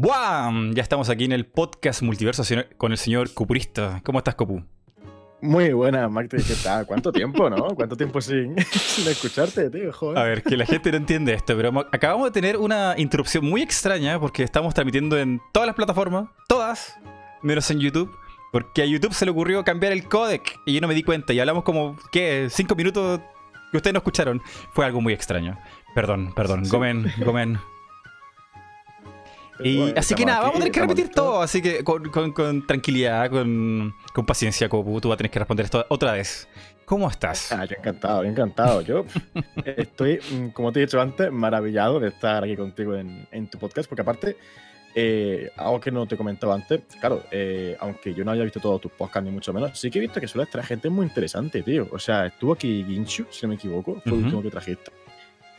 ¡Buam! Ya estamos aquí en el podcast Multiverso con el señor Cupurista. ¿Cómo estás, Copu? Muy buena, Mac, ¿qué tal? ¿Cuánto tiempo, no? ¿Cuánto tiempo sin, escucharte, tío? A ver, que la gente no entiende esto, pero acabamos de tener una interrupción muy extraña porque estamos transmitiendo en todas las plataformas, todas, menos en YouTube, porque a YouTube se le ocurrió cambiar el codec y yo no me di cuenta y hablamos como, ¿qué? Cinco minutos que ustedes no escucharon. Fue algo muy extraño. Perdón, perdón. Gomen, Gomen. Y, así que nada, vamos a tener que repetir todo. Así que con, tranquilidad, con, paciencia, Copu, tú vas a tener que responder esto otra vez. ¿Cómo estás? Ah, yo encantado, encantado. Yo estoy, mm, como te he dicho antes, maravillado de estar aquí contigo en, tu podcast, porque aparte, eh, algo que no te he comentado antes, claro, eh, aunque yo no haya visto todos tus podcasts, ni mucho menos, sí que he visto que suele traer gente muy interesante, tío. O sea, estuvo aquí Ginchu, si no me equivoco, fue el último que trajiste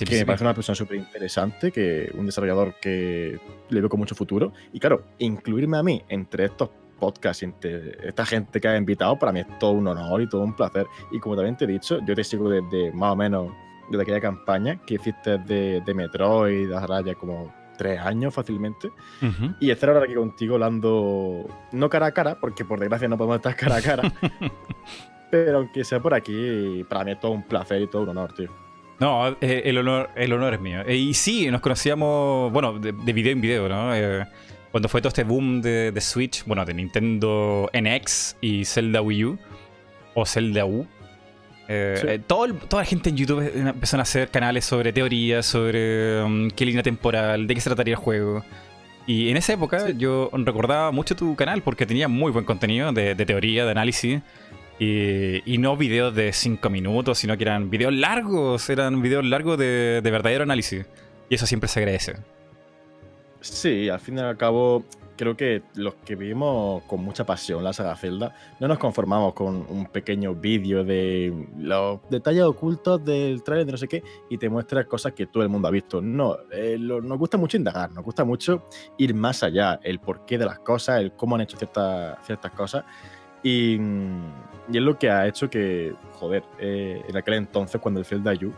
que me parece una persona súper interesante, que un desarrollador que le veo con mucho futuro. Y claro, incluirme a mí entre estos podcasts, entre esta gente que ha invitado, para mí es todo un honor y todo un placer. Y como también te he dicho, yo te sigo desde más o menos desde aquella campaña que hiciste de, de Metroid, ahora ya como tres años fácilmente. Y estar ahora aquí contigo hablando, no cara a cara, porque por desgracia no podemos estar cara a cara. pero aunque sea por aquí, para mí es todo un placer y todo un honor, tío. No, eh, el, honor, el honor es mío. Y sí, nos conocíamos, bueno, de, video en video, ¿no? Eh, cuando fue todo este boom de, Switch, bueno, de Nintendo NX y Zelda Wii U, o Zelda U. Eh, todo toda la gente en YouTube empezó a hacer canales sobre teorías, sobre um, qué línea temporal, de qué se trataría el juego. Y en esa época yo recordaba mucho tu canal porque tenía muy buen contenido de, de teoría, de análisis. Y, no videos de 5 minutos, sino que eran videos largos, eran videos largos de, verdadero análisis. Y eso siempre se agradece. Sí, al fin y al cabo, creo que los que vivimos con mucha pasión la saga Zelda, no nos conformamos con un pequeño vídeo de los detalles ocultos del trailer de no sé qué y te muestra cosas que todo el mundo ha visto. No, eh, nos gusta mucho indagar, nos gusta mucho ir más allá, el porqué de las cosas, el cómo han hecho ciertas, ciertas cosas. Y, y es lo que ha hecho que, joder, eh, en aquel entonces, cuando el Zelda U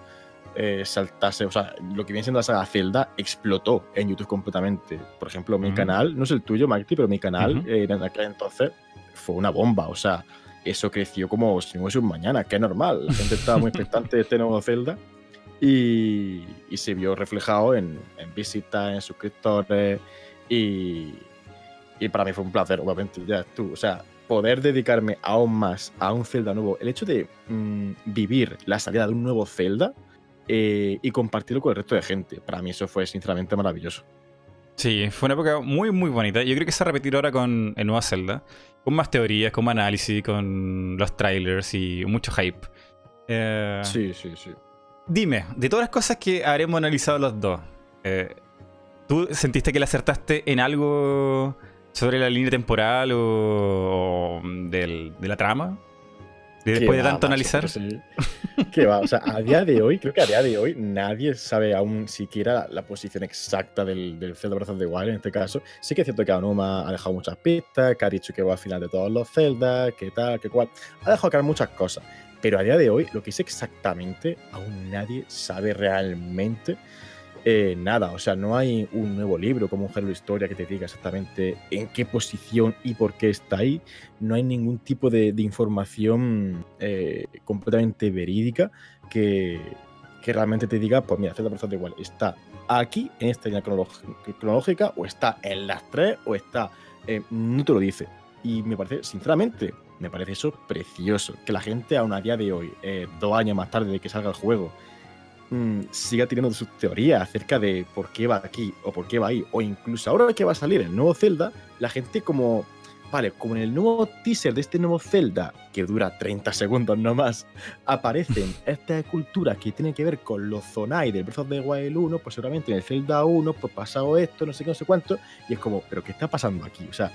eh, saltase, o sea, lo que viene siendo la saga Zelda explotó en YouTube completamente. Por ejemplo, mi canal, no es el tuyo, Marty, pero mi canal eh, en aquel entonces fue una bomba, o sea, eso creció como si no fuese un mañana, que es normal. La gente estaba muy expectante de este nuevo Zelda y, y se vio reflejado en, en visitas, en suscriptores y, y para mí fue un placer, obviamente, ya tú, o sea, poder dedicarme aún más a un Zelda nuevo, el hecho de mm, vivir la salida de un nuevo Zelda eh, y compartirlo con el resto de gente, para mí eso fue sinceramente maravilloso. Sí, fue una época muy, muy bonita. Yo creo que se va a repetir ahora con el nuevo Zelda, con más teorías, con más análisis, con los trailers y mucho hype. Eh, sí, sí, sí. Dime, de todas las cosas que habremos analizado los dos, eh, ¿tú sentiste que le acertaste en algo sobre la línea temporal o, de la trama? Después de tanto analizar. ¿Qué va? O sea, a día de hoy, creo que a día de hoy nadie sabe aún siquiera la, posición exacta del, del Zelda Breath of the Wild en este caso. Sí que es cierto que Anuma ha dejado muchas pistas, que ha dicho que va al final de todos los Zelda, que tal, que cual. Ha dejado caer muchas cosas. Pero a día de hoy, lo que es exactamente, aún nadie sabe realmente eh, nada, o sea, no hay un nuevo libro como un Hello Historia que te diga exactamente en qué posición y por qué está ahí. No hay ningún tipo de, información eh, completamente verídica que, realmente te diga, pues mira, Breath of igual está aquí, en esta línea cronológica, o está en las tres, o está. Eh, no te lo dice. Y me parece, sinceramente, me parece eso precioso. Que la gente, aún a día de hoy, dos años más tarde de que salga el juego, Mm, siga teniendo sus teorías acerca de por qué va aquí o por qué va ahí, o incluso ahora que va a salir el nuevo Zelda, la gente como, vale, como en el nuevo teaser de este nuevo Zelda, que dura 30 segundos nomás, aparecen estas culturas que tienen que ver con los Zonai del Breath of the Wild 1, pues seguramente en el Zelda 1, pues pasado esto, no sé qué, no sé cuánto, y es como, pero ¿qué está pasando aquí? O sea,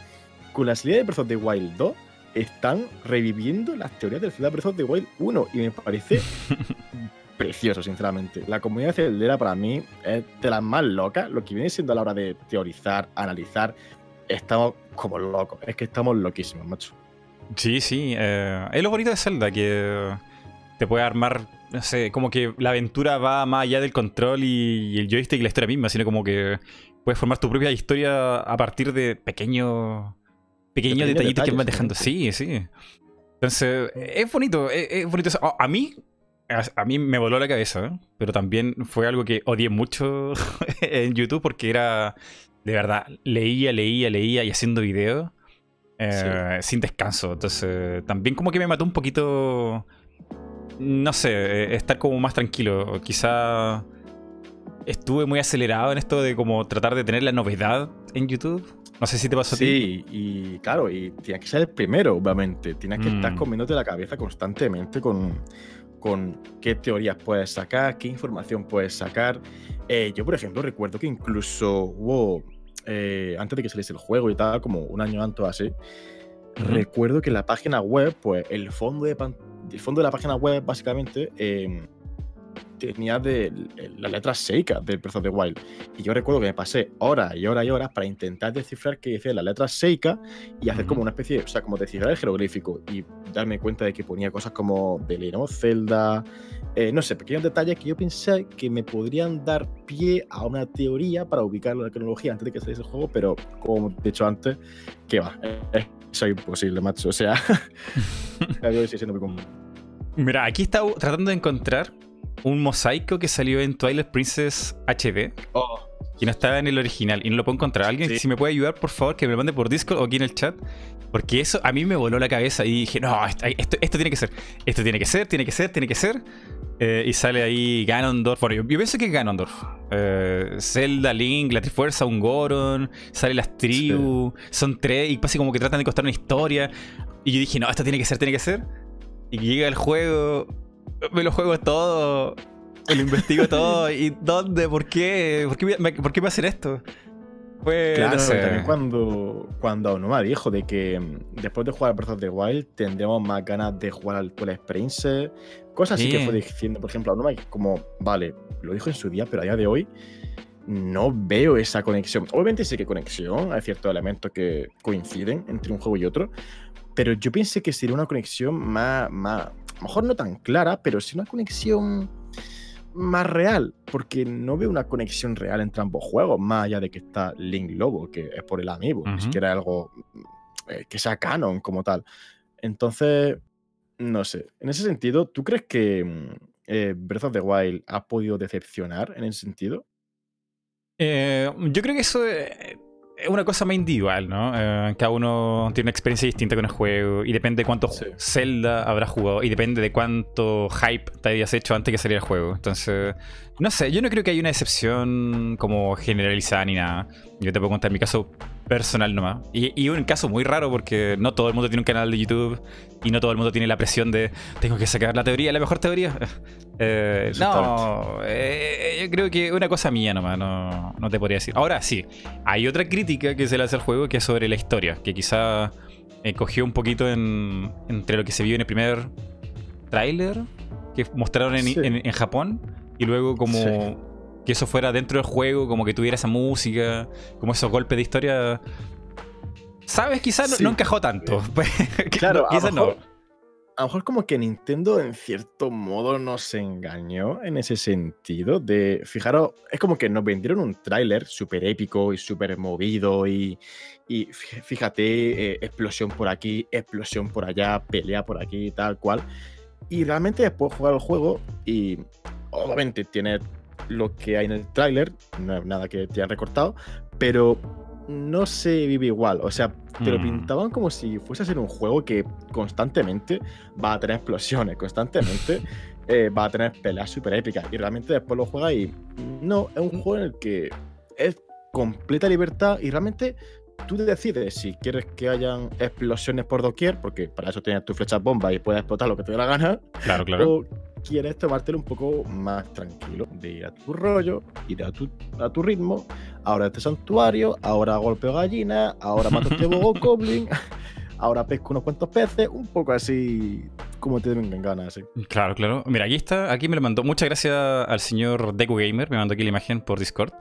con la salida de Breath of the Wild 2, están reviviendo las teorías del Zelda Breath of the Wild 1 y me parece precioso, sinceramente. La comunidad celdera para mí es de las más locas. Lo que viene siendo a la hora de teorizar, analizar, estamos como locos. Es que estamos loquísimos, macho. Sí, sí. Eh, es lo bonito de Zelda, que te puede armar, no sé, como que la aventura va más allá del control y, el joystick y la historia misma, sino como que puedes formar tu propia historia a partir de pequeños pequeños detallitos que van dejando. Sí, sí. Entonces, es bonito, es, bonito. A, mí, a, mí me voló la cabeza, ¿eh? pero también fue algo que odié mucho en YouTube porque era, de verdad, leía, leía, leía y haciendo videos eh, sin descanso. Entonces, también como que me mató un poquito no sé, eh, estar como más tranquilo. Quizá estuve muy acelerado en esto de como tratar de tener la novedad en YouTube. No sé si te pasó sí, a ti. Sí, y claro, y tienes que ser el primero, obviamente. Tienes que estar mm. comiéndote la cabeza constantemente con, con qué teorías puedes sacar, qué información puedes sacar. Eh, yo, por ejemplo, recuerdo que incluso hubo, eh, antes de que saliese el juego y tal, como un año antes o así, recuerdo que en la página web, pues el fondo de el fondo de la página web, básicamente, em, tenía de, las letras Seika del Breath of the Wild. Y yo recuerdo que me pasé horas y horas y horas para intentar descifrar qué decía las letras Seika y hacer como una especie, o sea, como descifrar el jeroglífico y darme cuenta de que ponía cosas como de Legend Zelda, eh, no sé, pequeños detalles que yo pensé que me podrían dar pie a una teoría para ubicar la cronología antes de que saliese el juego, pero como he dicho antes, que va, es soy imposible, macho. O sea, Mira, aquí está tratando de encontrar un mosaico que salió en Twilight Princess HD. Oh. Que no estaba en el original y no lo puedo encontrar. Alguien, si me puede ayudar, por favor, que me lo mande por Discord o aquí en el chat. Porque eso a mí me voló la cabeza y dije, no, esto, esto tiene que ser. Esto tiene que ser, tiene que ser, tiene que ser. Eh, y sale ahí Ganondorf. Bueno, yo, pienso que es Ganondorf. Eh, Zelda, Link, la Trifuerza, un Goron. Sale las tribus. Son tres y casi como que tratan de contar una historia. Y yo dije, no, esto tiene que ser, tiene que ser. Y llega el juego. Me lo juego todo. Me lo investigo todo. ¿Y dónde? ¿Por qué? ¿Por qué, me, ¿por qué me hacen esto? Pues, claro, también cuando, cuando Onoma dijo de que mm, después de jugar a Breath of the Wild tendríamos más ganas de jugar al Twilight Prince, cosas así que fue diciendo, por ejemplo, Onoma, como, vale, lo dijo en su día, pero a día de hoy no veo esa conexión. Obviamente sí que hay conexión, hay ciertos elementos que coinciden entre un juego y otro, pero yo pensé que sería una conexión más, más a lo mejor no tan clara, pero sí una conexión más real, porque no veo una conexión real entre ambos juegos, más allá de que está Link Lobo, que es por el amigo, ni siquiera algo eh, que sea canon como tal. Entonces, no sé, en ese sentido, ¿tú crees que mm, eh, Breath of the Wild ha podido decepcionar en ese sentido? Eh, yo creo que eso es una cosa más individual, ¿no? Eh, cada uno tiene una experiencia distinta con el juego y depende de cuánto Zelda habrá jugado y depende de cuánto hype te hayas hecho antes que saliera el juego. Entonces, no sé, yo no creo que haya una excepción como generalizada ni nada. Yo te puedo contar mi caso personal nomás. Y, y, un caso muy raro porque no todo el mundo tiene un canal de YouTube y no todo el mundo tiene la presión de tengo que sacar la teoría, la mejor teoría. Eh, no, eh, yo creo que una cosa mía nomás, no, no te podría decir. Ahora sí, hay otra crítica que se le hace al juego que es sobre la historia, que quizá eh, cogió un poquito en, entre lo que se vio en el primer tráiler que mostraron en, en, Japón y luego como que eso fuera dentro del juego, como que tuviera esa música, como esos golpes de historia. ¿Sabes? Quizás no, encajó tanto. claro, quizás no. A lo mejor como que Nintendo en cierto modo nos engañó en ese sentido de, fijaros, es como que nos vendieron un tráiler súper épico y súper movido y, y fíjate, eh, explosión por aquí, explosión por allá, pelea por aquí, tal cual. Y realmente después jugar el juego y obviamente tiene lo que hay en el tráiler, no es nada que te hayan recortado, pero no se vive igual. O sea, te lo mm. pintaban como si fuese a ser un juego que constantemente va a tener explosiones, constantemente eh, va a tener peleas súper épicas. Y realmente después lo juegas y no, es un juego en el que es completa libertad y realmente tú decides si quieres que hayan explosiones por doquier, porque para eso tienes tu flecha bomba y puedes explotar lo que te dé la gana. Claro, claro quieres tomártelo un poco más tranquilo, de ir a tu rollo, ir a tu, a tu ritmo. Ahora este santuario, ahora golpeo gallina, ahora mato este bogo goblin, ahora pesco unos cuantos peces, un poco así como te den ganas. Claro, claro. Mira, aquí está, aquí me lo mandó. Muchas gracias al señor Deku Gamer, me mandó aquí la imagen por Discord.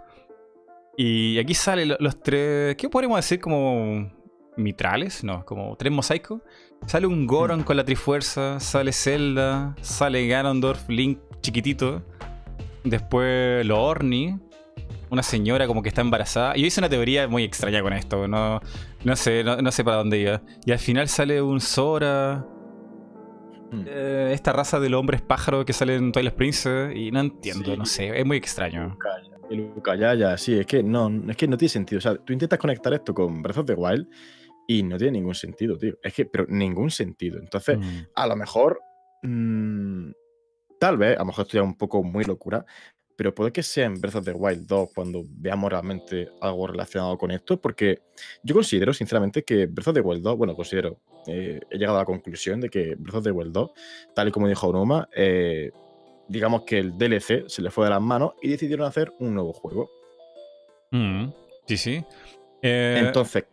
Y aquí salen los tres, ¿qué podríamos decir? Como mitrales, no, como tres mosaicos. Sale un Goron con la Trifuerza, sale Zelda, sale Ganondorf, Link chiquitito. Después lo Orni, una señora como que está embarazada. Yo hice una teoría muy extraña con esto, no, no sé, no, sé para dónde iba. Y al final sale un Sora. Hmm. Eh, esta raza de los hombres pájaros que sale en Twilight Princess y no entiendo, no sé, es muy extraño. Y Luca, ya, ya, sí, es que no, es que no tiene sentido. O sea, tú intentas conectar esto con Breath of the Wild y no tiene ningún sentido, tío. Es que, pero ningún sentido. Entonces, hmm. a lo mejor, mm, tal vez, a lo mejor esto ya es un poco muy locura, pero puede que sea en Breath of the Wild 2 cuando veamos realmente algo relacionado con esto, porque yo considero sinceramente que Breath of the Wild 2, bueno, considero, eh, he llegado a la conclusión de que Breath of the Wild 2, tal y como dijo Onoma, eh, digamos que el DLC se le fue de las manos y decidieron hacer un nuevo juego. Mm, sí, sí. Eh, Entonces,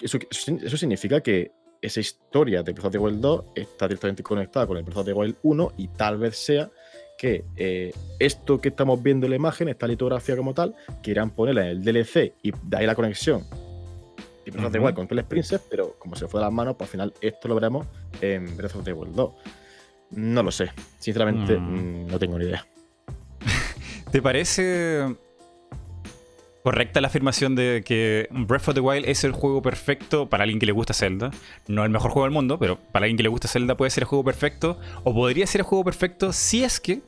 eso, eso, significa que esa historia de Breath of the Wild 2 está directamente conectada con el Breath of the Wild 1 y tal vez sea que eh, esto que estamos viendo en la imagen, esta litografía como tal, quieran ponerla en el DLC y de ahí la conexión. Y Breath of the Wild con Twilight Princess, pero como se fue de las manos, pues al final esto lo veremos en Breath of the Wild 2. No lo sé. Sinceramente, mm. Mm, no tengo ni idea. ¿Te parece correcta la afirmación de que Breath of the Wild es el juego perfecto para alguien que le gusta Zelda. No el mejor juego del mundo, pero para alguien que le gusta Zelda puede ser el juego perfecto. O podría ser el juego perfecto si es que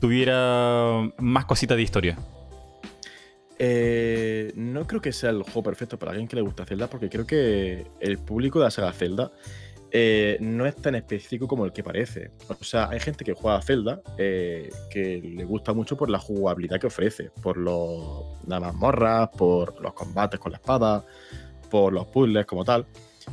tuviera más cositas de historia. Eh, no creo que sea el juego perfecto para alguien que le gusta Zelda, porque creo que el público de la saga Zelda eh, no es tan específico como el que parece. O sea, hay gente que juega a Zelda eh, que le gusta mucho por la jugabilidad que ofrece, por los, las mazmorras, por los combates con la espada, por los puzzles como tal.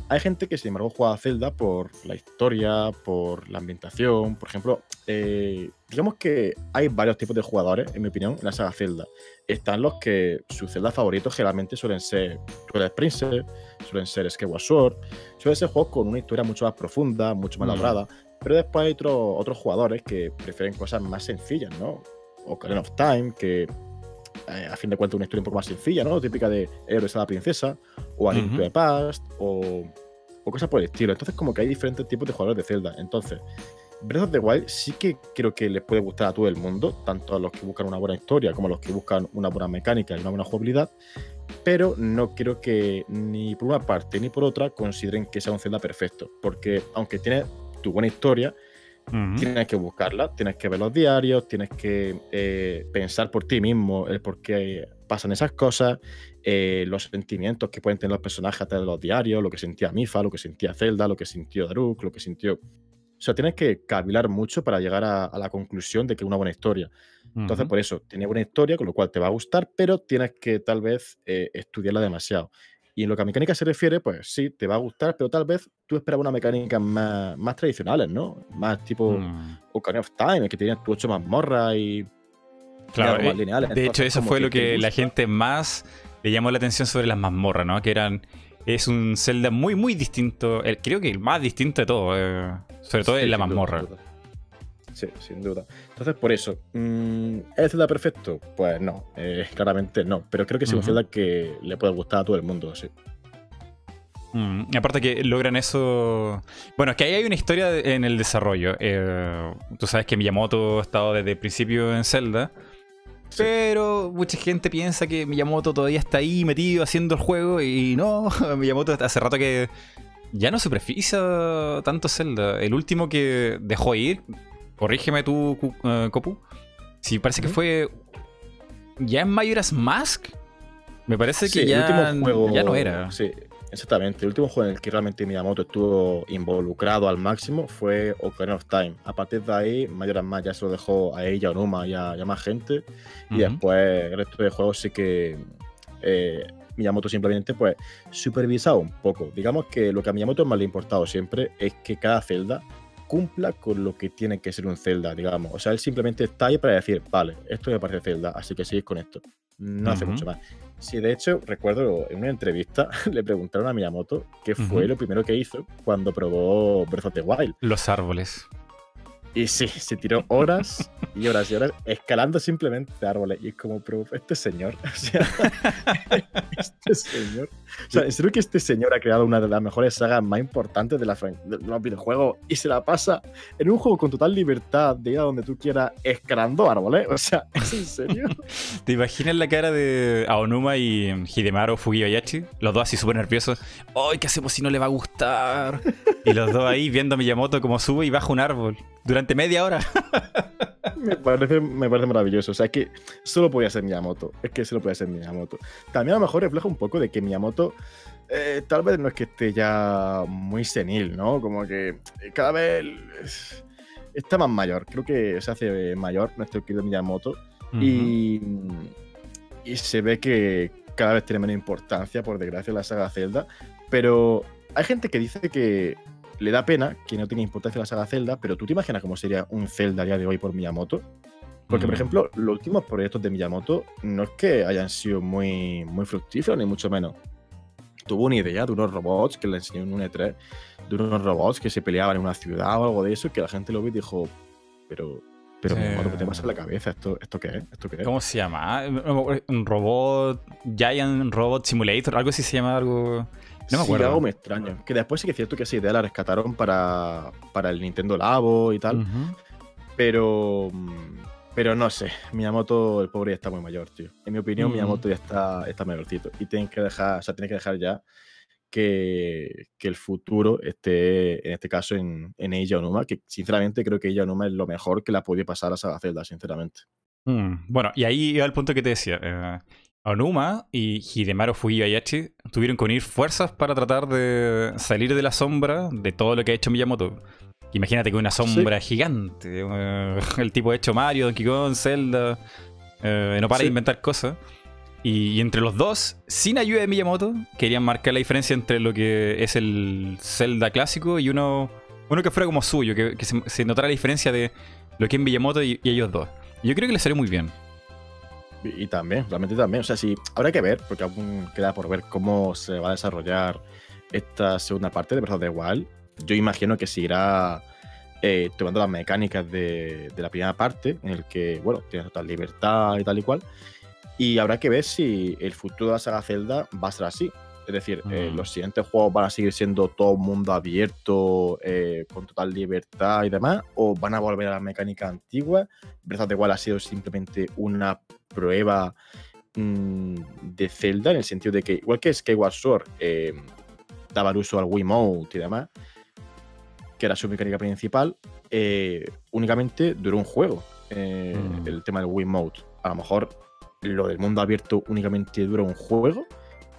Hay gente que, sin embargo, juega a Zelda por la historia, por la ambientación. Por ejemplo, eh, digamos que hay varios tipos de jugadores, en mi opinión, en la saga Zelda. Están los que sus Zelda favoritos generalmente suelen ser Twilight Princess, suelen ser Skyward Sword, suelen ser juegos con una historia mucho más profunda, mucho más mm. Pero después hay otro, otros jugadores que prefieren cosas más sencillas, ¿no? Ocarina of Time, que a fin de cuentas una historia un poco más sencilla, ¿no? Típica de Héroes a la Princesa, o A to the Past, o, o cosas por el estilo. Entonces, como que hay diferentes tipos de jugadores de Zelda. Entonces, Breath of the Wild sí que creo que les puede gustar a todo el mundo, tanto a los que buscan una buena historia como a los que buscan una buena mecánica y una buena jugabilidad, pero no creo que ni por una parte ni por otra consideren que sea un Zelda perfecto, porque aunque tiene tu buena historia, tienes que buscarla, tienes que ver los diarios, tienes que eh, pensar por ti mismo el por qué pasan esas cosas, eh, los sentimientos que pueden tener los personajes a través de los diarios, lo que sentía Mifa, lo que sentía Zelda, lo que sintió Daruk, lo que sintió o sea, tienes que cavilar mucho para llegar a, la conclusión de que es una buena historia. Entonces, por eso, tiene buena historia, con lo cual te va a gustar, pero tienes que tal vez eh, estudiarla demasiado. Y en lo que a mecánica se refiere, pues sí, te va a gustar, pero tal vez tú esperabas una mecánica más, más tradicionales, ¿no? Más tipo mm. Ocarina of Time, que tenías tu ocho mazmorras y. Claro, lineales. De hecho, eso fue lo que la gente más le llamó la atención sobre las mazmorras, ¿no? Que eran es un Zelda muy, muy distinto. creo que el más distinto de todo. Eh, sobre todo en la mazmorra. Sí, sin duda. Entonces, por eso, mm, ¿es Zelda perfecto? Pues no, eh, claramente no. Pero creo que es un Zelda que le puede gustar a todo el mundo, sí. Mm, aparte que logran eso... Bueno, es que ahí hay una historia en el desarrollo. Eh, tú sabes que Miyamoto ha estado desde el principio en Zelda. Pero mucha gente piensa que Miyamoto todavía está ahí metido haciendo el juego y no, Miyamoto hace rato que ya no supervisa tanto Zelda. El último que dejó ir, corrígeme tú, uh, Kopu, si parece que fue ya en Majora's Mask. Me parece que ya, ya no era. Sí, Exactamente. El último juego en el que realmente Miyamoto estuvo involucrado al máximo fue Ocarina of Time. A partir de ahí, Mayoras más ya se lo dejó a ella, a Onuma y a, más gente. Y después el resto de juegos sí que eh, Miyamoto simplemente pues supervisado un poco. Digamos que lo que a Miyamoto más le ha importado siempre es que cada celda cumpla con lo que tiene que ser un Zelda, digamos. O sea, él simplemente está ahí para decir, vale, esto me parece Zelda, así que seguís con esto. No hace mucho más. Sí, de hecho, recuerdo en una entrevista le preguntaron a Miyamoto qué fue lo primero que hizo cuando probó Breath of the Wild. Los árboles. Y sí, se tiró horas y horas y horas escalando simplemente árboles. Y es como, pero este señor, o sea, este señor. O sea, en serio que este señor ha creado una de las mejores sagas más importantes de, la de los videojuegos y se la pasa en un juego con total libertad de ir a donde tú quieras escalando árboles. O sea, ¿es en serio? ¿Te imaginas la cara de Aonuma y Hidemaru Fujibayashi? Los dos así súper nerviosos. ¡Ay, qué hacemos si no le va a gustar! Y los dos ahí viendo a Miyamoto como sube y baja un árbol durante media hora. me, parece, me parece maravilloso. O sea, es que solo podía ser Miyamoto. Es que solo podía ser Miyamoto. También a lo mejor refleja un poco de que Miyamoto eh, tal vez no es que esté ya muy senil, ¿no? Como que cada vez está más mayor. Creo que se hace mayor nuestro querido Miyamoto. y, y se ve que cada vez tiene menos importancia, por desgracia, la saga Zelda. Pero hay gente que dice que le da pena que no tenga importancia la saga Zelda, pero tú te imaginas cómo sería un Zelda a día de hoy por Miyamoto. Porque, por mm. ejemplo, los últimos proyectos de Miyamoto no es que hayan sido muy, muy fructíferos, ni mucho menos. Tuvo una idea de unos robots que le enseñó en un E3, de unos robots que se peleaban en una ciudad o algo de eso, que la gente lo vio y dijo, pero, pero Miyamoto, ¿qué te pasa en la cabeza? ¿Esto, ¿Esto qué es? ¿Esto qué es? ¿Cómo se llama? ¿Un robot? Giant Robot Simulator? Algo así se llama, algo... No me acuerdo. algo muy extraño. Que después sí que es cierto que esa idea la rescataron para, para el Nintendo Labo y tal. Pero. Pero no sé. Miyamoto, el pobre, ya está muy mayor, tío. En mi opinión, mm. Miyamoto ya está, está mayorcito. Y tienen que dejar, o sea, tiene que dejar ya que, que, el futuro esté, en este caso, en, en Eiji Onuma, que sinceramente creo que Eiji Onuma es lo mejor que la podido pasar a Saga Zelda, sinceramente. Mm, bueno, y ahí iba el punto que te decía. Eh, Onuma y Hidemaru Fujibayashi tuvieron que unir fuerzas para tratar de salir de la sombra de todo lo que ha hecho Miyamoto. Imagínate que una sombra gigante. Eh, el tipo ha hecho Mario, Donkey Kong, Zelda. Eh, no para de inventar cosas. Y, entre los dos, sin ayuda de Miyamoto, querían marcar la diferencia entre lo que es el Zelda clásico y uno, uno que fuera como suyo, que, se, notara la diferencia de lo que es Miyamoto y, y ellos dos. Yo creo que le salió muy bien. Y también, realmente también. O sea, sí, habrá que ver, porque aún queda por ver cómo se va a desarrollar esta segunda parte de Breath of the Wild. Yo imagino que seguirá eh, tomando las mecánicas de, la primera parte, en el que, bueno, tiene total libertad y tal y cual. Y habrá que ver si el futuro de la saga Zelda va a ser así. Es decir, eh, mm. los siguientes juegos van a seguir siendo todo mundo abierto, eh, con total libertad y demás, o van a volver a la mecánica antigua. Breath of the Wild ha sido simplemente una prueba mm, de Zelda, en el sentido de que, igual que Skyward Sword eh, daba uso al Wiimote y demás, que era su mecánica principal, únicamente duró un juego. Mm. El tema del Wiimote. A lo mejor lo del mundo abierto únicamente dura un juego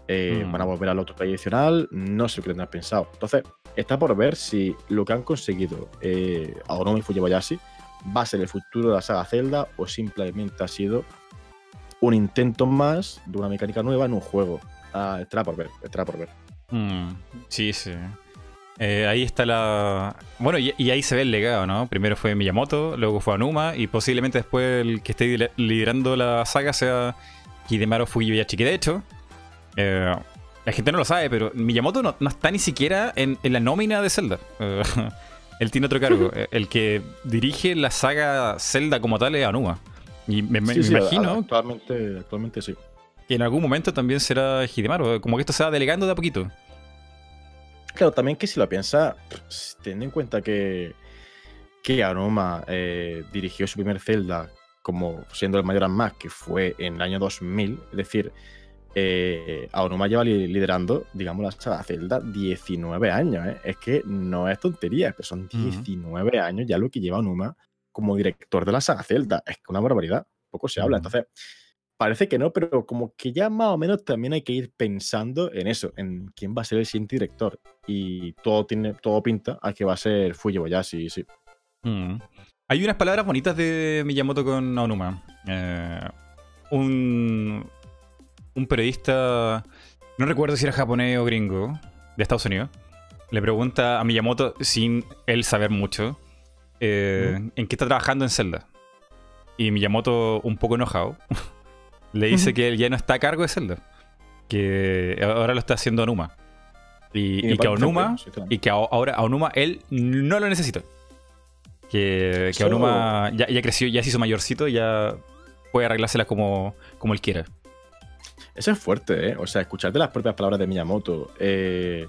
eh, van a mm. volver al otro tradicional, no sé qué tendrán pensado. Entonces, está por ver si lo que han conseguido eh, Aonuma y Fujibayashi va a ser el futuro de la saga Zelda o simplemente ha sido un intento más de una mecánica nueva en un juego. Ah, estará por ver, estará por ver. Mm, sí, sí. Eh, ahí está la. Bueno, y, ahí se ve el legado, ¿no? Primero fue Miyamoto, luego fue Anuma, y posiblemente después el que esté liderando la saga sea Hidemaru Fujibayashi. Que de hecho, eh, la gente no lo sabe, pero Miyamoto no, está ni siquiera en, la nómina de Zelda. Eh, él tiene otro cargo. Eh, el que dirige la saga Zelda como tal es Anuma. Y me, imagino. Actualmente, actualmente sí. Que en algún momento también será Hidemaru. Como que esto se va delegando de a poquito. Claro, también que si lo piensa, teniendo en cuenta que, que Anuma dirigió su primer Zelda como siendo el mayor más, que fue en el año 2000, es decir, eh, Aonuma lleva liderando, digamos, la saga Zelda 19 años. ¿eh? Es que no es tontería, pero son 19 años ya lo que lleva Aonuma como director de la saga Zelda. Es que una barbaridad, poco se habla. Entonces, parece que no, pero como que ya más o menos también hay que ir pensando en eso, en quién va a ser el siguiente director. Y todo, tiene, todo pinta a que va a ser Fujibayashi, sí. Hay unas palabras bonitas de Miyamoto con Aonuma. Eh, un, un periodista, no recuerdo si era japonés o gringo, de Estados Unidos, le pregunta a Miyamoto, sin él saber mucho, eh, en qué está trabajando en Zelda. Y Miyamoto, un poco enojado, le dice que él ya no está a cargo de Zelda, que ahora lo está haciendo Onuma. Y, que Onuma, y que ahora Onuma él no lo necesita. Que, que Onuma ya, creció, ya se hizo mayorcito, ya puede arreglársela como, como él quiera. Eso es fuerte, ¿eh? O sea, escucharte las propias palabras de Miyamoto, eh,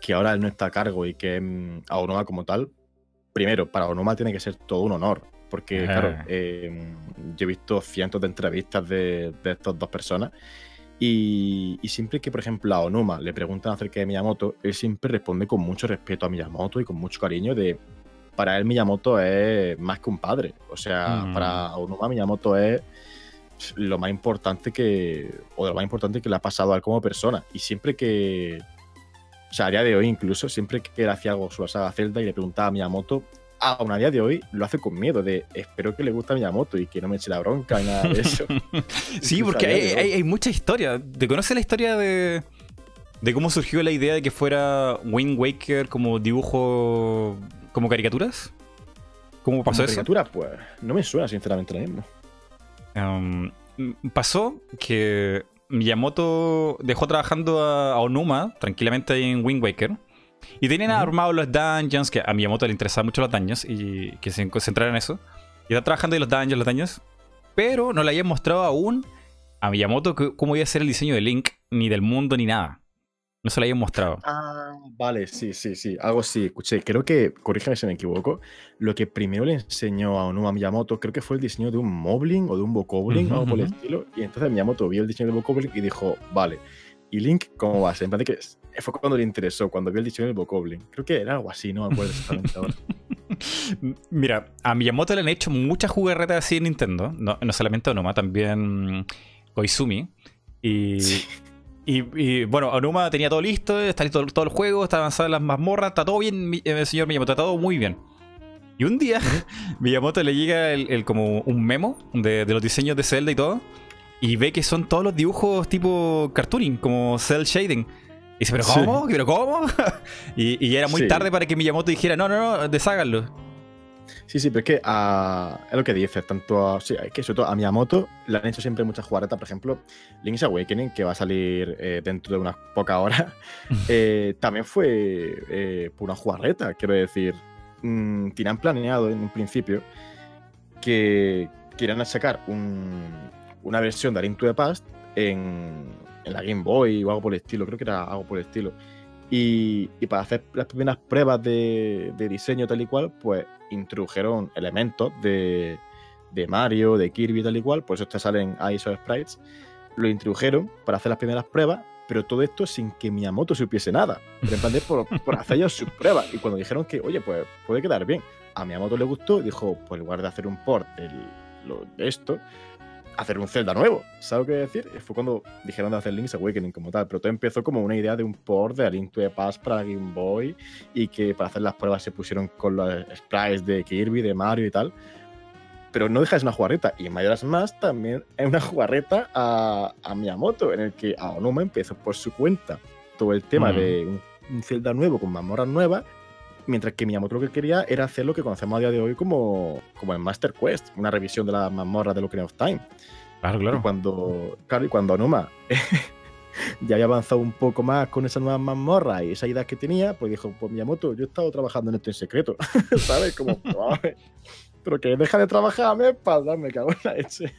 que ahora él no está a cargo y que mm, a Onoma como tal, primero, para Onoma tiene que ser todo un honor. Porque, claro, eh, yo he visto cientos de entrevistas de, de estas dos personas y, siempre que, por ejemplo, a Onuma le preguntan acerca de Miyamoto, él siempre responde con mucho respeto a Miyamoto y con mucho cariño de... Para él Miyamoto es más que un padre. O sea, mm. para Onuma Miyamoto es lo más importante que... O de lo más importante que le ha pasado a él como persona. Y siempre que... O sea, a día de hoy incluso, siempre que él hacía algo sobre la saga Zelda y le preguntaba a Miyamoto, aún a día de hoy lo hace con miedo de espero que le guste a Miyamoto y que no me eche la bronca y nada de eso. sí, porque hay, mucha historia. ¿Te conoces la historia de, de cómo surgió la idea de que fuera Wind Waker como dibujo, como caricaturas? ¿Cómo pasó eso? caricaturas? Pues no me suena sinceramente lo mismo. Um, pasó que Miyamoto dejó trabajando a, a Onuma tranquilamente en Wind Waker y tenían armados los dungeons, que a Miyamoto le interesaban mucho los dungeons y que se concentraran en eso. Y está trabajando en los dungeons, los dungeons. Pero no le habían mostrado aún a Miyamoto cómo iba a ser el diseño de Link, ni del mundo, ni nada. No se lo habían mostrado. Ah, vale, sí, sí, sí. Algo sí, escuché. Creo que, corríjame si me equivoco, lo que primero le enseñó a Onuma Miyamoto, creo que fue el diseño de un Moblin o de un Bokoblin, algo por el estilo. Y entonces Miyamoto vio el diseño de Bokoblin y dijo, vale, ¿y Link cómo va a ser? En plan de que fue cuando le interesó, cuando vio el diseño del Bokoblin. Creo que era algo así, no me acuerdo exactamente ahora. Mira, a Miyamoto le han hecho muchas jugarretas así en Nintendo. No, no solamente Onuma, también Koizumi. Y, y, bueno, Onuma tenía todo listo, está listo todo el juego, está avanzado en las mazmorras, está todo bien, el eh, señor Miyamoto, está todo muy bien. Y un día, Miyamoto le llega el, como un memo de, de, los diseños de Zelda y todo, y ve que son todos los dibujos tipo cartooning, como cel shading. Y dice, ¿pero cómo? ¿Pero cómo? y, y, era muy tarde para que Miyamoto dijera, no, no, no, desháganlo. Sí, sí, pero es que a, es lo que dices, tanto a, sí, es que sobre todo a Miyamoto le han hecho siempre muchas jugaretas, por ejemplo, Link's Awakening, que va a salir eh, dentro de unas pocas horas, eh, también fue eh, por una jugarreta, quiero decir, mmm, tenían planeado en un principio que quieran sacar una versión de Link to the Past en, en la Game Boy o algo por el estilo, creo que era algo por el estilo. Y, y para hacer las primeras pruebas de, de, diseño tal y cual, pues introdujeron elementos de, de Mario, de Kirby tal y cual, por eso te salen ahí sprites, lo introdujeron para hacer las primeras pruebas, pero todo esto sin que Miyamoto supiese nada. Pero en plan de por, por hacer ellos sus pruebas. Y cuando dijeron que, oye, pues puede quedar bien, a Miyamoto le gustó, dijo, pues en lugar de hacer un port de esto, hacer un Zelda nuevo. ¿Sabes qué decir? Fue cuando dijeron de hacer Link's Awakening como tal. Pero todo empezó como una idea de un port de A Link to the Past para Game Boy y que para hacer las pruebas se pusieron con los sprites de Kirby, de Mario y tal. Pero no deja de ser una jugarreta. Y en Mayoras Más también es una jugarreta a, a, Miyamoto, en el que Aonuma empezó por su cuenta todo el tema de un, un Zelda nuevo con mazmorras nuevas mientras que Miyamoto lo que quería era hacer lo que conocemos a día de hoy como, como el Master Quest, una revisión de la mazmorra de Ocarina of Time. Claro, claro. Y cuando, claro, y cuando Onuma ya había avanzado un poco más con esa nueva mazmorra y esa idea que tenía, pues dijo, pues Miyamoto, yo he estado trabajando en esto en secreto, ¿sabes? Como, pero que deja de trabajar me espalda, me cago en la leche.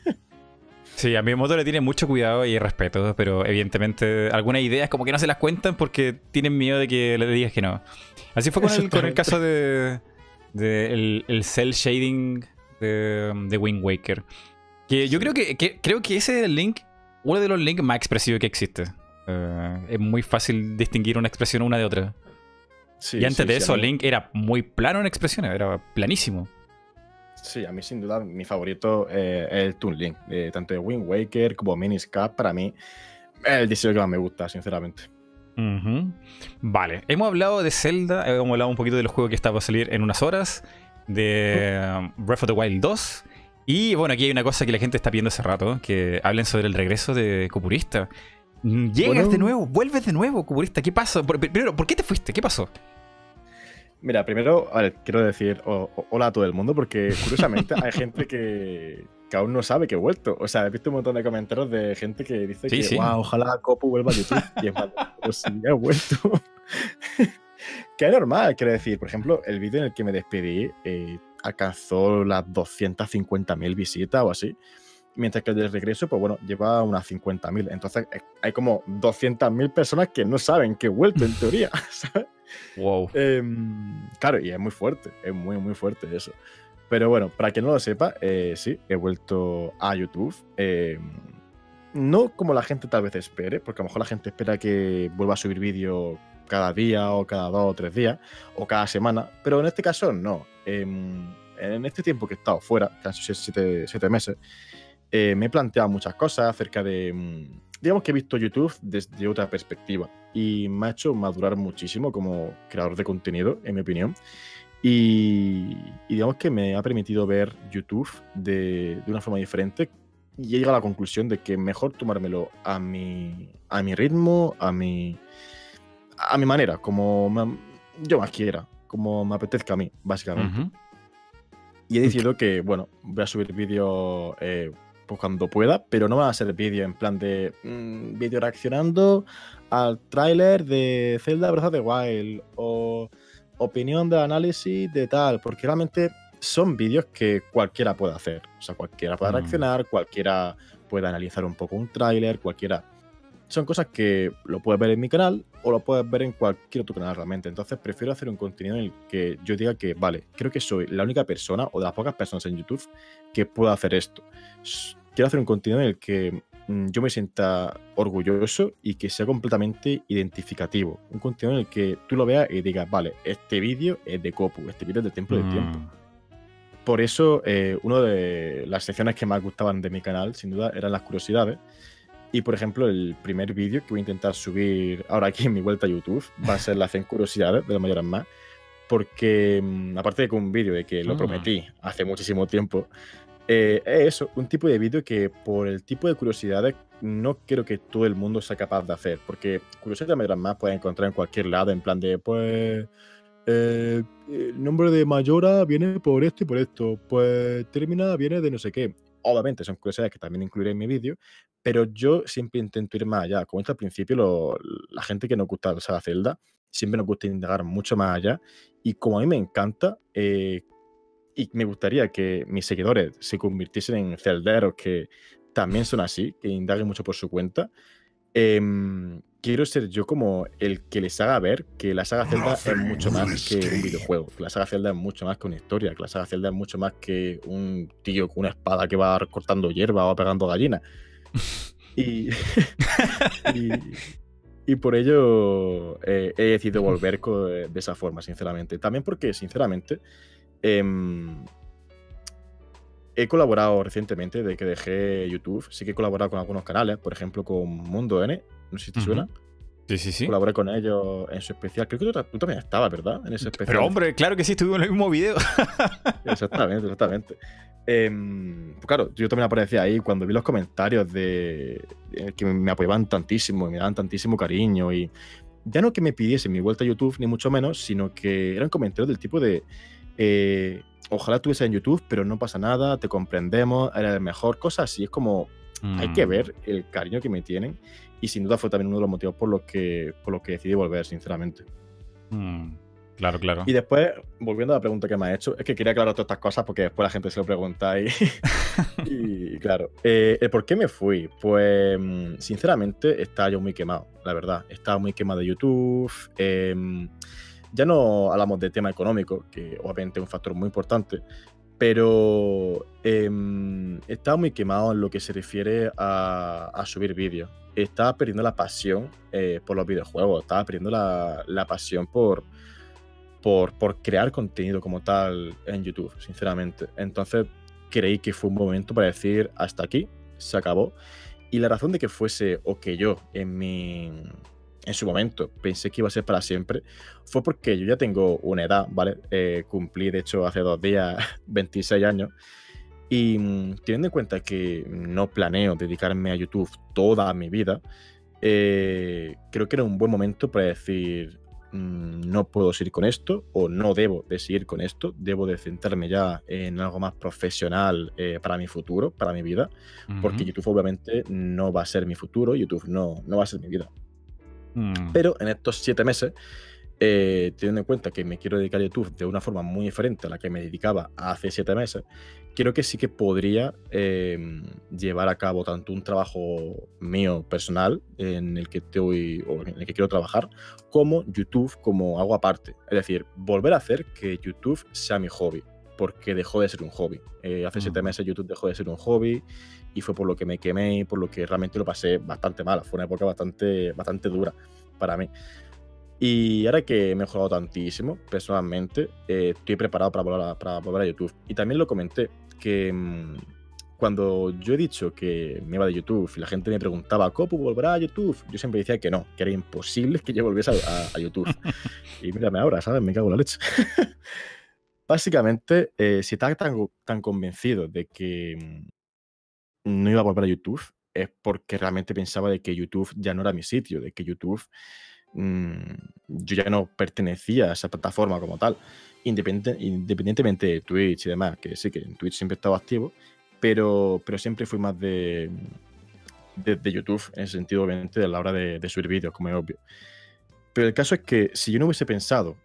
Sí, a Miyamoto le tiene mucho cuidado y respeto, pero evidentemente algunas ideas como que no se las cuentan porque tienen miedo de que le digas que no. Así fue con, el, con el, caso de, de el, cel shading de, de Wind Waker. Que yo creo que, creo que ese es el link, uno de los links más expresivos que existe. Eh, es muy fácil distinguir una expresión una de otra. y antes de eso, Link era muy plano en expresiones, era planísimo. Sí, a mí sin duda mi favorito eh, es el Toon Link, tanto de Wind Waker como Minis Cap, para mí es el diseño que más me gusta, sinceramente. Vale, hemos hablado de Zelda, hemos hablado un poquito de los juegos que está por salir en unas horas, de um, Breath of the Wild 2, y bueno, aquí hay una cosa que la gente está pidiendo hace rato, que hablen sobre el regreso de Cupurista. Llegas de nuevo, vuelves de nuevo, Cupurista. ¿Qué pasó? Primero, ¿por qué te fuiste? ¿Qué pasó? Mira, primero, a ver, quiero decir hola a todo el mundo, porque curiosamente hay gente que, aún no sabe que he vuelto. O sea, he visto un montón de comentarios de gente que dice que, wow, ojalá Copu vuelva a YouTube. y es más, pues sí, he vuelto. que es normal, quiero decir. Por ejemplo, el vídeo en el que me despedí, eh, alcanzó las 250.000 visitas o así. Mientras que el de regreso, pues bueno, lleva unas 50.000. Entonces eh, hay como 200.000 personas que no saben que he vuelto, en teoría, ¿sabes? Wow. Em, claro, y es muy fuerte, es muy, muy fuerte eso. Pero bueno, para quien no lo sepa, eh, sí, he vuelto a YouTube. Em, no como la gente tal vez espere, porque a lo mejor la gente espera que vuelva a subir vídeo cada día o cada dos o tres días o cada semana, pero en este caso no. Em, en este tiempo que he estado fuera, casi siete, siete meses, eh, me he planteado muchas cosas acerca de... Mm, digamos que he visto YouTube desde otra perspectiva y me ha hecho madurar muchísimo como creador de contenido, en mi opinión. Y, digamos que me ha permitido ver YouTube de, de, una forma diferente y he llegado a la conclusión de que mejor tomármelo a mi, a mi ritmo, a mi, a mi manera, como yo más quiera, como me apetezca a mí, básicamente. Y he decidido que, bueno, voy a subir vídeo eh, pues cuando pueda, pero no va a ser vídeo en plan de mm, vídeo reaccionando al tráiler de Zelda Breath of the Wild o opinión de análisis de tal, porque realmente son vídeos que cualquiera puede hacer. O sea, cualquiera puede mm. reaccionar, cualquiera puede analizar un poco un tráiler, cualquiera son cosas que lo puedes ver en mi canal o lo puedes ver en cualquier otro canal realmente. Entonces prefiero hacer un contenido en el que yo diga que, vale, creo que soy la única persona o de las pocas personas en YouTube que pueda hacer esto. Quiero hacer un contenido en el que mm, yo me sienta orgulloso y que sea completamente identificativo. Un contenido en el que tú lo veas y digas, vale, este vídeo es de Copu, este vídeo es de Templo del Tiempo. Mm. Por eso, eh, una de las secciones que más gustaban de mi canal, sin duda, eran las curiosidades. Y por ejemplo, el primer vídeo que voy a intentar subir ahora aquí en mi vuelta a YouTube va a ser la 100 curiosidades de la mayoras más. Porque, mm, aparte de que un vídeo de que lo ah. prometí hace muchísimo tiempo, eh, es eso, un tipo de vídeo que por el tipo de curiosidades no creo que todo el mundo sea capaz de hacer. Porque curiosidades de mayoras más puedes encontrar en cualquier lado, en plan de, pues. Eh, el nombre de Mayora viene por esto y por esto. Pues termina viene de no sé qué. Obviamente son curiosidades que también incluiré en mi vídeo, pero yo siempre intento ir más allá. Como he al principio, la gente que nos gusta la saga Zelda, siempre nos gusta indagar mucho más allá. Y como a mí me encanta, eh, y me gustaría que mis seguidores se convirtiesen en celderos que también son así, que indaguen mucho por su cuenta, em, quiero ser yo como el que les haga ver que la saga Zelda es mucho más que un videojuego, que la saga Zelda es mucho más que una historia, que la saga Zelda es mucho más que un tío con una espada que va cortando hierba o pegando gallinas. y, y, por ello eh, he decidido volver de esa forma, sinceramente. También porque, sinceramente, em, he colaborado recientemente, de que dejé YouTube, sí que he colaborado con algunos canales, por ejemplo con Mundo N, no sé si te suena. Sí, sí, sí. Colaboré con ellos en su especial. Creo que tú, también estabas, ¿verdad? En ese especial. Pero hombre, claro que sí, estuvimos en el mismo video. exactamente, exactamente. Em, pues claro, yo también aparecía ahí cuando vi los comentarios de, que me apoyaban tantísimo y me daban tantísimo cariño y ya no que me pidiesen mi vuelta a YouTube ni mucho menos, sino que eran comentarios del tipo de eh, ojalá estuviese en YouTube, pero no pasa nada, te comprendemos, eres el mejor, cosas así. Es como hay que mm. ver el cariño que me tienen y sin duda fue también uno de los motivos por los que, por los que decidí volver, sinceramente. Mm, claro, claro. Y después, volviendo a la pregunta que me ha hecho, es que quería aclarar todas estas cosas porque después la gente se lo pregunta y, y claro, eh, ¿por qué me fui? Pues mm, sinceramente estaba yo muy quemado, la verdad. Estaba muy quemado de YouTube. Em, ya no hablamos de tema económico, que obviamente es un factor muy importante, pero em, estaba muy quemado en lo que se refiere a, subir vídeos. Estaba perdiendo la pasión eh, por los videojuegos, estaba perdiendo la, pasión por, por, crear contenido como tal en YouTube, sinceramente. Entonces creí que fue un momento para decir hasta aquí, se acabó. Y la razón de que fuese o que yo en mi, en su momento pensé que iba a ser para siempre, fue porque yo ya tengo una edad, ¿vale? Eh, cumplí, de hecho, hace dos días 26 años. Y mm, teniendo en cuenta que no planeo dedicarme a YouTube toda mi vida, eh, creo que era un buen momento para decir, mm, no puedo seguir con esto o no debo de seguir con esto, debo de centrarme ya en algo más profesional eh, para mi futuro, para mi vida, porque YouTube obviamente no va a ser mi futuro, YouTube no, no va a ser mi vida. Mm. Pero en estos siete meses eh, teniendo en cuenta que me quiero dedicar a YouTube de una forma muy diferente a la que me dedicaba hace siete meses, creo que sí que podría em, llevar a cabo tanto un trabajo mío personal en el que estoy o en el que quiero trabajar, como YouTube como algo aparte. Es decir, volver a hacer que YouTube sea mi hobby, porque dejó de ser un hobby. Eh, hace siete meses YouTube dejó de ser un hobby y fue por lo que me quemé y por lo que realmente lo pasé bastante mal. Fue una época bastante, bastante dura para mí. Y ahora que he mejorado tantísimo, personalmente, eh, estoy preparado para volver, a, para volver a YouTube. Y también lo comenté, que mmm, cuando yo he dicho que me iba de YouTube y la gente me preguntaba, ¿cómo volverá a YouTube? Yo siempre decía que no, que era imposible que yo volviese a, a, a YouTube. y mírame ahora, ¿sabes? Me cago en la leche. Básicamente, eh, si estás tan, tan convencido de que mm, no iba a volver a YouTube, es porque realmente pensaba de que YouTube ya no era mi sitio, de que YouTube mmm, yo ya no pertenecía a esa plataforma como tal, independientemente de Twitch y demás, que sí que en Twitch siempre he estado activo, pero, pero siempre fui más de, de, de, YouTube, en el sentido obviamente de la hora de, de subir vídeos, como es obvio. Pero el caso es que si yo no hubiese pensado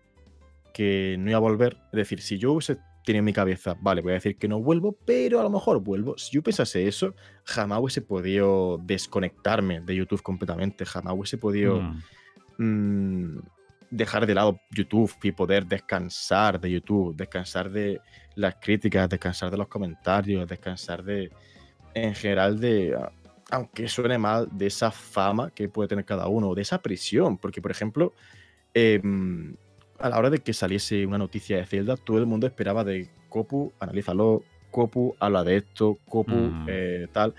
que no iba a volver, es decir, si yo hubiese tenido en mi cabeza, vale, voy a decir que no vuelvo, pero a lo mejor vuelvo. Si yo pensase eso, jamás hubiese podido desconectarme de YouTube completamente, jamás hubiese podido mm. Mmm, dejar de lado YouTube y poder descansar de YouTube, descansar de las críticas, descansar de los comentarios, descansar de, en general, de, aunque suene mal, de esa fama que puede tener cada uno, de esa prisión, porque, por ejemplo, eh, a la hora de que saliese una noticia de Zelda, todo el mundo esperaba de Copu, analízalo, Copu, habla de esto, Copu, mm. eh, tal.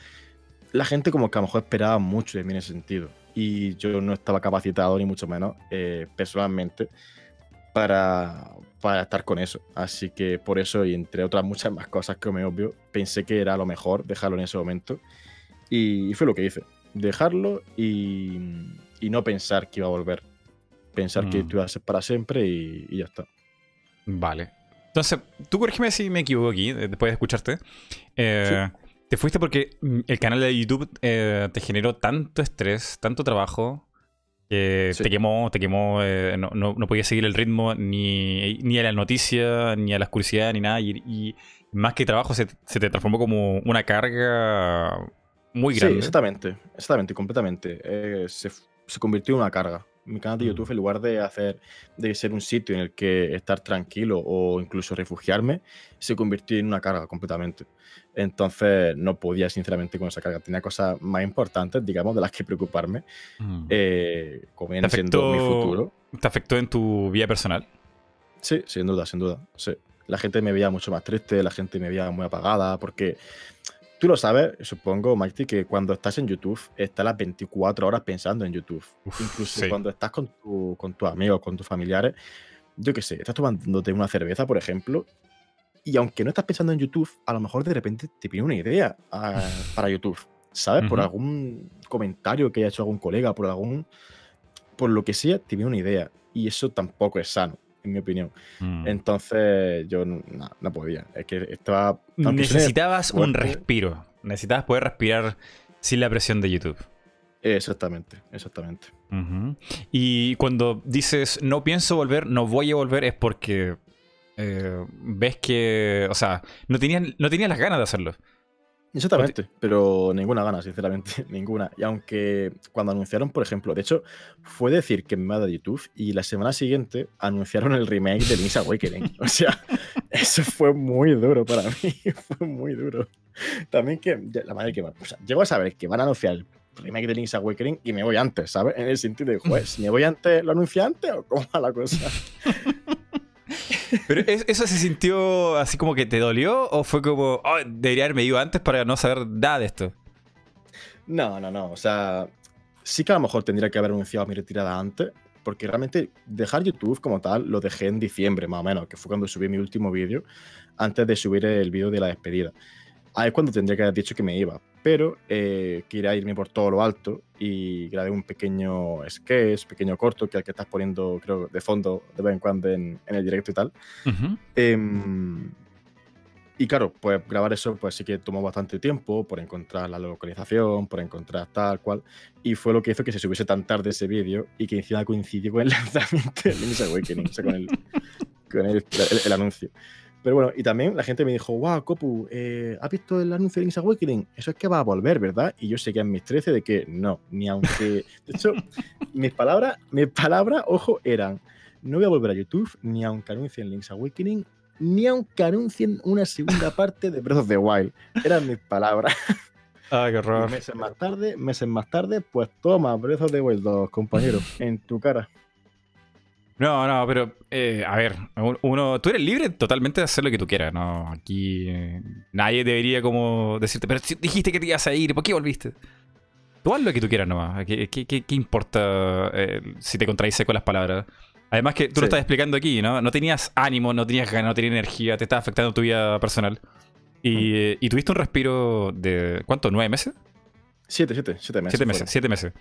La gente como que a lo mejor esperaba mucho de mí en ese sentido y yo no estaba capacitado, ni mucho menos, eh, personalmente, para, para estar con eso. Así que por eso, y entre otras muchas más cosas que me obvio, pensé que era lo mejor dejarlo en ese momento. Y, fue lo que hice. Dejarlo y, y, no pensar que iba a volver. Pensar mm. que tú ibas a ser para siempre y, y, ya está. Vale. Entonces, tú corrígeme si me equivoco aquí, eh, después de escucharte. Eh, sí. Te fuiste porque mm, el canal de YouTube eh, te generó tanto estrés, tanto trabajo, que sí. te quemó, te quemó, eh, no, no, no, podías seguir el ritmo ni, ni a las noticias, ni a la curiosidad, ni nada. Y, y más que trabajo, se, se, te transformó como una carga muy grande. Sí, exactamente, exactamente, completamente. Eh, se, se convirtió en una carga mi canal de YouTube, en lugar de hacer de ser un sitio en el que estar tranquilo o incluso refugiarme, se convirtió en una carga completamente. Entonces no podía, sinceramente, con esa carga. Tenía cosas más importantes, digamos, de las que preocuparme, mm. eh, como viene siendo mi futuro. ¿Te afectó en tu vida personal? Sí, sin duda, sin duda. Sí. La gente me veía mucho más triste, la gente me veía muy apagada, porque Tú lo sabes, supongo, Mikey, que cuando estás en YouTube, estás las 24 horas pensando en YouTube. Uf, Incluso sí. cuando estás con, tu, con tus amigos, con tus familiares, yo qué sé, estás tomándote una cerveza, por ejemplo, y aunque no estás pensando en YouTube, a lo mejor de repente te viene una idea a, para YouTube, ¿sabes? Uh -huh. Por algún comentario que haya hecho algún colega, por algún. por lo que sea, te viene una idea. Y eso tampoco es sano en mi opinión. Mm. Entonces yo no, no, podía. Es que estaba... Necesitabas un respiro. Necesitabas poder respirar sin la presión de YouTube. Exactamente, exactamente. Uh -huh. Y cuando dices no pienso volver, no voy a volver, es porque eh, ves que, o sea, no tenías no las ganas de hacerlo. Exactamente, pero ninguna gana, sinceramente, ninguna. Y aunque cuando anunciaron, por ejemplo, de hecho, fue decir que me iba de YouTube y la semana siguiente anunciaron el remake de Link's Awakening. O sea, eso fue muy duro para mí, fue muy duro. También que, la madre que va, o sea, llego a saber que van a anunciar el remake de Link's Awakening y me voy antes, ¿sabes? En el sentido de, si me voy antes, ¿lo anuncia antes o cómo va la cosa? ¿Pero eso se sintió así como que te dolió o fue como, oh, debería haberme ido antes para no saber nada de esto? No, no, no. O sea, sí que a lo mejor tendría que haber anunciado mi retirada antes, porque realmente dejar YouTube como tal lo dejé en diciembre más o menos, que fue cuando subí mi último vídeo, antes de subir el vídeo de la despedida. Ahí es cuando tendría que haber dicho que me iba, pero eh, quería irme por todo lo alto y grabé un pequeño sketch, pequeño corto, que es el que estás poniendo, creo, de fondo de vez en cuando en, en el directo y tal. Uh -huh. eh, y claro, pues grabar eso pues sí que tomó bastante tiempo por encontrar la localización, por encontrar tal cual. Y fue lo que hizo que se subiese tan tarde ese vídeo y que encima coincidió con el lanzamiento de Link's Awakening, o sea, con, el, con el, el, anuncio. Pero bueno, y también la gente me dijo, wow, Copu, eh, ¿has visto el anuncio de Link's Awakening? Eso es que va a volver, ¿verdad? Y yo seguía en mis 13 de que no, ni aunque... De hecho, mis palabras, mis palabras, ojo, eran, no voy a volver a YouTube, ni aunque anuncien Link's Awakening, ni aunque anuncien una segunda parte de Breath of the Wild. Eran mis palabras. Ah, qué horror. meses más tarde, meses más tarde, pues toma, Breath of the Wild 2, compañero, en tu cara. No, no, pero eh, a ver, uno, tú eres libre totalmente de hacer lo que tú quieras, ¿no? Aquí eh, nadie debería como decirte, pero si dijiste que te ibas a ir, ¿por qué volviste? Tú haz lo que tú quieras nomás, ¿qué, qué, qué, importa eh, si te contradice con las palabras? Además que tú lo estás explicando aquí, ¿no? No tenías ánimo, no tenías ganas, no tenías energía, te estaba afectando tu vida personal. Y, y tuviste un respiro de, ¿cuánto? ¿Nueve meses? Siete, siete, siete meses. Siete meses, siete meses.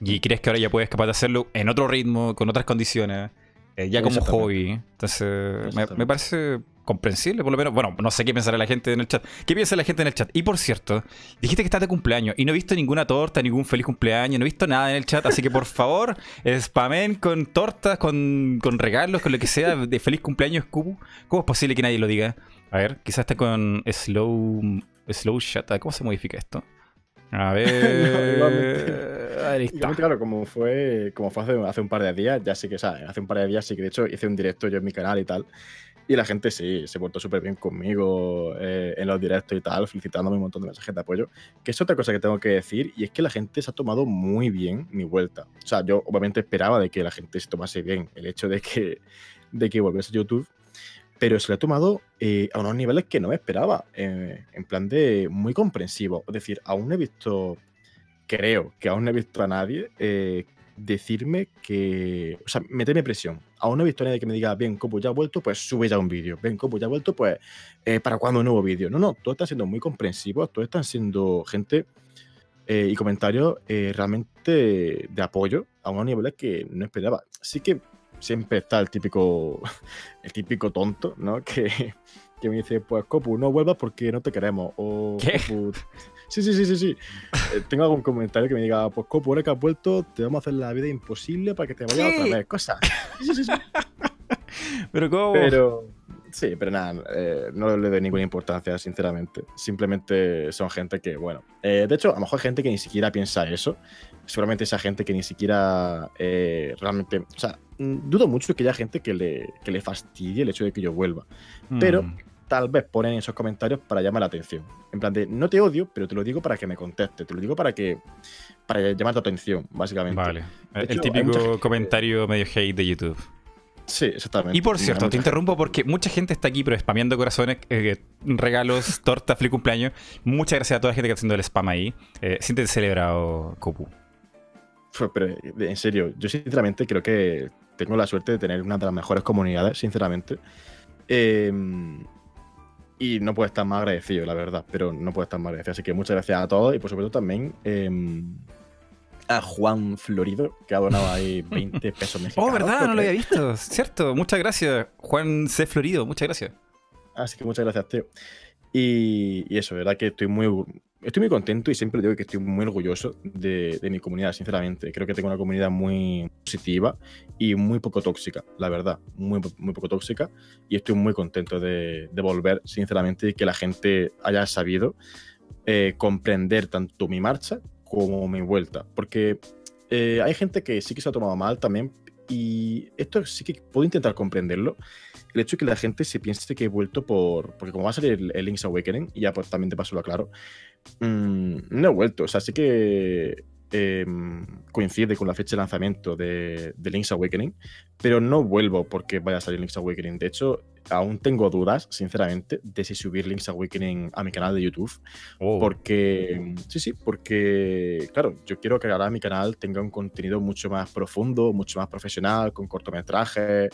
Y crees que ahora ya puedes capaz de hacerlo en otro ritmo, con otras condiciones, eh, ya como hobby. Entonces, me, me, parece comprensible, por lo menos. Bueno, no sé qué pensará la gente en el chat. ¿Qué piensa la gente en el chat? Y por cierto, dijiste que estás de cumpleaños y no he visto ninguna torta, ningún feliz cumpleaños, no he visto nada en el chat, así que por favor, spamen con tortas, con, con, regalos, con lo que sea de feliz cumpleaños, Cubo. ¿Cómo es posible que nadie lo diga? A ver, quizás está con slow, slow chat. ¿Cómo se modifica esto? A ver. Ahí está. claro, como fue, como fue hace, hace, un par de días, ya sí que, ¿sabes? Hace un par de días sí que de hecho hice un directo yo en mi canal y tal. Y la gente sí, se portó súper bien conmigo eh, en los directos y tal, felicitándome un montón de mensajes de apoyo. Que es otra cosa que tengo que decir, y es que la gente se ha tomado muy bien mi vuelta. O sea, yo obviamente esperaba de que la gente se tomase bien el hecho de que, de que volviese a YouTube, pero se lo ha tomado eh, a unos niveles que no me esperaba, eh, en plan de muy comprensivo. Es decir, aún no he visto, creo que aún no he visto a nadie decirme que. O sea, meterme presión. Aún no he visto a nadie que me diga, bien, Copu ya ha vuelto, pues sube ya un vídeo. Bien, Copu ya ha vuelto, pues eh, ¿para cuándo un nuevo vídeo? No, no, todos están siendo muy comprensivos, todos están siendo gente eh, y comentarios eh, realmente de apoyo a unos niveles que no esperaba. Sí que siempre está el típico, el típico tonto, ¿no? Que, que me dice, pues Copu, no vuelvas porque no te queremos. O ¿Qué? Sí, sí, sí, sí, sí. Eh, tengo algún comentario que me diga, pues Copo, ahora que has vuelto, te vamos a hacer la vida imposible para que te vayas otra vez. Cosa. Sí, sí, sí. pero ¿cómo? Pero, sí, pero nada, eh, no le doy ninguna importancia, sinceramente. Simplemente son gente que, bueno. Eh, de hecho, a lo mejor hay gente que ni siquiera piensa eso. Seguramente esa gente que ni siquiera realmente. O sea, mm, dudo mucho que haya gente que le, que le fastidie el hecho de que yo vuelva. Pero mm tal vez ponen esos comentarios para llamar la atención. En plan de, no te odio, pero te lo digo para que me conteste, te lo digo para que para llamar tu atención, básicamente. Vale. el típico comentario medio hate de YouTube. Sí, exactamente. Y por cierto, te interrumpo porque mucha gente está aquí, pero spameando corazones, eh, regalos, torta, feliz cumpleaños. Muchas gracias a toda la gente que está haciendo el spam ahí. Eh, siéntete celebrado, Copu. Pero en serio, yo sinceramente creo que tengo la suerte de tener una de las mejores comunidades, sinceramente. Eh, y no puede estar más agradecido, la verdad, pero no puede estar más agradecido. Así que muchas gracias a todos y por supuesto también em, a Juan Florido, que ha donado ahí 20 pesos mexicanos. Oh, ¿verdad? No lo había visto. Cierto. Muchas gracias, Juan C. Florido. Muchas gracias. Así que muchas gracias, tío. Y, y eso, verdad que estoy muy, estoy muy contento y siempre digo que estoy muy orgulloso de, mi comunidad, sinceramente. Creo que tengo una comunidad muy positiva y muy poco tóxica, la verdad, muy, muy poco tóxica. Y estoy muy contento de, volver, sinceramente, y que la gente haya sabido eh, comprender tanto mi marcha como mi vuelta. Porque eh, hay gente que sí que se ha tomado mal también. Y esto sí que puedo intentar comprenderlo el hecho de que la gente se piense que he vuelto por. Porque como va a salir el, Link's Awakening, y ya pues también te paso lo claro, mmm, no he vuelto. O sea, sí que em, coincide con la fecha de lanzamiento de, de, Link's Awakening, pero no vuelvo porque vaya a salir Link's Awakening. De hecho, aún tengo dudas, sinceramente, de si subir Link's Awakening a mi canal de YouTube. Oh. Porque, sí, sí, porque, claro, yo quiero que ahora mi canal tenga un contenido mucho más profundo, mucho más profesional, con cortometrajes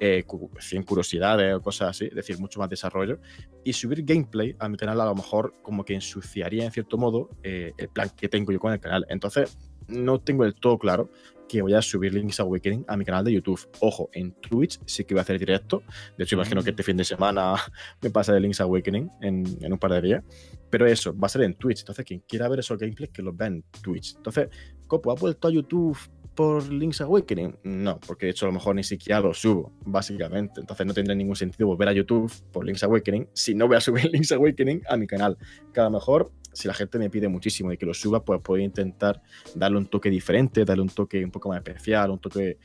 eh, 100 curiosidades o cosas así, es decir, mucho más desarrollo. Y subir gameplay a mi canal a lo mejor como que ensuciaría en cierto modo eh, el plan que tengo yo con el canal. Entonces, no tengo del todo claro, que voy a subir Link's Awakening a mi canal de YouTube. Ojo, en Twitch sí que voy a hacer directo. De hecho, imagino que este fin de semana me pasa de Link's Awakening en, en un par de días. Pero eso, va a ser en Twitch. Entonces, quien quiera ver esos gameplays, que los vea en Twitch. Entonces, Copo, ¿ha vuelto a YouTube por Link's Awakening? No, porque de hecho a lo mejor ni siquiera lo subo, básicamente. Entonces no tendría ningún sentido volver a YouTube por Link's Awakening si no voy a subir Link's Awakening a mi canal. Que a lo mejor, si la gente me pide muchísimo de que lo suba, pues puedo intentar darle un toque diferente, darle un toque un poco más especial, un toque,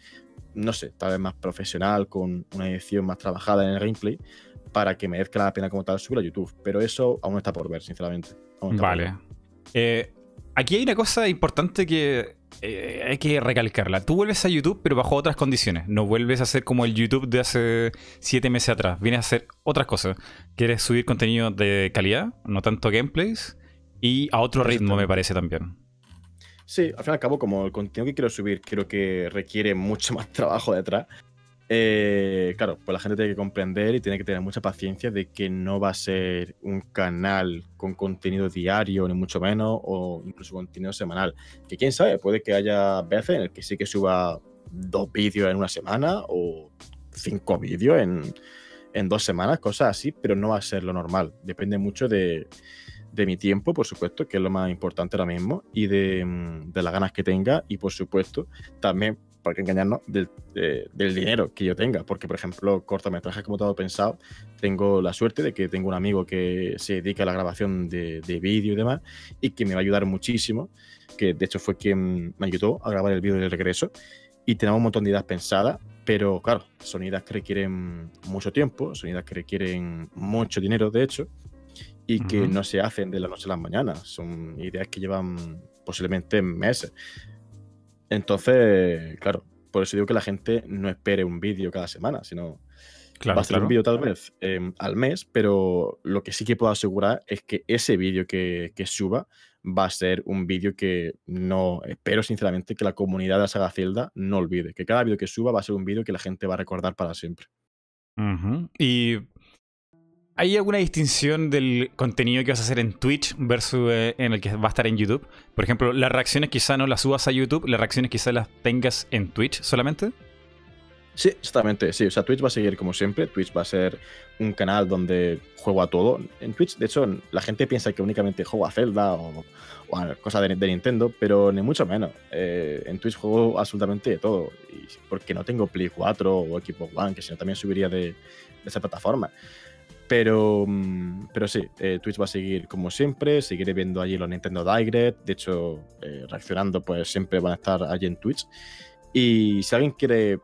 no sé, tal vez más profesional, con una edición más trabajada en el gameplay, para que merezca la pena como tal subir a YouTube. Pero eso aún está por ver, sinceramente. Vale. Eh, aquí hay una cosa importante que eh, hay que recalcarla. Tú vuelves a YouTube, pero bajo otras condiciones. No vuelves a hacer como el YouTube de hace siete meses atrás. Vienes a hacer otras cosas. Quieres subir contenido de calidad, no tanto gameplays, y a otro ritmo, me parece también. Sí, al fin y al cabo, como el contenido que quiero subir creo que requiere mucho más trabajo detrás, eh, claro, pues la gente tiene que comprender y tiene que tener mucha paciencia de que no va a ser un canal con contenido diario, ni mucho menos, o incluso contenido semanal. Que quién sabe, puede que haya veces en el que sí que suba dos vídeos en una semana o cinco vídeos en, dos semanas, cosas así, pero no va a ser lo normal. Depende mucho de, mi tiempo, por supuesto, que es lo más importante ahora mismo, y de, de las ganas que tenga, y por supuesto, también por qué engañarnos, del, del, dinero que yo tenga. Porque, por ejemplo, cortometrajes como todo pensado, tengo la suerte de que tengo un amigo que se dedica a la grabación de, de vídeo y demás, y que me va a ayudar muchísimo, que de hecho fue quien me ayudó a grabar el vídeo del regreso. Y tenemos un montón de ideas pensadas, pero claro, son ideas que requieren mucho tiempo, son ideas que requieren mucho dinero, de hecho, y que no se hacen de la noche a la mañana. Son ideas que llevan posiblemente meses. Entonces, claro, por eso digo que la gente no espere un vídeo cada semana, sino va a ser un vídeo tal vez em, al mes, pero lo que sí que puedo asegurar es que ese vídeo que, suba va a ser un vídeo que no espero sinceramente que la comunidad de la saga Zelda no olvide, que cada vídeo que suba va a ser un vídeo que la gente va a recordar para siempre. Y ¿Hay alguna distinción del contenido que vas a hacer en Twitch versus eh, en el que va a estar en YouTube? Por ejemplo, las reacciones quizá no las subas a YouTube, las reacciones quizá las tengas en Twitch solamente. Sí, exactamente, sí. O sea, Twitch va a seguir como siempre. Twitch va a ser un canal donde juego a todo. En Twitch, de hecho, la gente piensa que únicamente juego a Zelda o, a cosas de, Nintendo, pero ni mucho menos. Eh, en Twitch juego absolutamente todo. Y porque no tengo Play 4 o Equipo One, que si no también subiría de, de esa plataforma. Pero, mm, pero sí, eh, Twitch va a seguir como siempre, seguiré viendo allí los Nintendo Direct, de hecho, eh, reaccionando, pues siempre van a estar allí en Twitch. Y si alguien quiere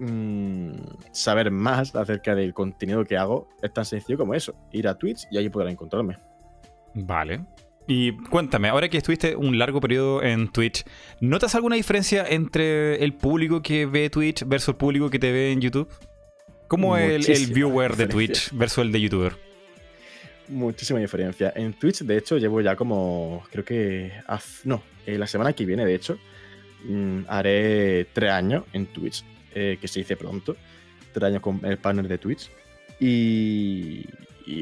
mm, saber más acerca del contenido que hago, es tan sencillo como eso, ir a Twitch y allí podrá encontrarme. Vale. Y cuéntame, ahora que estuviste un largo periodo en Twitch, ¿notas alguna diferencia entre el público que ve Twitch versus el público que te ve en YouTube? ¿Cómo es el, viewer de Twitch versus el de YouTuber? Muchísima diferencia. En Twitch, de hecho, llevo ya como, creo que, no, eh, la semana que viene, de hecho, mm, haré tres años en Twitch, eh, que se dice pronto, tres años con el partner de Twitch. Y,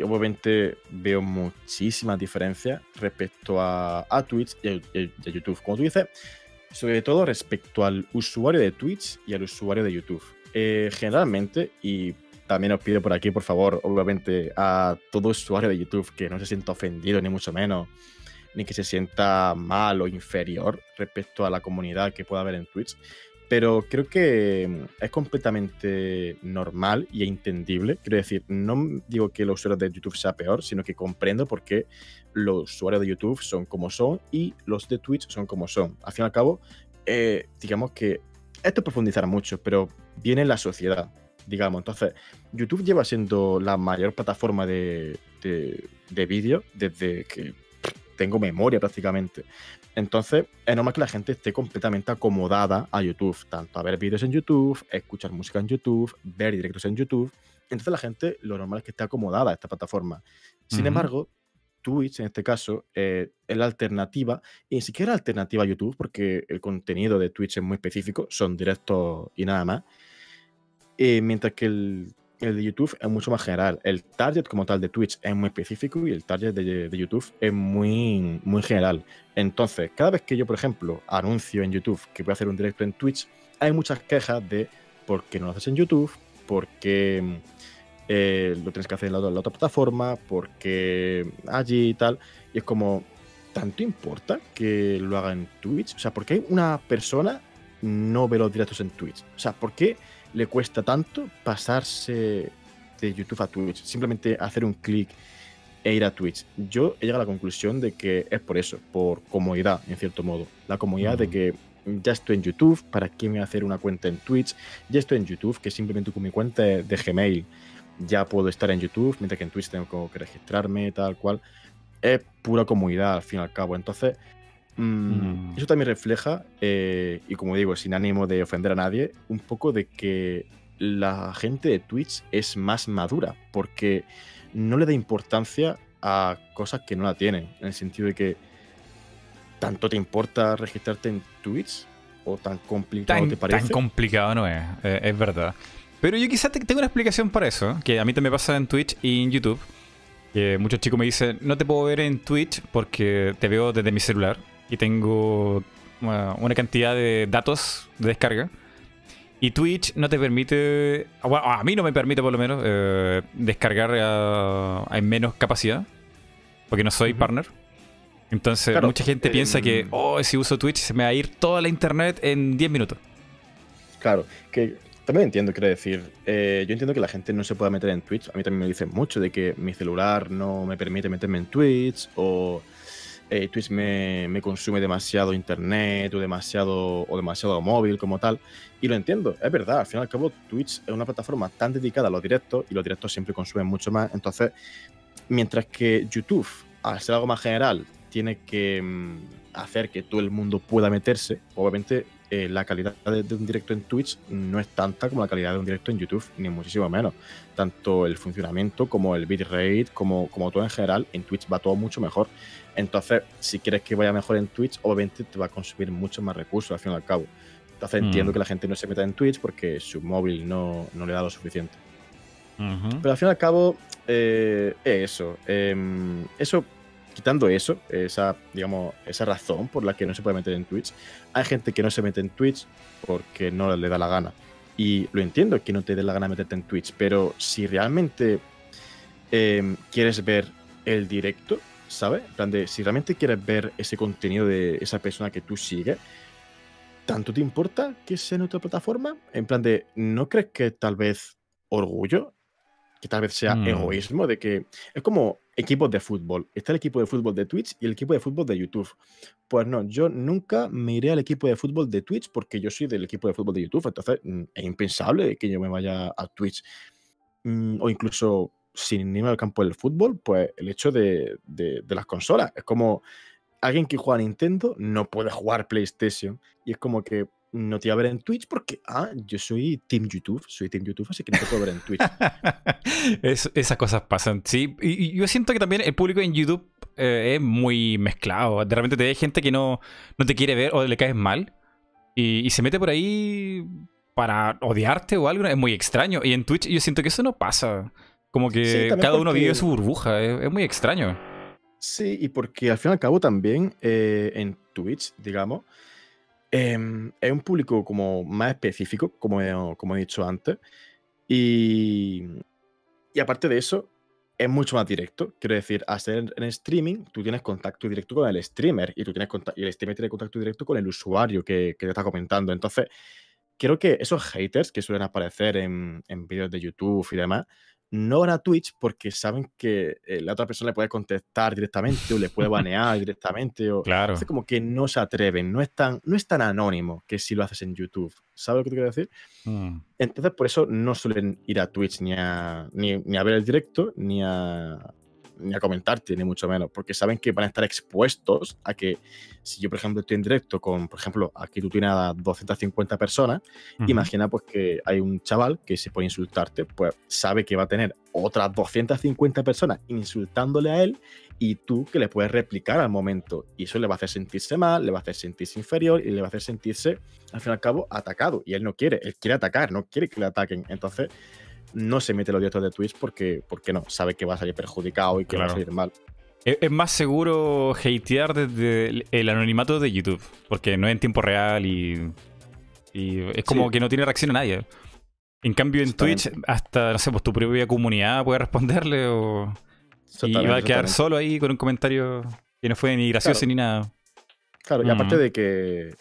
obviamente veo muchísimas diferencias respecto a, Twitch y a, YouTube. Como tú dices, sobre todo respecto al usuario de Twitch y al usuario de YouTube. Eh, generalmente, y también os pido por aquí, por favor, obviamente, a todo usuario de YouTube que no se sienta ofendido, ni mucho menos, ni que se sienta mal o inferior respecto a la comunidad que pueda haber en Twitch. Pero creo que mm, es completamente normal y entendible. Quiero decir, no digo que los usuarios de YouTube sea peor, sino que comprendo por qué los usuarios de YouTube son como son y los de Twitch son como son. Al fin y al cabo, eh, digamos que esto profundizará mucho, pero viene la sociedad, digamos. Entonces, YouTube lleva siendo la mayor plataforma de, de, vídeo desde que tengo memoria prácticamente. Entonces, es normal que la gente esté completamente acomodada a YouTube, tanto a ver vídeos en YouTube, escuchar música en YouTube, ver directos en YouTube. Entonces, la gente lo normal es que esté acomodada a esta plataforma. Sin embargo, Twitch, en este caso, eh, es la alternativa, y ni siquiera alternativa a YouTube, porque el contenido de Twitch es muy específico, son directos y nada más. Eh, mientras que el de YouTube es mucho más general. El target como tal de Twitch es muy específico y el target de, de, YouTube es muy, muy general. Entonces, cada vez que yo, por ejemplo, anuncio en YouTube que voy a hacer un directo en Twitch, hay muchas quejas de por qué no lo haces en YouTube, por qué eh, lo tienes que hacer en la, la, otra plataforma, porque allí y tal. Y es como, ¿tanto importa que lo haga en Twitch? O sea, ¿por qué una persona no ve los directos en Twitch? O sea, ¿por qué le cuesta tanto pasarse de YouTube a Twitch? Simplemente hacer un clic e ir a Twitch. Yo he llegado a la conclusión de que es por eso, por comodidad, en cierto modo. La comodidad de que ya estoy en YouTube, ¿para qué me voy a hacer una cuenta en Twitch? Ya estoy en YouTube, que simplemente con mi cuenta de Gmail ya puedo estar en YouTube, mientras que en Twitch tengo que registrarme, tal cual. Es pura comodidad, al fin y al cabo. Entonces, mmm, mm. eso también refleja, eh, y como digo, sin ánimo de ofender a nadie, un poco de que la gente de Twitch es más madura, porque no le da importancia a cosas que no la tienen, en el sentido de que tanto te importa registrarte en Twitch o tan complicado tan, te parece. Tan complicado no es, eh, es verdad. Pero yo quizás tengo una explicación para eso, que a mí también me pasa en Twitch y en YouTube. Que muchos chicos me dicen, no te puedo ver en Twitch porque te veo desde mi celular y tengo una cantidad de datos de descarga. Y Twitch no te permite, bueno, a mí no me permite por lo menos, eh, descargar a, a, menos capacidad, porque no soy uh -huh. partner. Entonces claro, mucha gente eh, piensa que, oh, si uso Twitch se me va a ir toda la internet en 10 minutos. Claro, que también entiendo, quiero decir. Eh, yo entiendo que la gente no se pueda meter en Twitch. A mí también me dicen mucho de que mi celular no me permite meterme en Twitch o eh, Twitch me, me, consume demasiado internet o demasiado, o demasiado móvil como tal. Y lo entiendo, es verdad. Al fin y al cabo, Twitch es una plataforma tan dedicada a los directos y los directos siempre consumen mucho más. Entonces, mientras que YouTube, al ser algo más general, tiene que mm, hacer que todo el mundo pueda meterse, obviamente eh, la calidad de, de, un directo en Twitch no es tanta como la calidad de un directo en YouTube, ni muchísimo menos. Tanto el funcionamiento como el bitrate, como, como todo en general, en Twitch va todo mucho mejor. Entonces, si quieres que vaya mejor en Twitch, obviamente te va a consumir muchos más recursos al fin y al cabo. Entonces, mm. entiendo que la gente no se meta en Twitch porque su móvil no, no le da lo suficiente. Uh -huh. Pero al fin y al cabo, eh, es eso. Eh, eso quitando eso, esa, digamos, esa razón por la que no se puede meter en Twitch, hay gente que no se mete en Twitch porque no le da la gana. Y lo entiendo que no te dé la gana meterte en Twitch, pero si realmente eh, quieres ver el directo, ¿sabes? En plan de, si realmente quieres ver ese contenido de esa persona que tú sigues, ¿tanto te importa que sea en otra plataforma? En plan de, ¿no crees que tal vez orgullo que tal vez sea mm. egoísmo, de que es como equipos de fútbol. Está el equipo de fútbol de Twitch y el equipo de fútbol de YouTube. Pues no, yo nunca me iré al equipo de fútbol de Twitch porque yo soy del equipo de fútbol de YouTube. Entonces mm, es impensable que yo me vaya a Twitch. Mm, o incluso sin irme al campo del fútbol, pues el hecho de, de, de las consolas. Es como alguien que juega a Nintendo no puede jugar PlayStation. Y es como que no te iba a ver en Twitch porque, ah, yo soy Team YouTube, soy Team YouTube, así que no te puedo ver en Twitch. es, esas cosas pasan, sí. Y, y, yo siento que también el público en YouTube eh, es muy mezclado. De repente te hay gente que no, no te quiere ver o le caes mal y, y, se mete por ahí para odiarte o algo. Es muy extraño. Y en Twitch yo siento que eso no pasa. Como que sí, cada porque... uno vive su burbuja. Es, es, muy extraño. Sí, y porque al fin y al cabo también eh, en Twitch, digamos, eh, es un público como más específico, como he, como he dicho antes. Y, y, aparte de eso, es mucho más directo. Quiero decir, hacer en streaming, tú tienes contacto directo con el streamer y, tú tienes y el streamer tiene contacto directo con el usuario que, que te está comentando. Entonces, creo que esos haters que suelen aparecer en, en vídeos de YouTube y demás, no van a Twitch porque saben que eh, la otra persona le puede contestar directamente o le puede banear directamente. O, claro. Entonces, como que no se atreven, no es, tan, no es tan anónimo que si lo haces en YouTube. ¿Sabes lo que te quiero decir? Mm. Entonces, por eso no suelen ir a Twitch ni a, ni, ni a ver el directo, ni a, ni a comentarte, ni mucho menos, porque saben que van a estar expuestos a que si yo, por ejemplo, estoy en directo con, por ejemplo, aquí tú tienes a 250 personas, uh -huh. imagina pues que hay un chaval que se puede insultarte, pues sabe que va a tener otras 250 personas insultándole a él y tú que le puedes replicar al momento. Y eso le va a hacer sentirse mal, le va a hacer sentirse inferior y le va a hacer sentirse, al fin y al cabo, atacado. Y él no quiere, él quiere atacar, no quiere que le ataquen. Entonces, no se mete los directos de Twitch porque, porque no, sabe que va a salir perjudicado y que va a salir mal. Es, es más seguro hatear desde el, anonimato de YouTube, porque no es en tiempo real y, y es como Sí. que no tiene reacción a nadie. En cambio, en Twitch, hasta, no sé, pues tu propia comunidad puede responderle o... Y va a quedar solo ahí con un comentario que no fue ni gracioso Claro. ni nada. Claro, y aparte Mm. de que,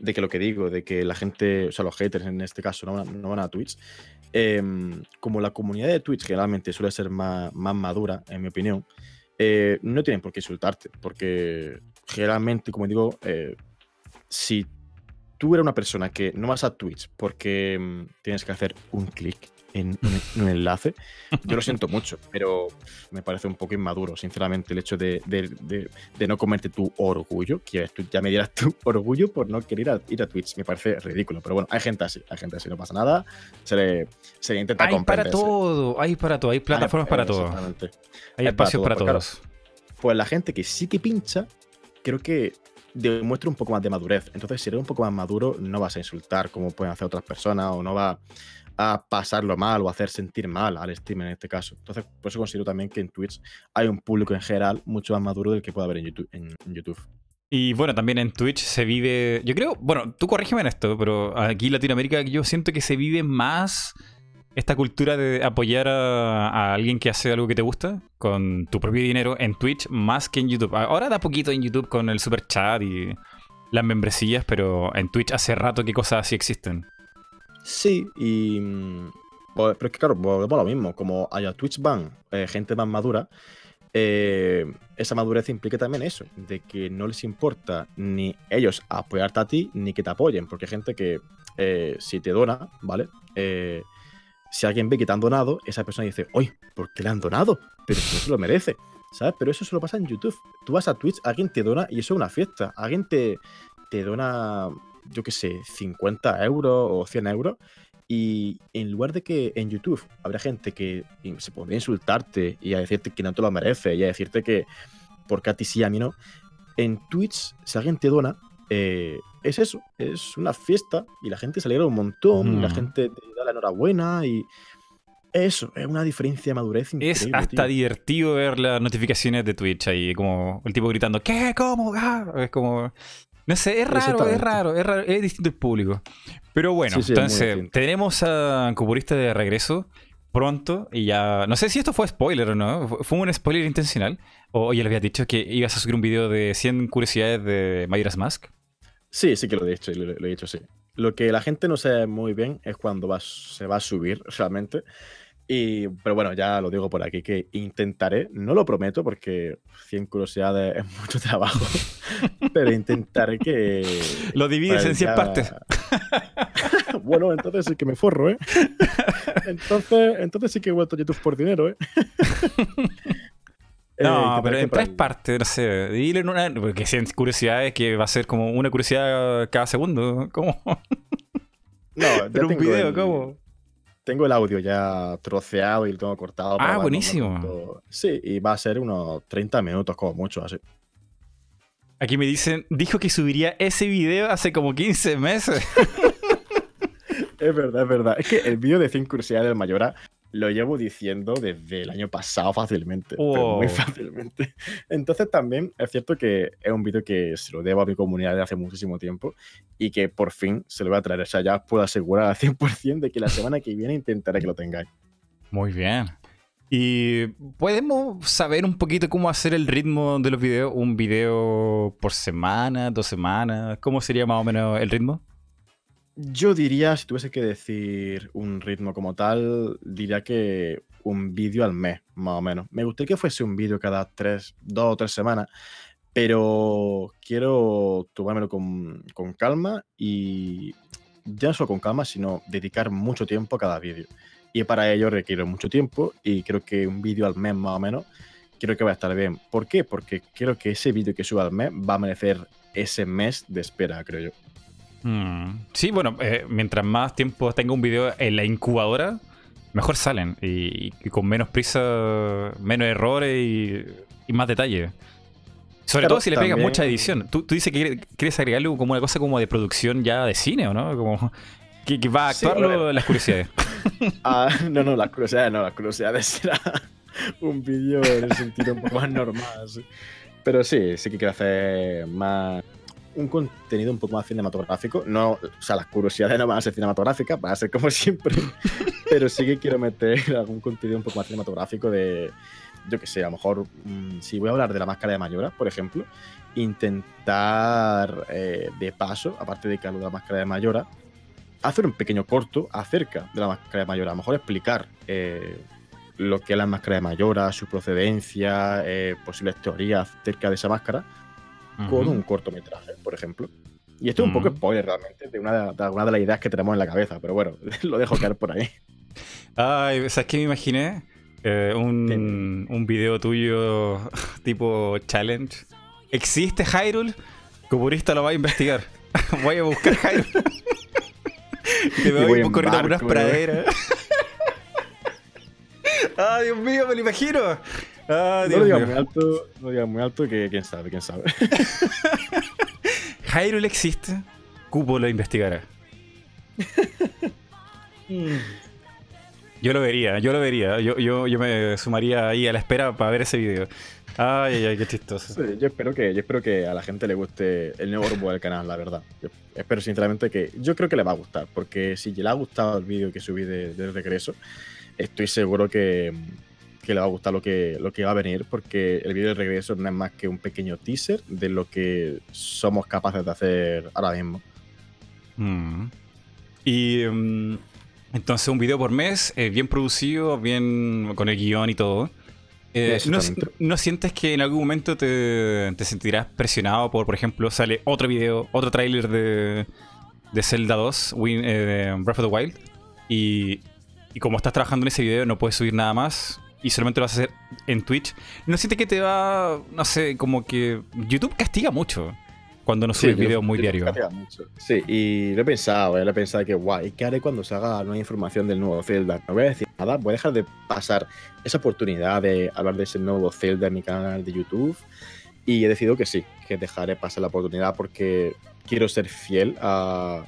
de que lo que digo, de que la gente, o sea, los haters en este caso no van a, no van a Twitch, em, como la comunidad de Twitch generalmente suele ser más, más madura, en mi opinión, eh, no tienen por qué insultarte, porque generalmente, como digo, eh, si tú eres una persona que no vas a Twitch porque mm, tienes que hacer un clic en un, en un enlace, yo lo siento mucho, pero me parece un poco inmaduro, sinceramente, el hecho de, de- de- de no comerte tu orgullo, que tú ya me dieras tu orgullo por no querer ir a, ir a Twitch, me parece ridículo, pero bueno, hay gente así, hay gente así, no pasa nada, se le, se le intenta Hay para todo, hay para todo, hay plataformas Hay- para todo. exactamente. Hay hay para espacios todo, para pues, claro. todos. Pues la gente que sí que pincha, creo que demuestra un poco más de madurez. Entonces, si eres un poco más maduro, no vas a insultar como pueden hacer otras personas o no va a pasarlo mal o hacer sentir mal al streamer en este caso. Entonces, por eso considero también que en Twitch hay un público en general mucho más maduro del que puede haber en YouTube. En, YouTube. Y bueno, también en Twitch se vive. Yo creo, bueno, tú corrígeme en esto, pero aquí en Latinoamérica yo siento que se vive más esta cultura de apoyar a, a alguien que hace algo que te gusta con tu propio dinero en Twitch más que en YouTube. Ahora da poquito en YouTube con el super chat y las membresías, pero en Twitch hace rato que cosas así existen. Sí, y. mm, pues, Pero es que, claro, volvemos a lo mismo. Como haya Twitch van eh, gente más madura, eh, esa madurez implica también eso, de que no les importa ni ellos apoyarte a ti, ni que te apoyen, porque hay gente que eh, si te dona, ¿vale? Si alguien ve que te han donado, esa persona dice, oye, ¿por qué le han donado? Pero no se lo merece, ¿sabes? Pero eso solo pasa en YouTube. Tú vas a Twitch, alguien te dona y eso es una fiesta. Alguien te, te dona, yo qué sé, 50 euros o 100 euros. Y en lugar de que en YouTube habrá gente que se podría insultarte y a decirte que no te lo merece y a decirte que porque a ti sí, a mí no, en Twitch, si alguien te dona, eh, es eso, es una fiesta y la gente se alegra un montón y la Mm. gente te da la enhorabuena y eso, es una diferencia de madurez increíble. Es hasta tío. divertido ver las notificaciones de Twitch ahí, como el tipo gritando, ¿qué? ¿Cómo? Ah", Es como... No sé, es raro, es raro, es raro, es distinto el público. Pero bueno, Sí, sí, entonces tenemos a Cupurista de regreso pronto y ya... No sé si esto fue spoiler o no, ¿Fu- ¿fue un spoiler intencional? O ya le habías dicho que ibas a subir un video de 100 curiosidades de Majora's Mask. Sí, sí que lo he dicho, lo, lo he dicho, sí. Lo que la gente no sabe muy bien es cuándo va, se va a subir realmente. Y, pero bueno, ya lo digo por aquí, que intentaré, no lo prometo porque 100 curiosidades es mucho trabajo, pero intentaré que... Lo divides en 100 ya- partes. bueno, entonces sí que me forro, ¿eh? entonces, entonces sí que he vuelto a YouTube por dinero, ¿eh? Eh, No, intentaré pero en tres partes, no sé. Dile en una. Porque 100 curiosidades que va a ser como una curiosidad cada segundo. ¿Cómo? No, Pero un video, el- ¿cómo? Tengo el audio ya troceado y lo tengo cortado. para Ah, buenísimo. Sí, y va a ser unos 30 minutos como mucho, así. Aquí me dicen, dijo que subiría ese video hace como 15 meses. Es verdad, es verdad. Es que el vídeo de 100 curiosidades del Mayora lo llevo diciendo desde el año pasado fácilmente. Pero muy fácilmente. Entonces también es cierto que es un vídeo que se lo debo a mi comunidad desde hace muchísimo tiempo y que por fin se lo voy a traer. O sea, ya os puedo asegurar al 100% de que la semana que viene intentaré que lo tengáis. Muy bien. Y podemos saber un poquito cómo hacer el ritmo de los videos. Un video por semana, dos semanas. ¿Cómo sería más o menos el ritmo? Yo diría, si tuviese que decir un ritmo como tal, diría que un vídeo al mes, más o menos. Me gustaría que fuese un vídeo cada tres, dos o tres semanas, pero quiero tomármelo con, con calma y ya no solo con calma, sino dedicar mucho tiempo a cada vídeo. Y para ello requiero mucho tiempo y creo que un vídeo al mes más o menos, creo que va a estar bien. ¿Por qué? Porque creo que ese vídeo que suba al mes va a merecer ese mes de espera, creo yo. Mm, Sí, bueno, eh, mientras más tiempo tenga un video en la incubadora, mejor salen. Y, y con menos prisa, menos errores y, y más detalle. Sobre Claro, todo si le también- mucha edición. Tú, tú dices que quiere- quieres agregarle como una cosa como de producción ya de cine, ¿o no? Como que, que va a Sí, actuar a ver. lo- las curiosidades. Ah, no, no, las curiosidades no, las curiosidades será un vídeo en el sentido un poco más normal. sí. Pero sí, sí que quiero hacer más un contenido un poco más cinematográfico. No, o sea, las curiosidades no van a ser cinematográficas, van a ser como siempre. pero sí que quiero meter algún contenido un poco más cinematográfico de, yo que sé, a lo mejor, mm, si voy a hablar de la máscara de Mayora, por ejemplo, intentar eh, de paso, aparte de que hablo de la máscara de Mayora, hacer un pequeño corto acerca de la máscara de Mayora. A lo mejor explicar eh, lo que es la máscara de Mayora, su procedencia, eh, posibles teorías acerca de esa máscara, con un cortometraje, por ejemplo. Y esto es un poco Ujú. spoiler realmente de una de, alguna de las ideas que tenemos en la cabeza, pero bueno, lo dejo caer por ahí. Ay, ¿sabes qué me imaginé? Eh, un, un video tuyo tipo challenge. ¿Existe Hyrule? Comunista lo va a investigar. Voy a buscar Hyrule. te voy voy en corriendo por unas praderas. ¡Ah, Dios mío, me lo imagino! ¡Ah, No lo digas muy alto, no lo digas muy alto, que quién sabe, quién sabe. Hyrule existe. Cupo lo investigará. Yo lo vería, yo lo vería. Yo, yo, yo me sumaría ahí a la espera para ver ese video. Ay, ay, ay, qué chistoso. Sí, yo espero que yo espero que a la gente le guste el nuevo rumbo del canal, la verdad. Yo espero sinceramente que yo creo que le va a gustar, porque si le ha gustado el vídeo que subí de, de regreso, estoy seguro que, que le va a gustar lo que, lo que va a venir, porque el vídeo de regreso no es más que un pequeño teaser de lo que somos capaces de hacer ahora mismo. Mm. Y mm, entonces un video por mes, eh, bien producido, bien con el guion y todo. Eh, ¿no, sientes que en algún momento te, te sentirás presionado por, por ejemplo, sale otro video, otro tráiler de, de Zelda 2, Win- eh, Breath of the Wild, y, y como estás trabajando en ese video no puedes subir nada más y solamente lo vas a hacer en Twitch? ¿No sientes que te va, no sé, como que YouTube castiga mucho cuando no subes yo- videos muy diarios? Sí, y lo he pensado, eh, lo he pensado que guay, ¿qué haré cuando salga nueva información del nuevo Zelda? No voy a decir nada, voy a dejar de pasar esa oportunidad de hablar de ese nuevo Zelda en mi canal de YouTube. Y he decidido que sí, que dejaré pasar la oportunidad porque quiero ser fiel a,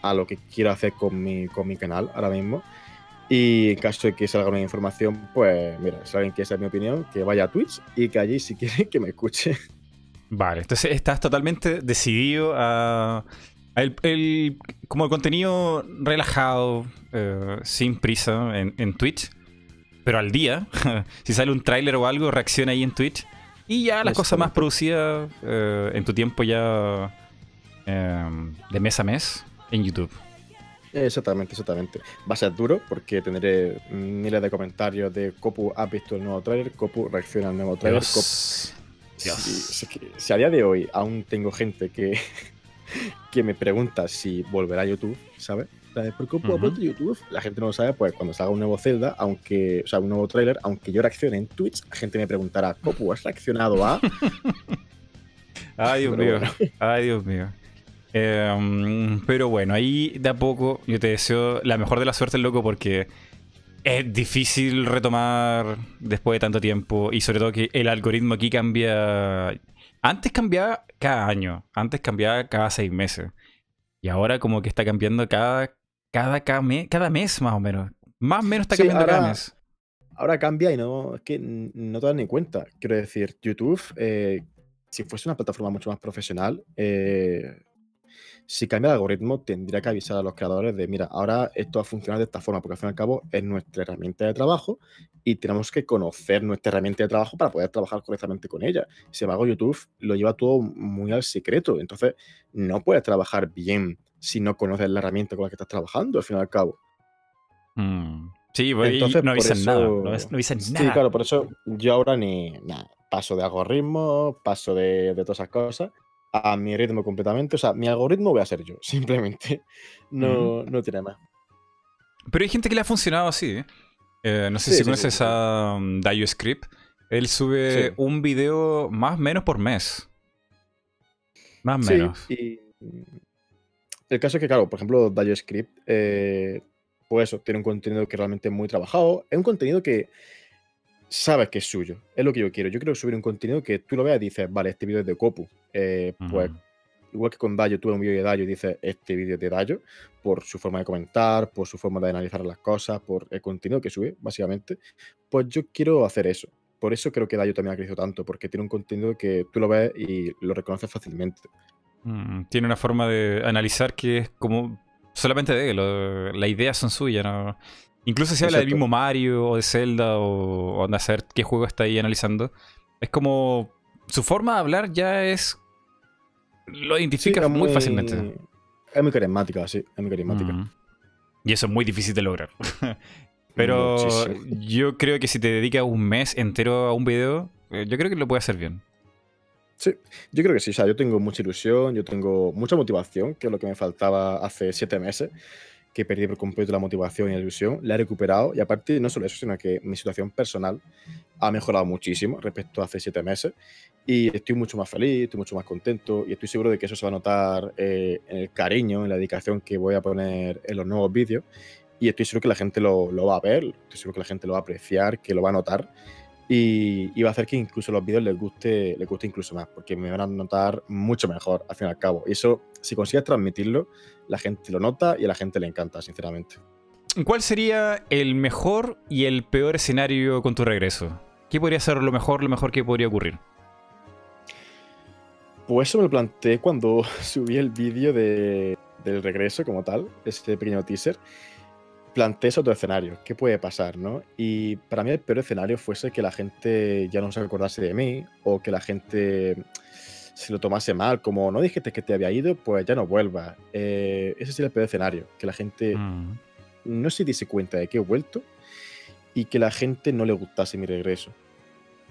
a lo que quiero hacer con mi, con mi canal ahora mismo. Y en caso de que salga una información, pues mira, si alguien quiere saber mi opinión, que vaya a Twitch y que allí si quiere que me escuche. Vale, entonces estás totalmente decidido a, a el, el- como el contenido relajado, eh, sin prisa en, en Twitch, pero al día. si sale un tráiler o algo, reacciona ahí en Twitch. Y ya las cosas más producidas eh, en tu tiempo ya eh, de mes a mes en YouTube. Exactamente, exactamente. Va a ser duro porque tendré miles de comentarios de Copu ha visto el nuevo trailer, Copu reacciona al nuevo trailer. Copu- Dios. Dios. Si, si- que- si a día de hoy aún tengo gente que, que me pregunta si volverá a YouTube, ¿sabes? ¿Por qué Copu ha Ujú. vuelto a YouTube? La gente no lo sabe, pues cuando salga un nuevo Zelda, aunque, o sea, un nuevo trailer, aunque yo reaccione en Twitch, la gente me preguntará, Copu, ¿has reaccionado a? Ay, Dios Pero mío. bueno. Ay, Dios mío. Eh, pero bueno, ahí de a poco yo te deseo la mejor de la suerte, loco, porque es difícil retomar después de tanto tiempo y sobre todo que el algoritmo aquí cambia. Antes cambiaba cada año, antes cambiaba cada seis meses y ahora como que está cambiando cada, cada, cada, mes, cada mes más o menos. Más o menos está Sí, cambiando cada ahora- mes. Ahora cambia y no, es que no te das ni cuenta. Quiero decir, YouTube, eh, si fuese una plataforma mucho más profesional, eh, si cambia el algoritmo, tendría que avisar a los creadores de, mira, ahora esto va a funcionar de esta forma, porque al fin y al cabo es nuestra herramienta de trabajo y tenemos que conocer nuestra herramienta de trabajo para poder trabajar correctamente con ella. Sin embargo, YouTube lo lleva todo muy al secreto, entonces no puedes trabajar bien si no conoces la herramienta con la que estás trabajando, al fin y al cabo. Mm. Sí, pues, y Entonces, no eso- nada. No, no dicen Sí, nada. claro, por eso yo ahora ni nada, paso de algoritmo, paso de, de todas esas cosas a mi ritmo completamente. O sea, mi algoritmo voy a ser yo, simplemente. No, no tiene más. Pero hay gente que le ha funcionado así. ¿eh? Eh, no sé Sí, si sí, conoces sí, a um, Script. Él sube un video más o menos por mes. Más o menos. y el caso es que, claro, por ejemplo, DioScript, eh, pues eso, tiene un contenido que realmente es muy trabajado. Es un contenido que sabes que es suyo. Es lo que yo quiero. Yo quiero subir un contenido que tú lo veas y dices, vale, este vídeo es de Copu. Eh, pues igual que con Dayo, tuve un vídeo de Dayo y dice este vídeo de Dayo, por su forma de comentar, por su forma de analizar las cosas, por el contenido que sube, básicamente, pues yo quiero hacer eso. Por eso creo que Dayo también ha crecido tanto, porque tiene un contenido que tú lo ves y lo reconoces fácilmente. Mm, tiene una forma de analizar que es como solamente de él. Las ideas son suyas, ¿no? Incluso si habla del mismo Mario o de Zelda o, o de saber qué juego está ahí analizando. Es como. Su forma de hablar ya es. Lo identifica muy, fácilmente. Es muy carismática, sí, es muy carismática. Mm. Y eso es muy difícil de lograr. Pero yo creo que si te dedicas un mes entero a un video, eh, yo creo que lo puedes hacer bien. Sí, yo creo que sí. O sea, yo tengo mucha ilusión, yo tengo mucha motivación, que es lo que me faltaba hace siete meses, que perdí por completo la motivación y la ilusión. La he recuperado. Y aparte, no solo eso, sino que mi situación personal ha mejorado muchísimo respecto a hace siete meses. Y estoy mucho más feliz, estoy mucho más contento y estoy seguro de que eso se va a notar eh, en el cariño, en la dedicación que voy a poner en los nuevos vídeos. Y estoy seguro que la gente lo, lo va a ver, estoy seguro que la gente lo va a apreciar, que lo va a notar y, va a hacer que incluso los vídeos les guste, les guste incluso más, porque me van a notar mucho mejor al fin y al cabo. Y eso, si consigues transmitirlo, la gente lo nota y a la gente le encanta, sinceramente. ¿Cuál sería el mejor y el peor escenario con tu regreso? ¿Qué podría ser lo mejor, lo mejor que podría ocurrir? Pues eso me lo planteé cuando subí el vídeo de, del regreso como tal, este pequeño teaser plantees otro escenario. ¿Qué puede pasar, no? Y para mí el peor escenario fuese que la gente ya no se acordase de mí o que la gente se lo tomase mal, como no dijiste que te había ido, pues ya no vuelvas. Eh, ese sería el peor escenario, que la gente mm. no se diese cuenta de que he vuelto y que la gente no le gustase mi regreso.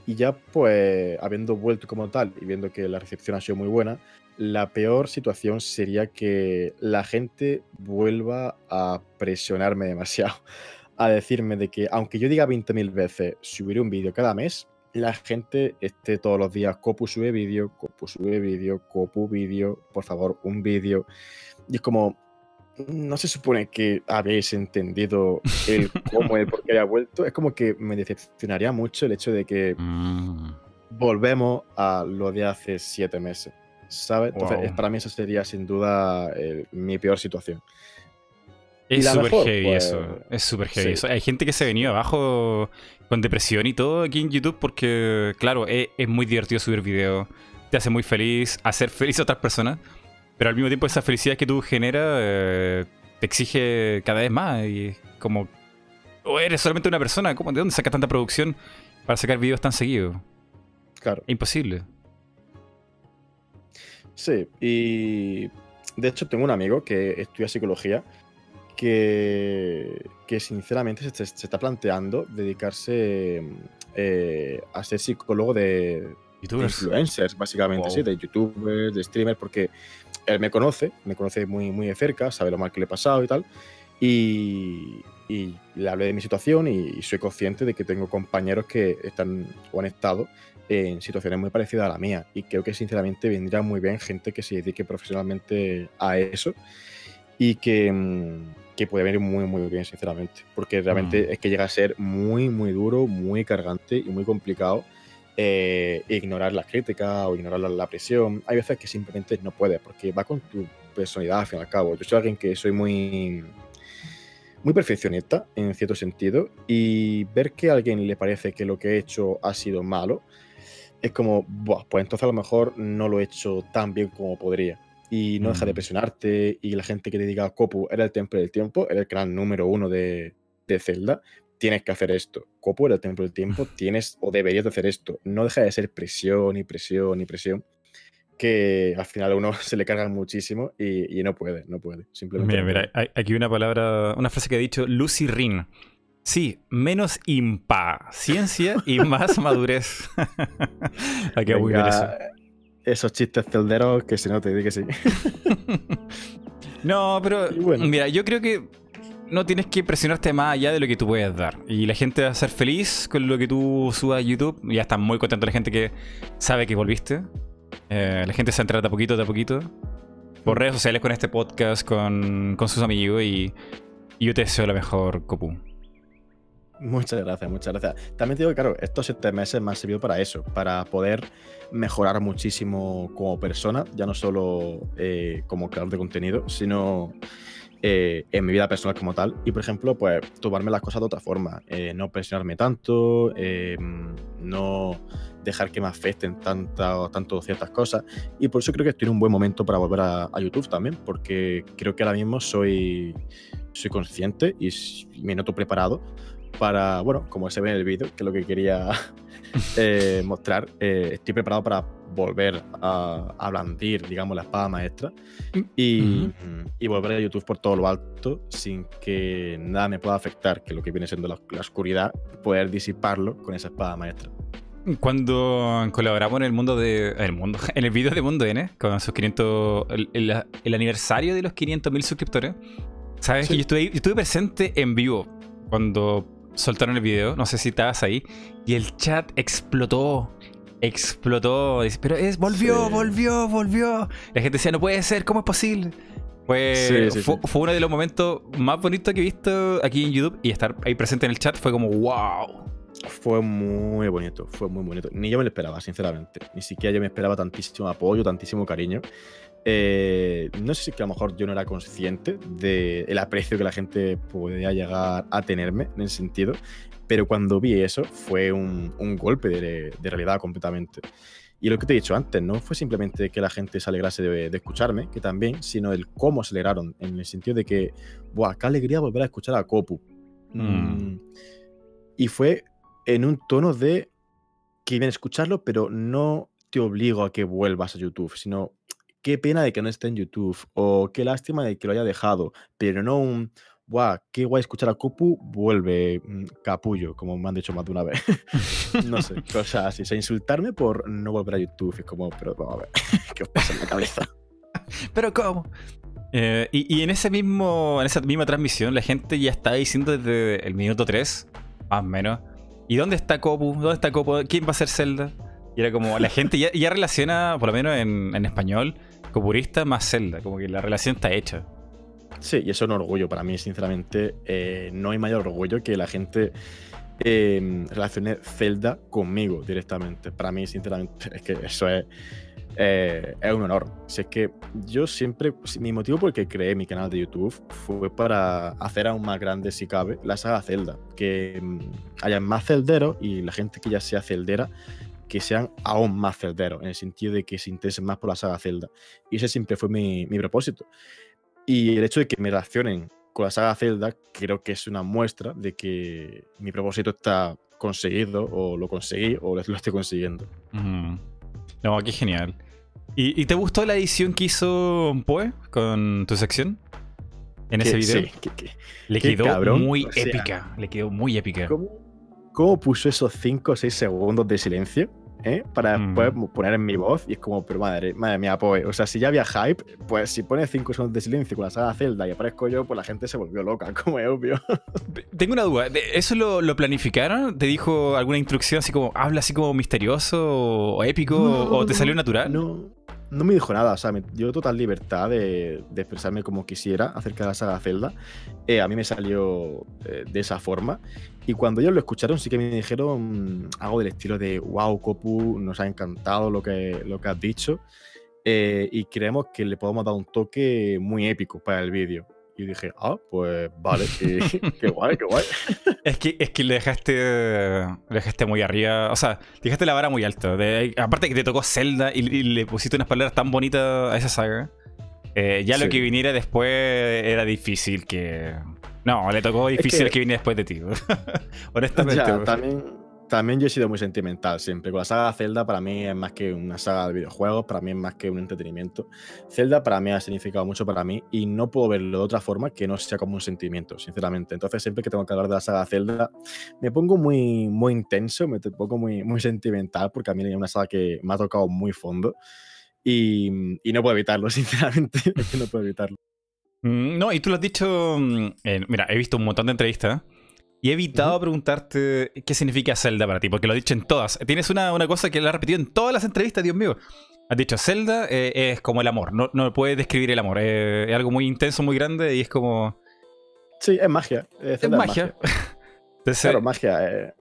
Y ya pues habiendo vuelto como tal y viendo que la recepción ha sido muy buena, la peor situación sería que la gente vuelva a presionarme demasiado, a decirme de que aunque yo diga 20.000 veces subiré un vídeo cada mes, la gente esté todos los días, Copu sube vídeo, Copu sube vídeo, Copu vídeo, por favor, un vídeo. Y es como, no se supone que habéis entendido el cómo, el por qué haya vuelto. Es como que me decepcionaría mucho el hecho de que mm. volvemos a lo de hace siete meses. ¿Sabes? Entonces, para mí eso sería sin duda eh, mi peor situación. Es súper heavy pues, eso. Es súper heavy Hay gente que se ha venido abajo con depresión y todo aquí en YouTube porque, claro, es, muy divertido subir videos. Te hace muy feliz, hacer feliz a otras personas. Pero al mismo tiempo esa felicidad que tú generas eh, te exige cada vez más. Y como, o eres solamente una persona. ¿Cómo, ¿De dónde sacas tanta producción para sacar videos tan seguidos? Claro. Imposible. Sí, y de hecho tengo un amigo que estudia psicología que, que sinceramente se, está planteando dedicarse eh, a ser psicólogo de, influencers, básicamente, sí, de youtubers, de streamers, porque él me conoce, me conoce muy, muy de cerca, sabe lo mal que le he pasado y tal, y, y le hablé de mi situación y, soy consciente de que tengo compañeros que están o han estado en situaciones muy parecidas a la mía. Y creo que sinceramente vendría muy bien gente que se dedique profesionalmente a eso y que, mm, que puede venir muy, muy bien, sinceramente. Porque realmente mm. es que llega a ser muy, muy duro, muy cargante y muy complicado eh, ignorar las críticas o ignorar la, presión. Hay veces que simplemente no puedes, porque va con tu personalidad al fin y al cabo. Yo soy alguien que soy muy muy perfeccionista en cierto sentido y ver que a alguien le parece que lo que he hecho ha sido malo es como, pues entonces a lo mejor no lo he hecho tan bien como podría. Y no deja de mm. presionarte y la gente que te diga, Copu, era el templo del tiempo, era el canal número uno de, de Zelda, tienes que hacer esto. Copu era el templo del tiempo, tienes o deberías de hacer esto. No deja de ser presión y presión y presión que al final a uno se le cargan muchísimo y, no puede, no puede. Simplemente mira, mira, hay aquí una palabra, una frase que ha dicho Lucy Rin. Sí, menos impaciencia y más madurez. Hay que eso. Esos chistes celderos que se no te que sí. no, pero mira, yo creo que no tienes que presionarte más allá de lo que tú puedes dar. Y la gente va a ser feliz con lo que tú subas a YouTube. Ya está muy contento la gente que sabe que volviste. Eh, la gente se entra de a poquito, de a poquito. Por redes sociales, con este podcast, con, sus amigos. Y, y yo te deseo lo mejor, Copu. Muchas gracias, muchas gracias. También te digo que, claro, estos siete meses me han servido para eso, para poder mejorar muchísimo como persona, ya no solo eh, como creador de contenido, sino eh, en mi vida personal como tal. Y, por ejemplo, pues tomarme las cosas de otra forma, eh, no presionarme tanto, no dejar que me afecten tanto, tanto ciertas cosas. Y por eso creo que estoy en un buen momento para volver a, a YouTube también, porque creo que ahora mismo soy, soy consciente y me noto preparado para, bueno, como se ve en el vídeo, que es lo que quería eh, mostrar, eh, estoy preparado para volver a, a, blandir, digamos, la espada maestra y, y, volver a YouTube por todo lo alto sin que nada me pueda afectar, que lo que viene siendo la, la oscuridad, poder disiparlo con esa espada maestra. Cuando colaboramos en el mundo de. El mundo. En el vídeo de Mundo N, con sus 500. El, el, el aniversario de los 500.000 suscriptores. Sabes sí. que yo estuve, yo estuve presente en vivo cuando soltaron el video, no sé si estabas ahí, y el chat explotó. Explotó. Pero es, volvió, sí. volvió, volvió. La gente decía, no puede ser, ¿cómo es posible? Fue, sí, sí, fue, fue, uno de los momentos más bonitos que he visto aquí en YouTube y estar ahí presente en el chat fue como, wow. Fue muy bonito, fue muy bonito. Ni yo me lo esperaba, sinceramente. Ni siquiera yo me esperaba tantísimo apoyo, tantísimo cariño. Eh, no sé si que a lo mejor yo no era consciente del aprecio que la gente podía llegar a tenerme en ese sentido, pero cuando vi eso fue un, un golpe de, de, realidad completamente. Y lo que te he dicho antes, no fue simplemente que la gente se alegrase de, de, escucharme, que también, sino el cómo se alegraron, en el sentido de que, ¡buah, qué alegría volver a escuchar a Copu! Mm. Y fue en un tono de que iban a escucharlo, pero no te obligo a que vuelvas a YouTube, sino qué pena de que no esté en YouTube o qué lástima de que lo haya dejado, pero no un, guau, qué guay escuchar a Copu, vuelve mm, capullo, como me han dicho más de una vez. no sé, cosas así. O sea, insultarme por no volver a YouTube. Es como, pero vamos a ver, ¿qué os pasa en la cabeza? pero ¿cómo? Eh, y, y, en ese mismo, en esa misma transmisión, la gente ya está diciendo desde el minuto 3, más o menos, ¿y dónde está Copu? ¿Dónde está Copu? ¿Quién va a ser Zelda? Y era como, la gente ya, ya relaciona, por lo menos en, en español, Copurista más Zelda, como que la relación está hecha. Sí, y eso es un orgullo para mí, sinceramente. Eh, no hay mayor orgullo que la gente eh, relacione Zelda conmigo directamente. Para mí, sinceramente, es que eso es, eh, es un honor. Si es que yo siempre, mi motivo por el que creé mi canal de YouTube fue para hacer aún más grande, si cabe, la saga Zelda. Que mm, haya más celderos y la gente que ya sea celdera que sean aún más celderos, en el sentido de que se interesen más por la saga Zelda. Y ese siempre fue mi, mi propósito. Y el hecho de que me relacionen con la saga Zelda creo que es una muestra de que mi propósito está conseguido o lo conseguí o lo estoy consiguiendo. Mm. No, qué genial. ¿Y, ¿Y, te gustó la edición que hizo Poe con tu sección? En ese video. Sí, le quedó cabrón, muy épica. Sea, le quedó muy épica. ¿Cómo, cómo puso esos 5 o 6 segundos de silencio? ¿Eh? para mm. después poner en mi voz. Y es como, pero madre, madre mía, pues, o sea, si ya había hype, pues si pone 5 segundos de silencio con la saga Zelda y aparezco yo, pues la gente se volvió loca, como es obvio. Tengo una duda, ¿eso lo, lo planificaron? ¿Te dijo alguna instrucción así como, habla así como misterioso o épico no, o te salió natural? No, no me dijo nada, o sea, me dio total libertad de, de expresarme como quisiera acerca de la saga Zelda. Eh, a mí me salió eh, de esa forma. Y cuando ellos lo escucharon, sí que me dijeron algo del estilo de, wow, Copu, nos ha encantado lo que, lo que has dicho. Eh, y creemos que le podemos dar un toque muy épico para el vídeo. Y dije, ah, pues vale, qué, qué guay, qué guay. Es que, es que le dejaste, le dejaste muy arriba, o sea, dejaste la vara muy alta. De, aparte que te tocó Zelda y, y, le pusiste unas palabras tan bonitas a esa saga. Eh, ya sí. lo que viniera después era difícil que... No, le tocó difícil es que, que viniera después de ti. Honestamente. Ya, también, también yo he sido muy sentimental siempre. Con la saga Zelda para mí es más que una saga de videojuegos, para mí es más que un entretenimiento. Zelda para mí ha significado mucho para mí y no puedo verlo de otra forma que no sea como un sentimiento, sinceramente. Entonces siempre que tengo que hablar de la saga Zelda me pongo muy, muy intenso, me pongo muy, muy sentimental porque a mí es una saga que me ha tocado muy fondo y, y no puedo evitarlo, sinceramente. no puedo evitarlo. Mm, no, y tú lo has dicho. Eh, mira, he visto un montón de entrevistas. Y he evitado uh -huh. preguntarte qué significa Zelda para ti, porque lo he dicho en todas. Tienes una, una cosa que lo has repetido en todas las entrevistas, Dios mío. Has dicho, Zelda eh, es como el amor, no, no puedes describir el amor. Eh, es algo muy intenso, muy grande y es como... Sí, es magia. Es, es magia. magia. Entonces, Claro, magia. eh,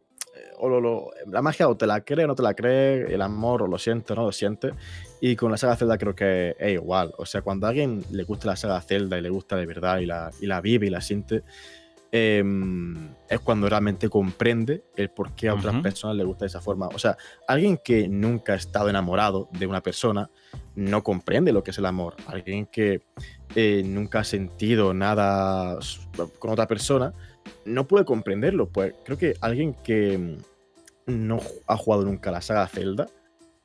o lo- lo- la magia o te la cree o no te la cree, el amor o lo siente o no lo siente. Y con la saga Zelda creo que es igual. O sea, cuando a alguien le gusta la saga Zelda y le gusta de verdad y la, y la vive y la siente, em, es cuando realmente comprende el por qué a otras personas le gusta de esa forma. O sea, alguien que nunca ha estado enamorado de una persona no comprende lo que es el amor. Alguien que eh, nunca ha sentido nada con otra persona no puede comprenderlo. Pues creo que alguien que mm, no ha jugado nunca la saga Zelda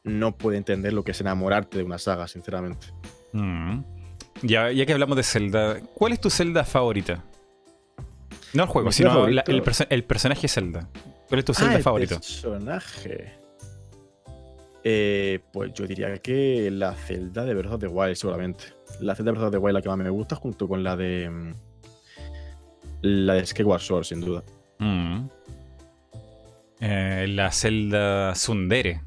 no puede entender lo que es enamorarte de una saga, sinceramente. mm, ya, ya que hablamos de Zelda, ¿cuál es tu Zelda favorita? No el juego, sino la- el, perso- el personaje Zelda. ¿Cuál es tu Ah, Zelda el favorito? personaje. Eh, pues yo diría que la Zelda de Breath of the Wild, seguramente. La Zelda de Breath of the Wild la que más me gusta, junto con la de. mm, La de Skyward Sword, sin duda. Mm. Eh, la Zelda Sundere.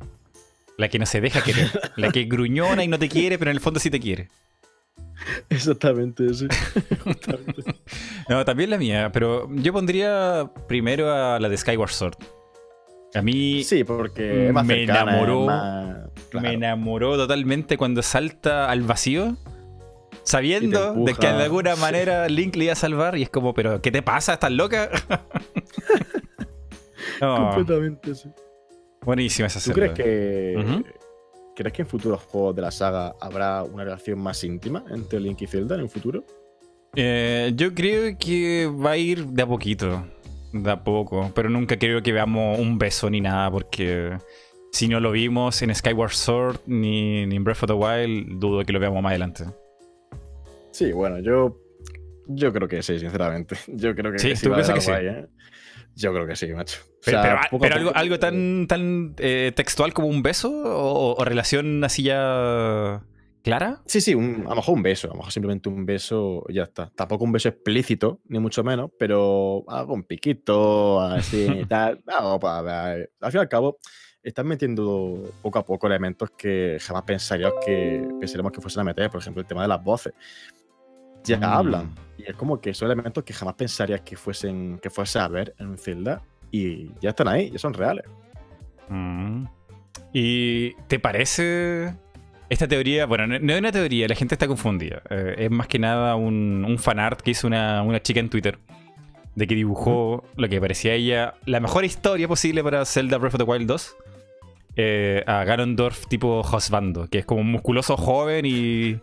La que no se deja querer. la que gruñona y no te quiere, pero en el fondo sí te quiere. Exactamente, sí. No, también la mía, pero yo pondría primero a la de Skyward Sword. A mí Sí, porque Me cercana, enamoró- más- claro. me enamoró totalmente cuando salta al vacío, sabiendo de que de alguna manera Link le iba a salvar y es como, pero ¿qué te pasa? ¿Estás loca? No, Completamente, sí. buenísima esa ¿Tú crees que. ¿Crees que en futuros juegos de la saga habrá una relación más íntima entre Link y Zelda en un futuro? Eh, yo creo que va a ir de a poquito, de a poco, pero nunca creo que veamos un beso ni nada, porque si no lo vimos en Skyward Sword ni, ni en Breath of the Wild, dudo que lo veamos más adelante. Sí, bueno, yo. Yo creo que sí, sinceramente. Yo creo que Sí, sí ¿tú va a que ahí, ¿eh? Yo creo que sí, macho. O Pero, sea, pero- poco pero algo, poco- algo tan, tan eh, textual como un beso o, o relación así ya clara. Sí, sí, un- a lo mejor un beso, a lo mejor simplemente un beso y ya está. Tampoco un beso explícito, ni mucho menos, pero algo un piquito, así y tal. Para ver. Al fin y al cabo, están metiendo poco a poco elementos que jamás pensaríamos que pensaríamos que fuesen a meter. Por ejemplo, el tema de las voces. Ya Mm. hablan. Y es como que son elementos que jamás pensarías que fuesen que fuese a ver en un Zelda. Y ya están ahí, ya son reales. Mm. ¿Y te parece esta teoría? Bueno, no, no es una teoría, la gente está confundida. Eh, es más que nada un, un fanart que hizo una, una chica en Twitter. De que dibujó lo que parecía a ella la mejor historia posible para Zelda Breath of the Wild 2. eh, a Ganondorf tipo Hosbando, que es como un musculoso joven y,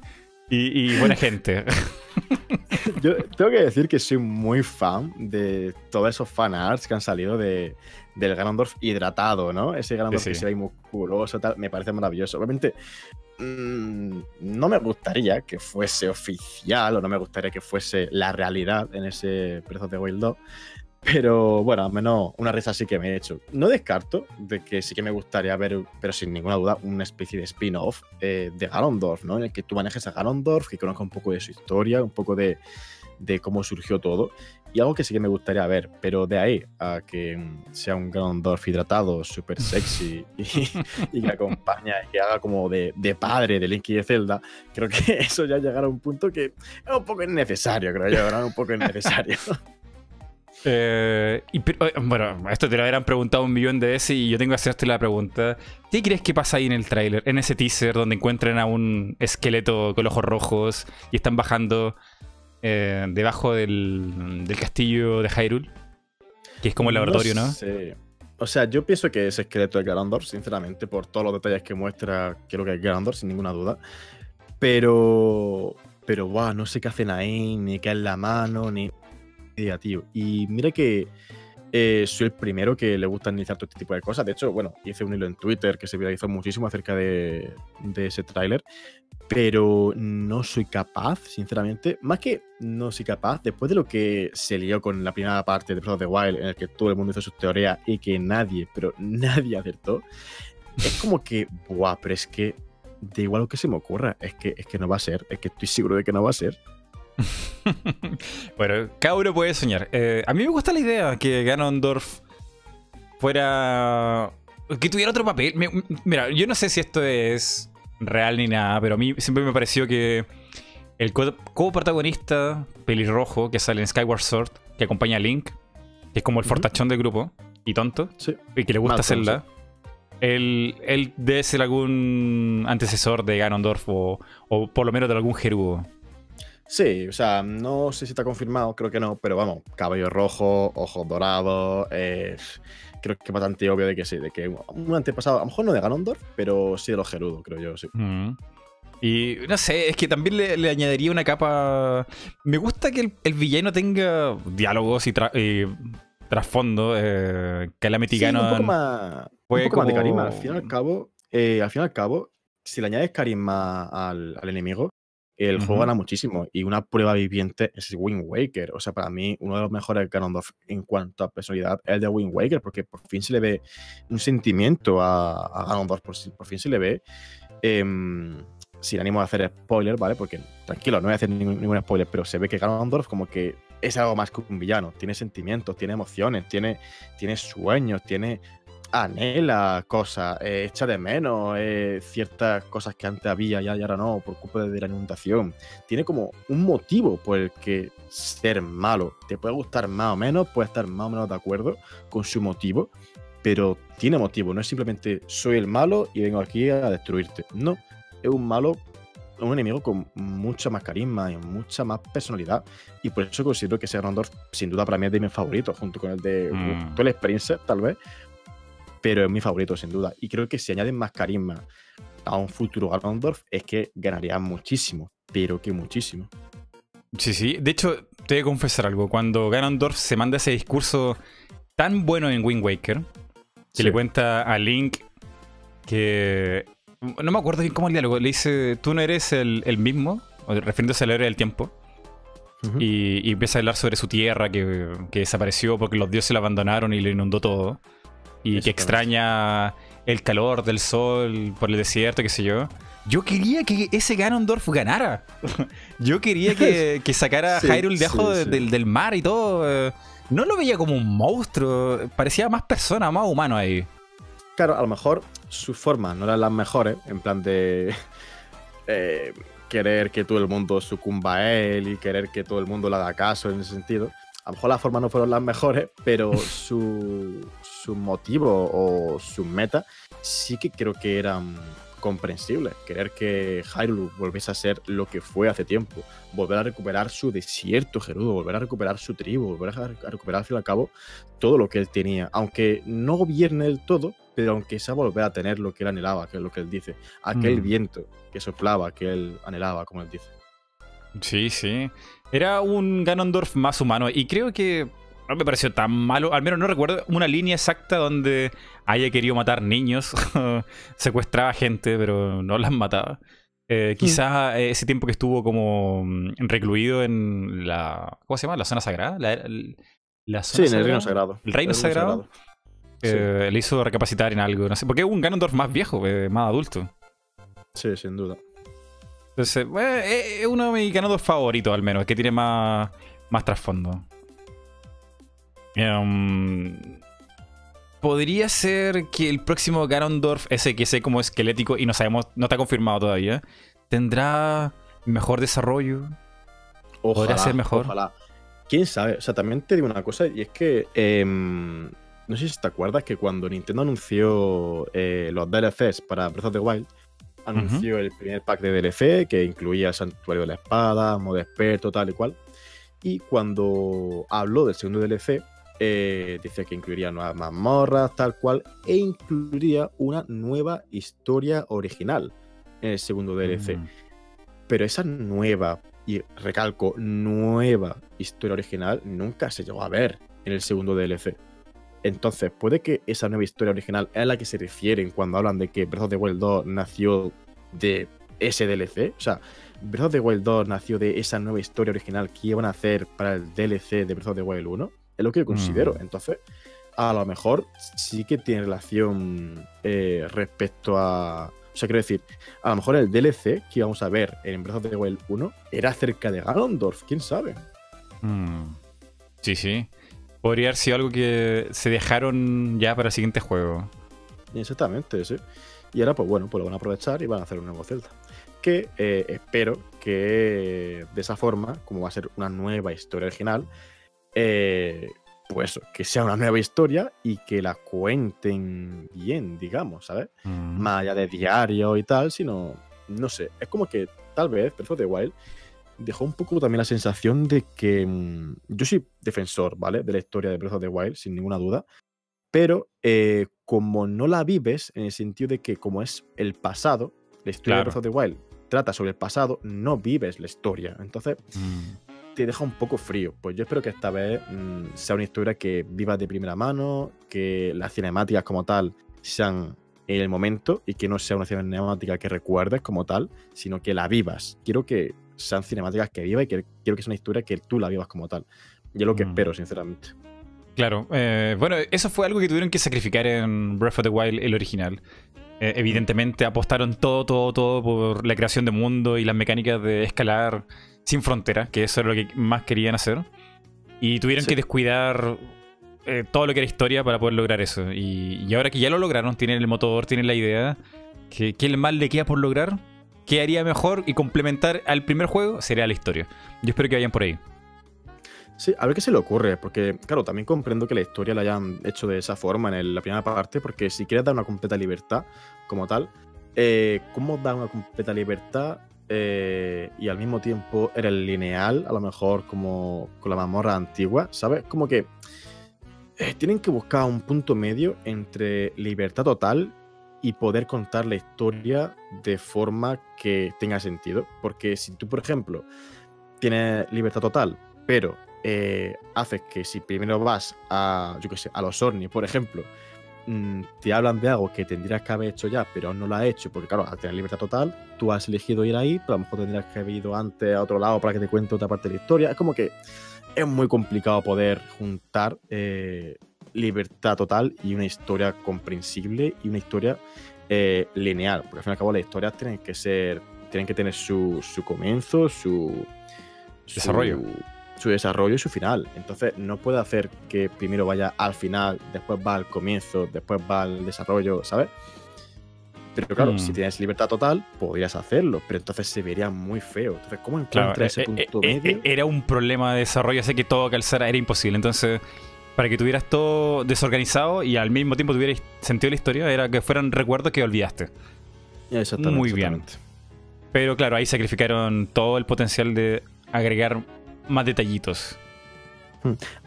y, y buena gente. Yo tengo que decir que soy muy fan de todos esos fanarts que han salido de, del Ganondorf hidratado, ¿no? Ese Ganondorf Sí, sí. que se ve musculoso, tal, me parece maravilloso. Obviamente, mm, no me gustaría que fuese oficial o no me gustaría que fuese la realidad en ese Breath of the Wild 2. Pero bueno, al menos una risa sí que me he hecho. No descarto de que sí que me gustaría ver, pero sin ninguna duda, una especie de spin-off eh, de Ganondorf, ¿no? En el que tú manejes a Ganondorf, que conozca un poco de su historia, un poco de, de cómo surgió todo. Y algo que sí que me gustaría ver, pero de ahí a que mm, sea un Ganondorf hidratado, súper sexy y, y que acompaña y que haga como de, de padre de Link y de Zelda, creo que eso ya llegará a un punto que es un poco innecesario, creo yo, ¿no? Un poco innecesario. Eh, y, eh, bueno, esto te lo habrán preguntado un millón de veces y yo tengo que hacerte la pregunta. ¿Qué crees que pasa ahí en el tráiler? En ese teaser donde encuentran a un esqueleto con ojos rojos y están bajando eh, debajo del, del castillo de Hyrule. Que es como el laboratorio, ¿no? sé. O sea, yo pienso que ese esqueleto de Ganondorf, sinceramente, por todos los detalles que muestra, creo que es Ganondorf, sin ninguna duda. Pero. Pero, guau, no sé qué hacen ahí, ni qué es la mano, ni. Idea, tío. Y mira que. eh, soy el primero que le gusta analizar todo este tipo de cosas. De hecho, bueno, hice un hilo en Twitter que se viralizó muchísimo acerca de, de ese tráiler. Pero no soy capaz, sinceramente. Más que no soy capaz, después de lo que se lió con la primera parte de Breath of the Wild, en el que todo el mundo hizo sus teorías y que nadie, pero nadie acertó, es como que, buah, pero es que da igual lo que se me ocurra, es que, es que no va a ser, es que estoy seguro de que no va a ser. bueno, cada uno puede soñar. Eh, a mí me gusta la idea que Ganondorf fuera. que tuviera otro papel. Me- mira, yo no sé si esto es real ni nada, pero a mí siempre me pareció que el co- co-protagonista pelirrojo que sale en Skyward Sword, que acompaña a Link, que es como el fortachón del grupo, y tonto, Sí. y que le gusta Malcolm, Zelda. Él, él debe ser algún antecesor de Ganondorf o, o por lo menos de algún Gerudo. Sí, o sea, no sé si está confirmado, creo que no, pero vamos, cabello rojo, ojos dorados, eh, creo que es bastante obvio de que sí, de que un antepasado, a lo mejor no de Ganondorf, pero sí de los Gerudo, creo yo, sí. Mm. Y no sé, es que también le, le añadiría una capa. Me gusta que el, el villano tenga diálogos y, tra- y trasfondo. Eh, Calamity Sí, un poco más, fue un poco más de carisma. Al fin y al cabo, eh, al fin y al cabo, si le añades carisma al, al enemigo, el juego gana muchísimo. Y una prueba viviente es Wind Waker. O sea, para mí, uno de los mejores Ganondorf en cuanto a personalidad es el de Wind Waker, porque por fin se le ve un sentimiento a, a Ganondorf, por, fin se le ve. em, sin ánimo de hacer spoiler, ¿vale? Porque tranquilo, no voy a hacer ningún, ningún spoiler, pero se ve que Ganondorf como que es algo más que un villano. Tiene sentimientos, tiene emociones, tiene, tiene sueños, tiene anhela cosas, eh, echa de menos eh, ciertas cosas que antes había y ahora no, por culpa de la inundación. Tiene como un motivo por el que ser malo. Te puede gustar más o menos, puede estar más o menos de acuerdo con su motivo, pero tiene motivo. No es simplemente soy el malo y vengo aquí a destruirte. No, es un malo, un enemigo con mucha más carisma y mucha más personalidad. Y por eso considero que ese Ganondorf, sin duda, para mí es de mis favoritos, junto con el de Mm. Twilight Princess, tal vez pero es mi favorito sin duda. Y creo que si añaden más carisma a un futuro Ganondorf, es que ganaría muchísimo, pero que muchísimo. Sí, sí. De hecho, te voy a confesar algo. Cuando Ganondorf se manda ese discurso tan bueno en Wind Waker, que Sí. le cuenta a Link que. No me acuerdo bien cómo el diálogo. Le dice: Tú no eres el, el mismo, refiriéndose al héroe del tiempo. Y, y empieza a hablar sobre su tierra que, que desapareció porque los dioses la abandonaron y le inundó todo. Y que extraña el calor del sol por el desierto, qué sé yo. Yo quería que ese Ganondorf ganara. Yo quería que, que sacara a Sí, Hyrule sí, de- sí. Del, del mar y todo. eh. No lo veía como un monstruo. Parecía más persona, más humano ahí. Claro, a lo mejor sus formas no eran las mejores, en plan de eh, querer que todo el mundo sucumba a él y querer que todo el mundo le haga caso en ese sentido. A lo mejor las formas no fueron las mejores, pero su, su motivo o su meta sí que creo que eran comprensibles. Querer que Hyrule volviese a ser lo que fue hace tiempo. Volver a recuperar su desierto Gerudo, volver a recuperar su tribu, volver a, a recuperar al fin y al cabo todo lo que él tenía. Aunque no gobierne del todo, pero aunque sea volver a tener lo que él anhelaba, que es lo que él dice. Aquel Mm. viento que soplaba, que él anhelaba, como él dice. Sí, sí. Era un Ganondorf más humano y creo que no me pareció tan malo. Al menos no recuerdo una línea exacta donde haya querido matar niños. Secuestraba gente, pero no las mataba. Eh, quizás eh, ese tiempo que estuvo como mm, recluido en la... ¿Cómo se llama? La zona sagrada. La, la Sí, en el reino sagrado. ¿El reino sagrado? Eh, Le hizo recapacitar en algo. No sé. Porque es un Ganondorf más viejo, eh, más adulto. Sí. sin duda. Entonces, es uno de mis Ganondorf favoritos, al menos, que tiene más, más trasfondo. Em, Podría ser que el próximo Ganondorf, ese que sé como esquelético y no sabemos, no está confirmado todavía, tendrá mejor desarrollo. Ojalá, ser mejor. Ojalá. ¿Quién sabe? O sea, también te digo una cosa, y es que em, no sé si te acuerdas que cuando Nintendo anunció eh, los DLCs para Breath of the Wild, anunció el primer pack de DLC que incluía el Santuario de la Espada, modo experto, tal y cual. Y cuando habló del segundo DLC, eh, decía que incluiría nuevas mazmorras, tal cual, e incluiría una nueva historia original en el segundo DLC. Mm. Pero esa nueva, y recalco, nueva historia original nunca se llegó a ver en el segundo DLC. Entonces, puede que esa nueva historia original es a la que se refieren cuando hablan de que Breath of the Wild 2 nació de ese DLC. O sea, Breath of the Wild 2 nació de esa nueva historia original que iban a hacer para el DLC de Breath of the Wild 1. Es lo que yo considero. Mm. Entonces, a lo mejor sí que tiene relación eh, respecto a. O sea, quiero decir, a lo mejor el DLC que íbamos a ver en Breath of the Wild 1 era acerca de Ganondorf, quién sabe. Mm. Sí, sí. Podría haber sido algo que se dejaron ya para el siguiente juego. Exactamente, sí. Y ahora, pues bueno, pues lo van a aprovechar y van a hacer un nuevo Zelda. Que eh, espero que de esa forma, como va a ser una nueva historia original, eh, pues que sea una nueva historia y que la cuenten bien, digamos, ¿sabes? Mm. Más allá de diario y tal, sino, no sé, es como que tal vez Breath of the Wild dejó un poco también la sensación de que mm, yo soy defensor, ¿vale? De la historia de Breath of the Wild, sin ninguna duda, pero eh, como no la vives, en el sentido de que como es el pasado, la historia de. Breath of the Wild trata sobre el pasado, no vives la historia. Entonces Mm. Te deja un poco frío. Pues yo espero que esta vez mm, sea una historia que vivas de primera mano, que las cinemáticas como tal sean en el momento y que no sea una cinemática que recuerdes como tal, sino que la vivas. Quiero que sean cinemáticas que vivas y que quiero que sea una historia que tú la vivas como tal. Y es lo que Mm. espero, sinceramente. Claro, eh, bueno, eso fue algo que tuvieron que sacrificar en Breath of the Wild, el original. Eh, evidentemente apostaron todo, todo, todo por la creación de mundo y las mecánicas de escalar sin frontera, que eso era lo que más querían hacer. Y tuvieron Sí. que descuidar eh, todo lo que era historia para poder lograr eso. Y, y ahora que ya lo lograron, tienen el motor, tienen la idea, que, ¿qué más le queda por lograr? ¿Qué haría mejor y complementar al primer juego? Sería la historia. Yo espero que vayan por ahí. Sí, a ver qué se le ocurre, porque, claro, también comprendo que la historia la hayan hecho de esa forma en el- la primera parte, porque si quieres dar una completa libertad como tal, eh, ¿cómo dar una completa libertad eh, y al mismo tiempo era el lineal, a lo mejor como con la mazmorra antigua, ¿sabes? Como que eh, tienen que buscar un punto medio entre libertad total y poder contar la historia de forma que tenga sentido, porque si tú, por ejemplo, tienes libertad total, pero eh, haces que si primero vas a, yo qué sé, a los Orni, por ejemplo, mm, te hablan de algo que tendrías que haber hecho ya, pero no lo has hecho, porque claro, al tener libertad total, tú has elegido ir ahí, pero a lo mejor tendrías que haber ido antes a otro lado para que te cuente otra parte de la historia. Es como que es muy complicado poder juntar eh, libertad total y una historia comprensible y una historia eh, lineal, porque al fin y al cabo las historias tienen que ser, tienen que tener su, su comienzo, su su- Desarrollo. Su desarrollo y su final. Entonces, no puede hacer que primero vaya al final, después va al comienzo, después va al desarrollo, ¿sabes? Pero claro, Mm. si tienes libertad total, podrías hacerlo, pero entonces se vería muy feo. Entonces, ¿cómo encuentras eh, ese eh, punto eh, medio? era un problema de desarrollo, así que todo calzara era imposible. Entonces, para que tuvieras todo desorganizado y al mismo tiempo tuvieras sentido la historia, era que fueran recuerdos que olvidaste. Exactamente, muy bien. exactamente. Pero claro, ahí sacrificaron todo el potencial de agregar más detallitos.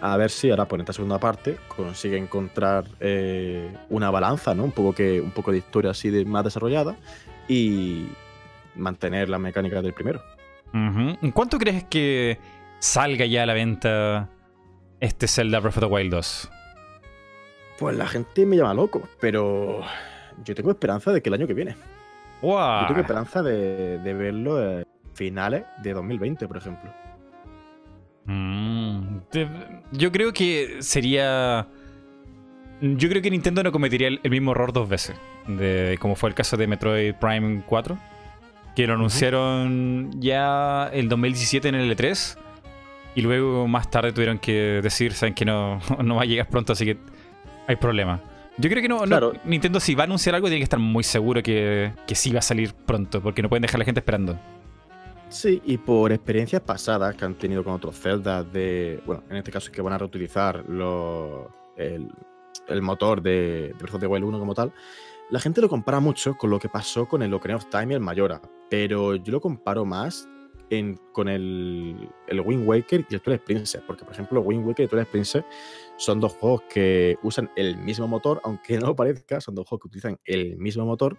A ver si ahora, por esta segunda parte, consigue encontrar eh, una balanza, ¿no? Un poco, que, un poco de historia así de más desarrollada y mantener la mecánica del primero. Ujú. ¿En ¿Cuánto crees que salga ya a la venta este Zelda Breath of the Wild 2? Pues la gente me llama loco, pero yo tengo esperanza de que el año que viene. Yo tengo esperanza de, de verlo en finales de 2020, por ejemplo. Mm, te- Yo creo que sería. Yo creo que Nintendo no cometería el, el mismo error dos veces. De, como fue el caso de Metroid Prime 4. Que lo anunciaron ya el 2017 en el E3. Y luego más tarde tuvieron que decir, saben que no, no va a llegar pronto, así que hay problema. Yo creo que no, no- Claro. Nintendo si va a anunciar algo tiene que estar muy seguro que, que sí va a salir pronto, porque no pueden dejar a la gente esperando. Sí, y por experiencias pasadas que han tenido con otros Zelda de. Bueno, en este caso que van a reutilizar los- el, el motor de, de of the Wild 1 como tal. La gente lo compara mucho con lo que pasó con el Ocarina of Time y el Mayora. Pero yo lo comparo más en- con el, el Wind Waker y el Twilight Princess. Porque, por ejemplo, Wind Waker y Twilight Princess son dos juegos que usan el mismo motor, aunque no lo parezca, son dos juegos que utilizan el mismo motor.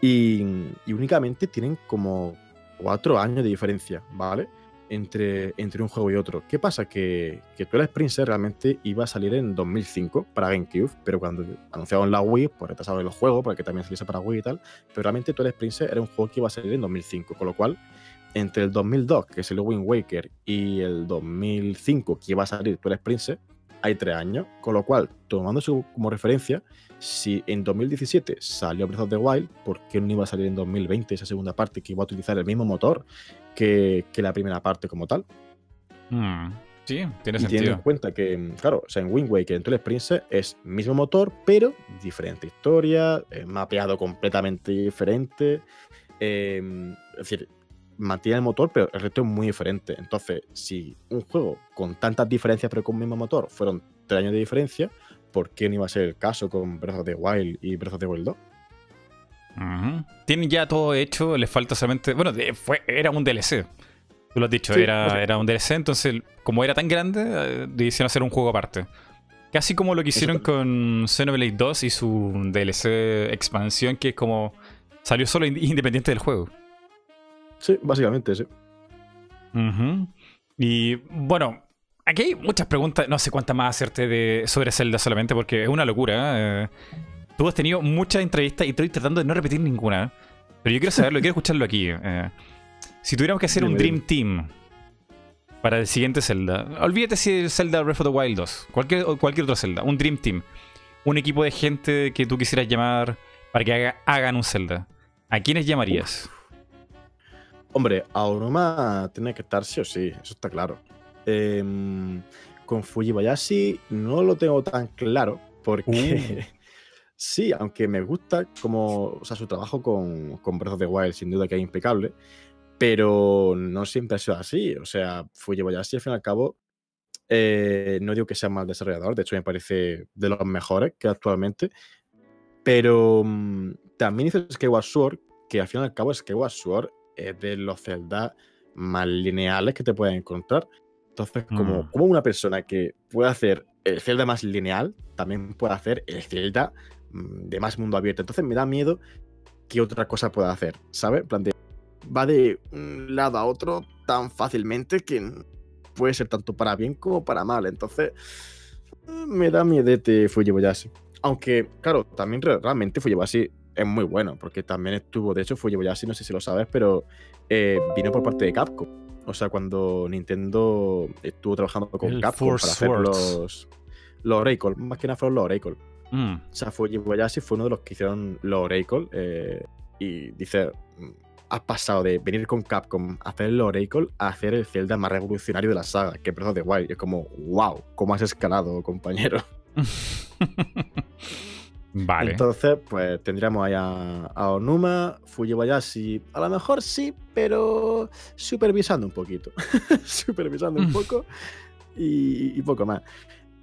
Y únicamente tienen como cuatro años de diferencia, ¿vale? Entre, entre un juego y otro. ¿Qué pasa? Que, que Twilight Princess realmente iba a salir en 2005 para GameCube, pero cuando anunciaron la Wii, pues retrasaron el juego para que también saliese para Wii y tal. Pero realmente Twilight Princess era un juego que iba a salir en 2005, con lo cual, entre el 2002, que salió Wind Waker, y el 2005, que iba a salir Twilight Princess, hay tres años, con lo cual, tomando eso como referencia, si en 2017 salió Breath of the Wild, ¿por qué no iba a salir en 2020 esa segunda parte que iba a utilizar el mismo motor que, que la primera parte como tal? Mm, Sí, tiene y teniendo en sentido. cuenta que, claro, o sea, en Wind Waker, en Twilight Princess es mismo motor, pero diferente historia, eh, mapeado completamente diferente. eh, es decir, mantiene el motor, pero el resto es muy diferente. Entonces, si un juego con tantas diferencias pero con el mismo motor fueron tres años de diferencia, ¿por qué no iba a ser el caso con Breath of the Wild y Breath of the Wild 2? Ujú. Tienen ya todo hecho, les falta solamente. Bueno, fue, era un DLC. Tú lo has dicho, Sí, era, o sea- era un DLC, entonces, como era tan grande, eh, decidieron hacer un juego aparte. Casi como lo que hicieron con Xenoblade 2 y su DLC expansión, que es como. salió solo in- independiente del juego. Sí, básicamente, sí. Y bueno, aquí hay muchas preguntas, no sé cuántas más hacerte de, sobre Zelda solamente, porque es una locura. eh. Tú has tenido muchas entrevistas y estoy tratando de no repetir ninguna. Pero yo quiero saberlo, quiero escucharlo aquí. eh. si tuviéramos que hacer un Dream. Team para el siguiente Zelda, olvídate si es Zelda Breath of the Wild 2, cualquier, cualquier otro Zelda, un Dream Team, un equipo de gente que tú quisieras llamar para que haga- hagan un Zelda. ¿A quiénes llamarías? Hombre, Aonuma tiene que estar sí o sí, eso está claro. Em, con Fujibayashi no lo tengo tan claro, porque sí, aunque me gusta como, o sea, su trabajo con, con Breath of the Wild, sin duda que es impecable, pero no siempre ha sido así. O sea, Fujibayashi, al fin y al cabo, eh, no digo que sea mal desarrollador, de hecho me parece de los mejores que actualmente, pero mm, también hizo Skyward Sword, que al fin y al cabo Skyward Sword es de los Zelda más lineales que te puedes encontrar. Entonces, como, Mm. como una persona que puede hacer el Zelda más lineal, también puede hacer el Zelda mm, de más mundo abierto. Entonces me da miedo que otra cosa pueda hacer, ¿sabes? En plan de- va de un lado a otro tan fácilmente que puede ser tanto para bien como para mal. Entonces, me da miedete Fujibayashi. Aunque, claro, también re- realmente Fujibayashi es muy bueno, porque también estuvo, de hecho, Fujibayashi, no sé si lo sabes, pero eh, vino por parte de Capcom. O sea, cuando Nintendo estuvo trabajando con El Capcom Force para hacer Swords. los, los Oracle, más que nada fueron los Oracle. Mm. O sea, Fujibayashi fue uno de los que hicieron los Oracle. eh, y dice: mm, Has pasado de venir con Capcom a hacer el Oracle a hacer el Zelda más revolucionario de la saga, que es Breath of the Wild. Y es como, wow, ¿cómo has escalado, compañero? vale. Entonces, pues tendríamos ahí a, a Onuma, Fujibayashi. A lo mejor sí, pero supervisando un poquito. supervisando un Mm. poco y, y poco más.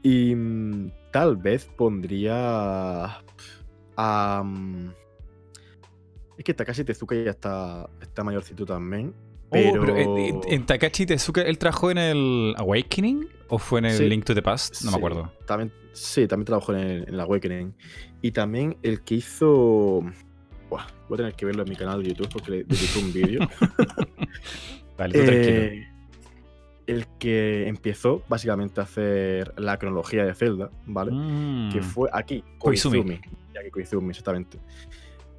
Y mm, tal vez pondría a. mm, es que Takashi Tezuka ya está, está mayorcito también. Oh, Pero, pero en, en- en Takashi Tezuka, ¿él trabajó en el Awakening o fue en el Sí. Link to the Past? No me acuerdo. También, sí, también trabajó en el, en el Awakening. Y también el que hizo. Buah, voy a tener que verlo en mi canal de YouTube porque le dediqué un vídeo. Vale, tranquilo. Eh, el que empezó básicamente a hacer la cronología de Zelda, ¿vale? Que Mm. fue aquí, Koizumi. Koizumi. Aquí Koizumi, exactamente.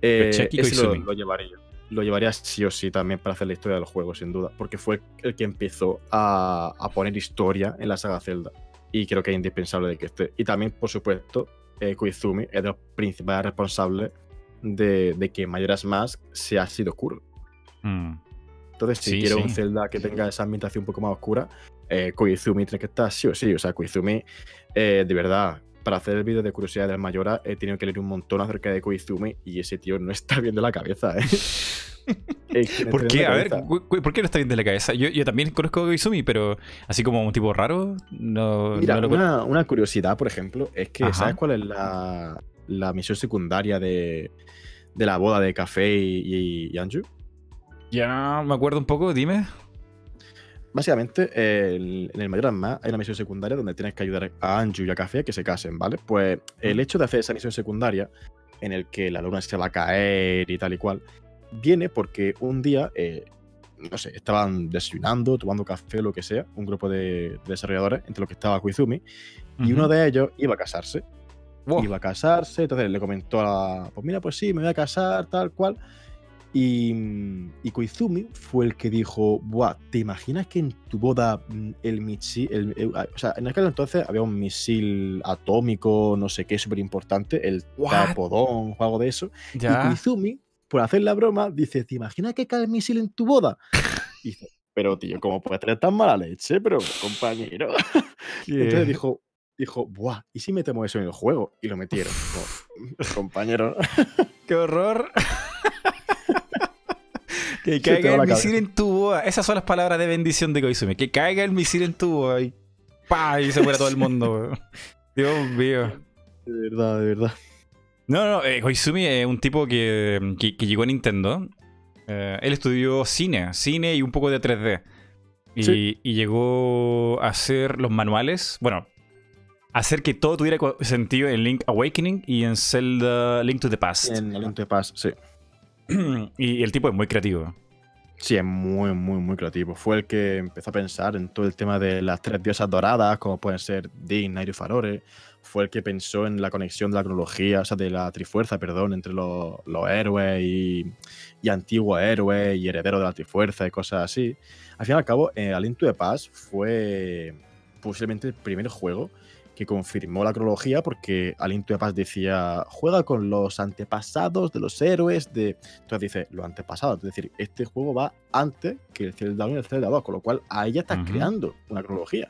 Eh, ese lo, Koizumi. lo llevaría. Lo llevaría sí o sí también para hacer la historia del juego, sin duda. Porque fue el que empezó a, a poner historia en la saga Zelda. Y creo que es indispensable de que esté. Y también, por supuesto, eh, Koizumi es de los principales responsables de, de que Majora's Mask sea así de oscuro. Mm. Entonces, si Sí, quiero sí. un Zelda que tenga esa ambientación un poco más oscura, eh, Koizumi tiene que estar sí o sí. O sea, Koizumi, eh, de verdad, para hacer el vídeo de curiosidad del Mayora, he tenido que leer un montón acerca de Koizumi y ese tío no está bien de la cabeza, ¿eh? ¿Por qué? A ver, ¿por qué no está bien de la cabeza? Yo, yo también conozco a Koizumi, pero así como un tipo raro, no, Mira, no lo una, una curiosidad, por ejemplo, es que Ajá. ¿sabes cuál es la, la misión secundaria de, de la boda de Café y, y- y Anju? Ya me acuerdo un poco, dime. Básicamente, el- en el Majora's Mask hay una misión secundaria donde tienes que ayudar a Anju y a Café a que se casen, ¿vale? Pues el hecho de hacer esa misión secundaria, en el que la luna se va a caer y tal y cual, viene porque un día, eh, no sé, estaban desayunando, tomando café o lo que sea, un grupo de, de desarrolladores, entre los que estaba Koizumi, y uno de ellos iba a casarse. Wow. Iba a casarse, entonces le comentó a. Pues mira, pues sí, me voy a casar, tal cual. Y, y Koizumi fue el que dijo: Buah, ¿te imaginas que en tu boda mm, el misil. el- el- o sea, en aquel entonces había un misil atómico, no sé qué, súper importante, el What? Tapodón o algo de eso. Y. Koizumi, por hacer la broma, dice: ¿Te imaginas que cae el misil en tu boda? Y dice: Pero tío, ¿cómo puedes tener tan mala leche? Pero, compañero. Entonces ¿Qué? dijo, dijo, buah, ¿y si metemos eso en el juego? Y lo metieron. Como, compañero. ¡Qué horror! Que caiga el misil en tu boda. Esas son las palabras de bendición de Koizumi. Que caiga el misil en tu boda. ahí. ¡pa! y se muere todo el mundo. Dios mío. De verdad, de verdad. No, no, eh, Koizumi es un tipo que, que, llegó a Nintendo. Eh, él estudió cine, cine y un poco de 3D. Y, y, llegó a hacer los manuales. Bueno, hacer que todo tuviera sentido en Link Awakening y en Zelda Link to the Past. En Link to the Past, sí. y el tipo es muy creativo. Sí, es muy, muy, muy creativo. Fue el que empezó a pensar en todo el tema de las tres diosas doradas, como pueden ser Din, Nairo y Farore. Fue el que pensó en la conexión de la cronología, o sea, de la trifuerza, perdón, entre los, héroes y, antiguos héroes y herederos de la trifuerza y cosas así. Al fin y al cabo, eh, A Link to the Past fue posiblemente el primer juego que confirmó la cronología porque Alinto de Paz decía, juega con los antepasados de los héroes de... Entonces dice, los antepasados, es decir, este juego va antes que el Zelda 1 y el Zelda 2, con lo cual ahí ya estás creando una cronología.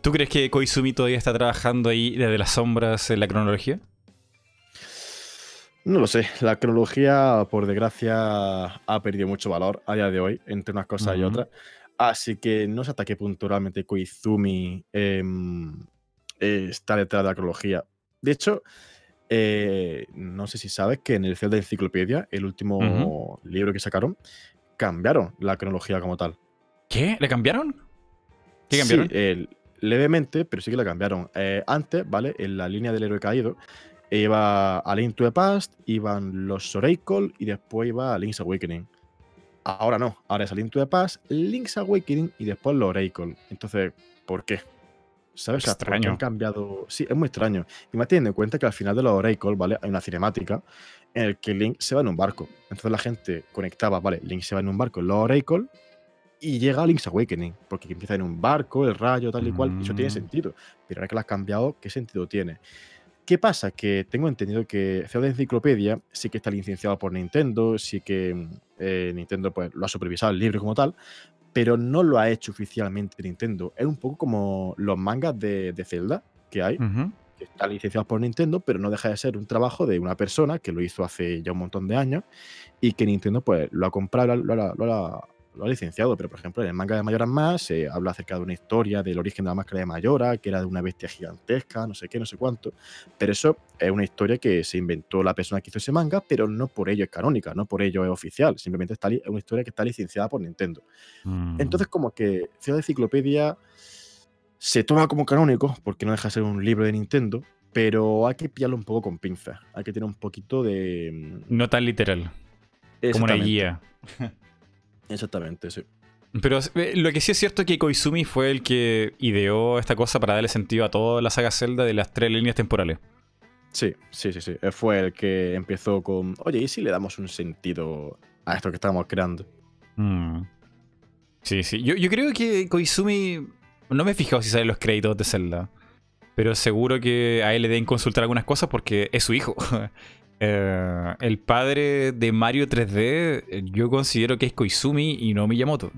¿Tú crees que Koizumi todavía está trabajando ahí desde las sombras en la cronología? No lo sé, la cronología, por desgracia, ha perdido mucho valor a día de hoy, entre unas cosas y otras. Así que no sé hasta qué punto realmente Koizumi em, está detrás de la cronología. De hecho, eh, no sé si sabes que en el Zelda Enciclopedia, el último libro que sacaron, cambiaron la cronología como tal. ¿Qué? ¿Le cambiaron? ¿Qué cambiaron? Sí, levemente, pero sí que la cambiaron. Eh, antes, ¿vale? En la línea del héroe caído, iba a Link to the Past, iban los Oracle y después iba a Link's Awakening. Ahora no, ahora es a Link to the Past, Link's Awakening y después los Oracle. Entonces, ¿por qué? ¿Sabes? Extraño. han cambiado. Sí, es muy extraño. Y más teniendo en cuenta que al final de los Oracle, ¿vale? Hay una cinemática en el que Link se va en un barco. Entonces la gente conectaba, ¿vale? Link se va en un barco en los Oracle y llega a Link's Awakening, porque empieza en un barco, el rayo, tal y cual, y eso tiene mm. sentido. Pero ahora que lo has cambiado, ¿qué sentido tiene? ¿Qué pasa? Que tengo entendido que Zelda Enciclopedia sí que está licenciado por Nintendo, sí que eh, Nintendo pues, lo ha supervisado el libro como tal, pero no lo ha hecho oficialmente Nintendo. Es un poco como los mangas de, Zelda que hay, que están licenciados por Nintendo, pero no deja de ser un trabajo de una persona que lo hizo hace ya un montón de años y que Nintendo pues lo ha comprado, lo, lo, lo ha licenciado, pero por ejemplo en el manga de Mayoras Más se habla acerca de una historia del origen de la máscara de Mayora, que era de una bestia gigantesca, no sé qué, no sé cuánto. Pero eso es una historia que se inventó la persona que hizo ese manga, pero no por ello es canónica, no por ello es oficial, simplemente está es una historia que está licenciada por Nintendo. Mm. Entonces como que Ciudad de Enciclopedia se toma como canónico, porque no deja de ser un libro de Nintendo, pero hay que pillarlo un poco con pinzas, hay que tener un poquito de... Mm, no tan literal. Como una guía. Exactamente, sí. Pero eh, lo que sí es cierto es que Koizumi fue el que ideó esta cosa para darle sentido a toda la saga Zelda de las tres líneas temporales. Sí, sí, sí, sí. Fue el que empezó con, oye, ¿y si le damos un sentido a esto que estamos creando? Mm. Sí, sí. Yo, creo que Koizumi... No me he fijado si salen los créditos de Zelda. Pero seguro que a él le deben consultar algunas cosas porque es su hijo. Eh, el padre de Mario 3D, eh, yo considero que es Koizumi y no Miyamoto.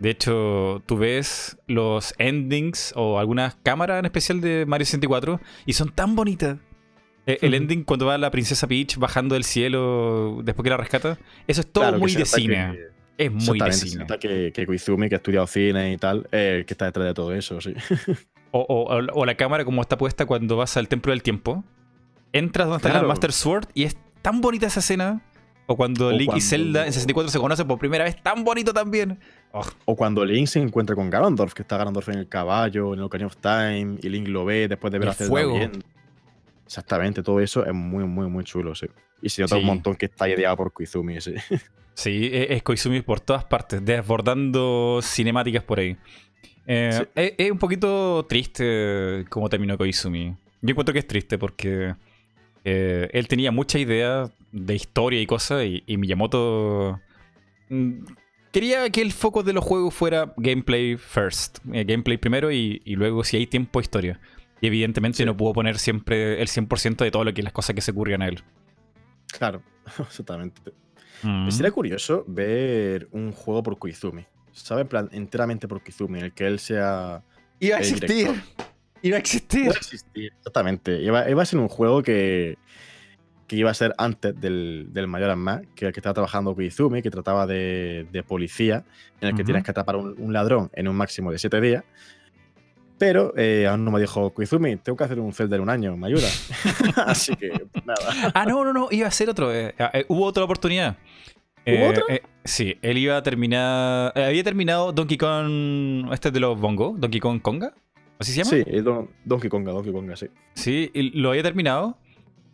De hecho, tú ves los endings o algunas cámaras en especial de Mario 64 y son tan bonitas. Eh, el ending cuando va la princesa Peach bajando del cielo después que la rescata, eso es todo muy de cine. es muy de cine. Que, que Koizumi, que ha estudiado cine y tal, que está detrás de todo eso, sí. o, la cámara como está puesta cuando vas al Templo del Tiempo entras donde está el Master Sword y es tan bonita esa escena. O cuando Link y Zelda en 64 se conocen por primera vez, tan bonito también. O cuando Link se encuentra con Ganondorf, que está Ganondorf en el caballo, en el Ocarina of Time, y Link lo ve después de ver a Zelda fuego. Exactamente, todo eso es muy, muy, muy chulo, sí. Y se nota un montón que está ideado por Koizumi, sí. Sí, e-, es Koizumi por todas partes, desbordando cinemáticas por ahí. Eh, es, un poquito triste cómo terminó Koizumi. Yo encuentro que es triste porque eh, él tenía mucha idea de historia y cosas, y, Miyamoto mm, quería que el foco de los juegos fuera gameplay first, eh, gameplay primero y, luego si hay tiempo historia. Y evidentemente no pudo poner siempre el 100% de todo lo que las cosas que se ocurrían a él. Claro, exactamente. Mm. Sería curioso ver un juego por Koizumi. ¿Sabe? En plan, enteramente por Koizumi, en el que él sea. Iba a existir. Iba a existir. Iba a existir, exactamente. Iba, a ser un juego que, que iba a ser antes del, del Mayor más, que el que estaba trabajando Koizumi, que trataba de, de policía, en el que tienes que atrapar un, un, ladrón en un máximo de 7 días. Pero eh, aún no me dijo, Koizumi, tengo que hacer un Zelda en un año, ¿me ayuda? Así que, nada. Ah, no, no, no, iba a ser otro. eh, eh, hubo otra oportunidad. ¿Hubo otra? sí, él iba a terminar. había terminado Donkey Kong. Este es de los Bongo, Donkey Kong Konga. ¿Así se llama? Sí, Don- Donkey Konga, Donkey Konga, sí. Sí, y lo había terminado.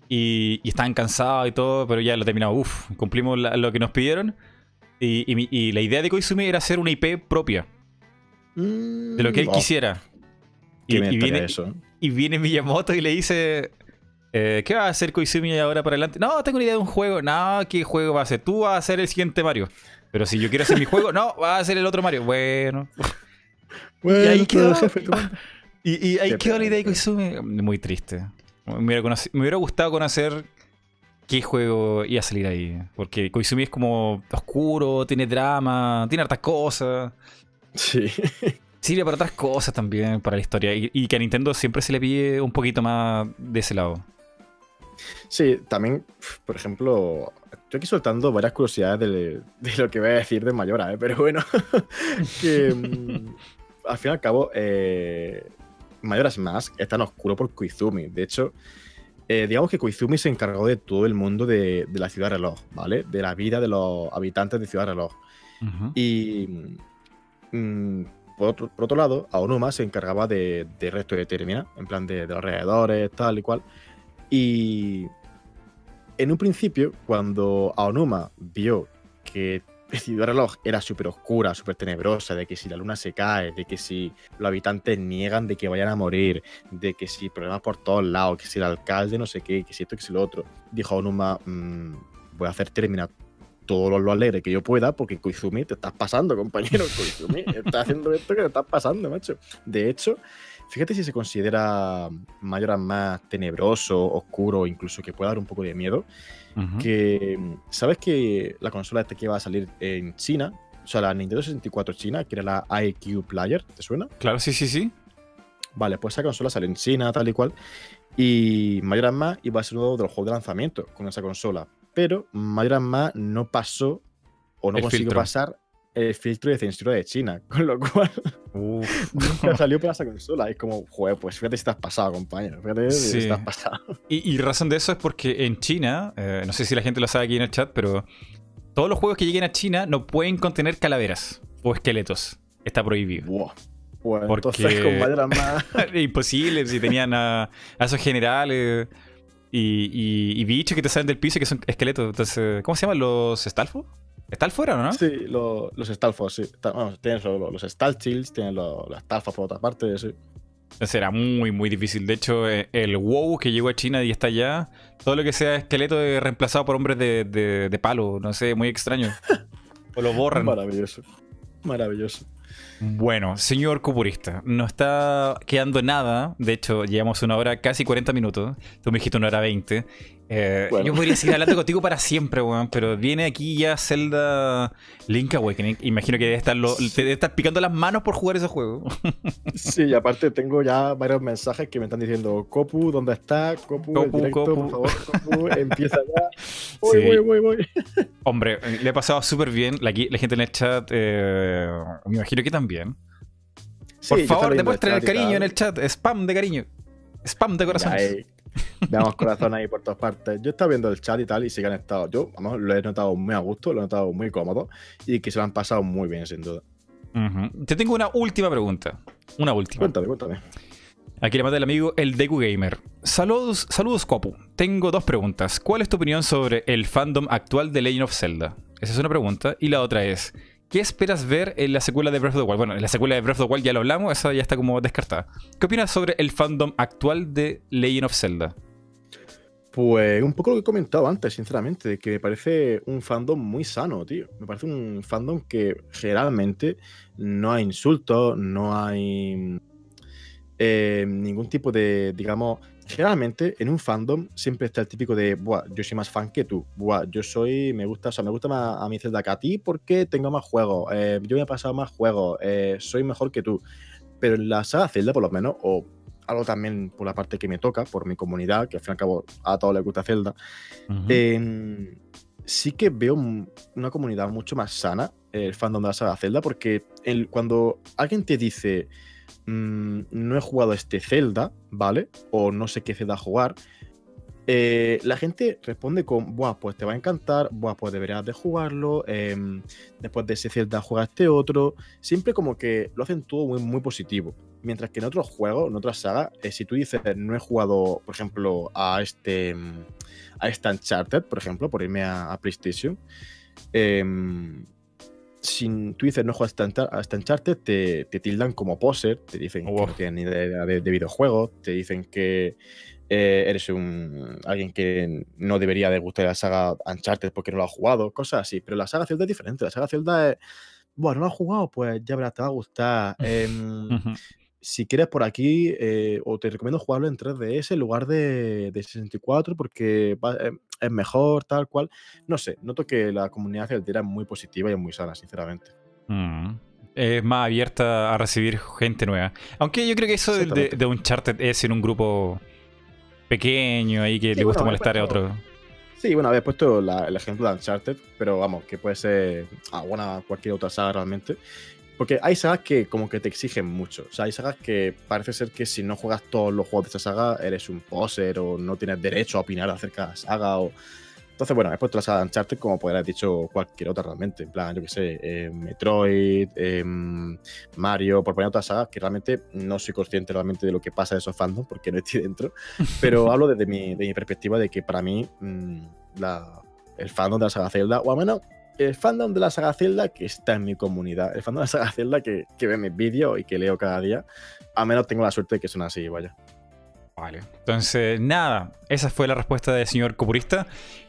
Y, y estaban cansados y todo, pero ya lo terminado. Uf, cumplimos la- lo que nos pidieron. Y, y la idea de Koizumi era hacer una IP propia, de lo que él Oh, quisiera. Y, viene, eso. y viene Miyamoto y le dice: eh, ¿Qué va a hacer Koizumi ahora para adelante? No, tengo una idea de un juego. No, ¿qué juego va a hacer? Tú vas a hacer el siguiente Mario. Pero si yo quiero hacer mi juego, no, va a hacer el otro Mario. Bueno. Bueno, ahí quedó. Y, y ahí quedó la idea de. Koizumi. Muy triste. Me hubiera, conoci- me hubiera gustado conocer qué juego iba a salir ahí. Porque Koizumi es como oscuro, tiene drama, tiene hartas cosas. Sí. Sirve para otras cosas también, para la historia. Y, y que a Nintendo siempre se le pide un poquito más de ese lado. Sí, también, por ejemplo, estoy aquí soltando varias curiosidades de, de lo que voy a decir de Mayora, ¿eh? pero bueno, que mm, al fin y al cabo, eh, Majora's Mask es tan oscuro por Koizumi. De hecho, eh, digamos que Koizumi se encargó de todo el mundo de, de la ciudad reloj, ¿vale? De la vida de los habitantes de ciudad reloj. Y mm, por, otro, por otro lado, Aonuma se encargaba de, de resto de Termina, en plan de, de los alrededores, tal y cual. Y en un principio, cuando Aonuma vio que Ciudad Reloj era súper oscura, súper tenebrosa, de que si la luna se cae, de que si los habitantes niegan de que vayan a morir, de que si problemas por todos lados, que si el alcalde no sé qué, que si esto, que si lo otro, dijo Aonuma, "Mm, voy a hacer terminar todo lo alegre que yo pueda, porque Koizumi te estás pasando, compañero. Koizumi, estás haciendo esto que te estás pasando, macho. De hecho, fíjate si se considera Majora's más tenebroso, oscuro, incluso que pueda dar un poco de miedo. Que, ¿sabes que la consola esta que va a salir en China? O sea, la Nintendo 64 China, que era la IQ Player, ¿te suena? Claro, sí, sí, sí. Vale, pues esa consola sale en China, tal y cual. Y Majora's Mask iba a ser uno de los juegos de lanzamiento con esa consola. Pero Majora's Mask no pasó o no El consiguió filtro. pasar el filtro de censura de China. Con lo cual Uf. nunca salió para esa consola. Es como, joder, pues fíjate si estás pasado, compañero. Fíjate si Sí. estás pasado. Y, y razón de eso es porque en China, eh, no sé si la gente lo sabe aquí en el chat, pero todos los juegos que lleguen a China no pueden contener calaveras o esqueletos. Está prohibido. Buah. Pues Porque- entonces Mask. Imposible si tenían a, a esos generales y, y- y bichos que te salen del piso que son esqueletos. Entonces, ¿cómo se llaman los Stalfo? ¿Stalfo era, no? Sí, lo- los Stalfos, sí. Bueno, tienes los, los tienes los, los Stalfos por otra parte, sí. Era muy, muy difícil. De hecho, eh, el WoW que llegó a China y está allá, todo lo que sea esqueleto es reemplazado por hombres de, de- de palo. No sé, muy extraño. O lo borran. Maravilloso. Maravilloso. Bueno, señor cupurista, no está quedando nada. De hecho, llevamos una hora, casi 40 minutos. Tú me dijiste una hora 20. Eh, Bueno. Yo podría seguir hablando contigo para siempre, weón. Pero viene aquí ya Zelda Link Awakening. Imagino que debe estar, lo- te debe estar picando las manos por jugar ese juego. Sí, y aparte tengo ya varios mensajes que me están diciendo, Copu, ¿dónde está? Copu, Copu, directo, Copu". por favor, Copu, empieza ya. Voy, Sí. voy, voy, voy. Hombre, le he pasado súper bien. La, la gente en el chat, eh, me imagino que también. Sí, Por favor, demuestren el cariño en el chat. Spam de cariño. Spam de corazones. eh, Veamos corazón ahí por todas partes. Yo estaba viendo el chat y tal, y sí que han estado. Yo, vamos, lo he notado muy a gusto, lo he notado muy cómodo, y que se lo han pasado muy bien, sin duda. Te tengo una última pregunta. Una última. Cuéntame, cuéntame. Aquí le manda el amigo el Deku Gamer. Saludos, saludos Copu. Tengo dos preguntas. ¿Cuál es tu opinión sobre el fandom actual de Legend of Zelda? Esa es una pregunta. Y la otra es, ¿qué esperas ver en la secuela de Breath of the Wild? Bueno, en la secuela de Breath of the Wild ya lo hablamos, esa ya está como descartada. ¿Qué opinas sobre el fandom actual de Legend of Zelda? Pues un poco lo que he comentado antes, sinceramente, que me parece un fandom muy sano, tío. Me parece un fandom que generalmente no hay insultos, no hay eh, ningún tipo de, digamos, generalmente en un fandom siempre está el típico de, Buah, yo soy más fan que tú, Buah, yo soy, me gusta, o sea, me gusta más a mi Zelda que a ti porque tengo más juegos, eh, yo me he pasado más juegos, eh, soy mejor que tú. Pero en la saga Zelda, por lo menos, o algo también por la parte que me toca, por mi comunidad, que al fin y al cabo a todos les gusta Zelda, eh, sí que veo una comunidad mucho más sana, el fandom de la saga Zelda, porque el- cuando alguien te dice, mm, no he jugado este Zelda, ¿vale? O no sé qué Zelda jugar. Eh, la gente responde con, Buah, pues te va a encantar, Buah, pues deberías de jugarlo, em, después de ese Zelda juega este otro. Siempre como que lo hacen todo muy, muy positivo. Mientras que en otros juegos, en otras sagas, eh, si tú dices, no he jugado, por ejemplo, a este, a este Uncharted, por ejemplo, por irme a, PlayStation, em, si tú dices no juegas a este Uncharted, te, te, tildan como poser, te dicen que no tienen ni idea de, de videojuegos, te dicen que eh, eres un alguien que no debería de gustar la saga Uncharted porque no lo ha jugado, cosas así. Pero la saga Zelda es diferente. La saga Zelda es, bueno, no lo has jugado, pues ya verás, te va a gustar. Em, si quieres por aquí, eh, o te recomiendo jugarlo en 3DS en lugar de, de 64 porque em, es mejor, tal cual. No sé, noto que la comunidad celtera es muy positiva y es muy sana, sinceramente. Mm. Es más abierta a recibir gente nueva. Aunque yo creo que eso de, Uncharted es en un grupo pequeño ahí que le gusta molestar a otro. Sí, bueno, había puesto el ejemplo de Uncharted, pero vamos, que puede ser ah, buena cualquier otra saga realmente. Porque hay sagas que como que te exigen mucho. O sea, hay sagas que parece ser que si no juegas todos los juegos de esta saga eres un poser o no tienes derecho a opinar acerca de la saga o entonces, bueno, he puesto la saga de Uncharted como podría haber dicho cualquier otra realmente. En plan, yo que sé, eh, Metroid, em, Mario, por poner otras sagas que realmente no soy consciente realmente de lo que pasa de esos fandoms porque no estoy dentro. Pero hablo desde mi, de mi perspectiva de que para mí mm, el fandom de la saga Zelda, o al menos el fandom de la saga Zelda que está en mi comunidad, el fandom de la saga Zelda que, que ve mis vídeos y que leo cada día, al menos tengo la suerte de que son así, vaya. Vale. Entonces, nada, esa fue la respuesta del señor Copurista.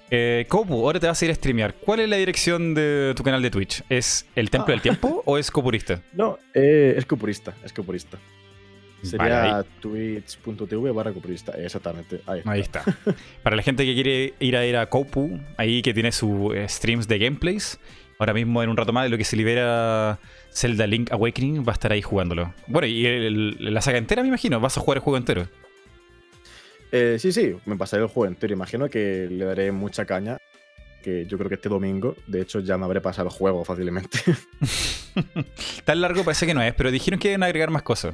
Eh, Copu, ahora te vas a ir a streamear. ¿Cuál es la dirección de tu canal de Twitch? ¿Es el Templo del ah. Tiempo o es Copurista? No, eh, es Copurista, es Copurista. Sería twitch.tv barra copurista, exactamente. Ahí está. Para la gente que quiere ir a ir a Copu, ahí que tiene sus eh, streams de gameplays, ahora mismo en un rato más de lo que se libera Zelda Link Awakening va a estar ahí jugándolo. Bueno, y la saga entera me imagino, vas a jugar el juego entero. Eh, sí, sí, me pasaré el juego entero. Imagino que le daré mucha caña. Que yo creo que este domingo, de hecho, ya me habré pasado el juego fácilmente. Tan largo parece que no es, pero dijeron que iban a agregar más cosas.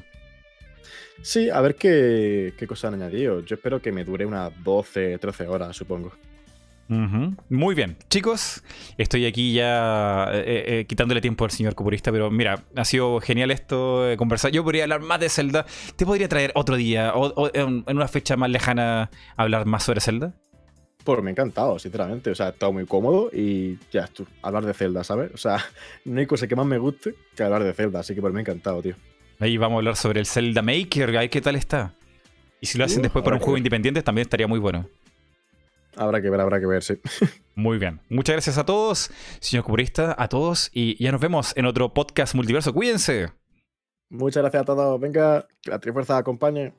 Sí, a ver qué, qué cosas han añadido. Yo espero que me dure unas 12, 13 horas, supongo. Muy bien, chicos, estoy aquí ya eh, eh, eh, quitándole tiempo al señor copurista, pero mira, ha sido genial esto conversar. Yo podría hablar más de Zelda. ¿Te podría traer otro día o, en una fecha más lejana hablar más sobre Zelda? Pues me ha encantado, sinceramente. O sea, he estado muy cómodo y ya, tú, hablar de Zelda, ¿sabes? O sea, no hay cosa que más me guste que hablar de Zelda, así que pues me ha encantado, tío. Ahí vamos a hablar sobre el Zelda Maker, ¿qué tal está? Y si lo hacen uh, después para un juego independiente, también estaría muy bueno. Habrá que ver, habrá que ver, sí. Muy bien. Muchas gracias a todos, señor Cubrista, a todos. Y ya nos vemos en otro podcast multiverso. Cuídense. Muchas gracias a todos. Venga, que la Trifuerza acompañe.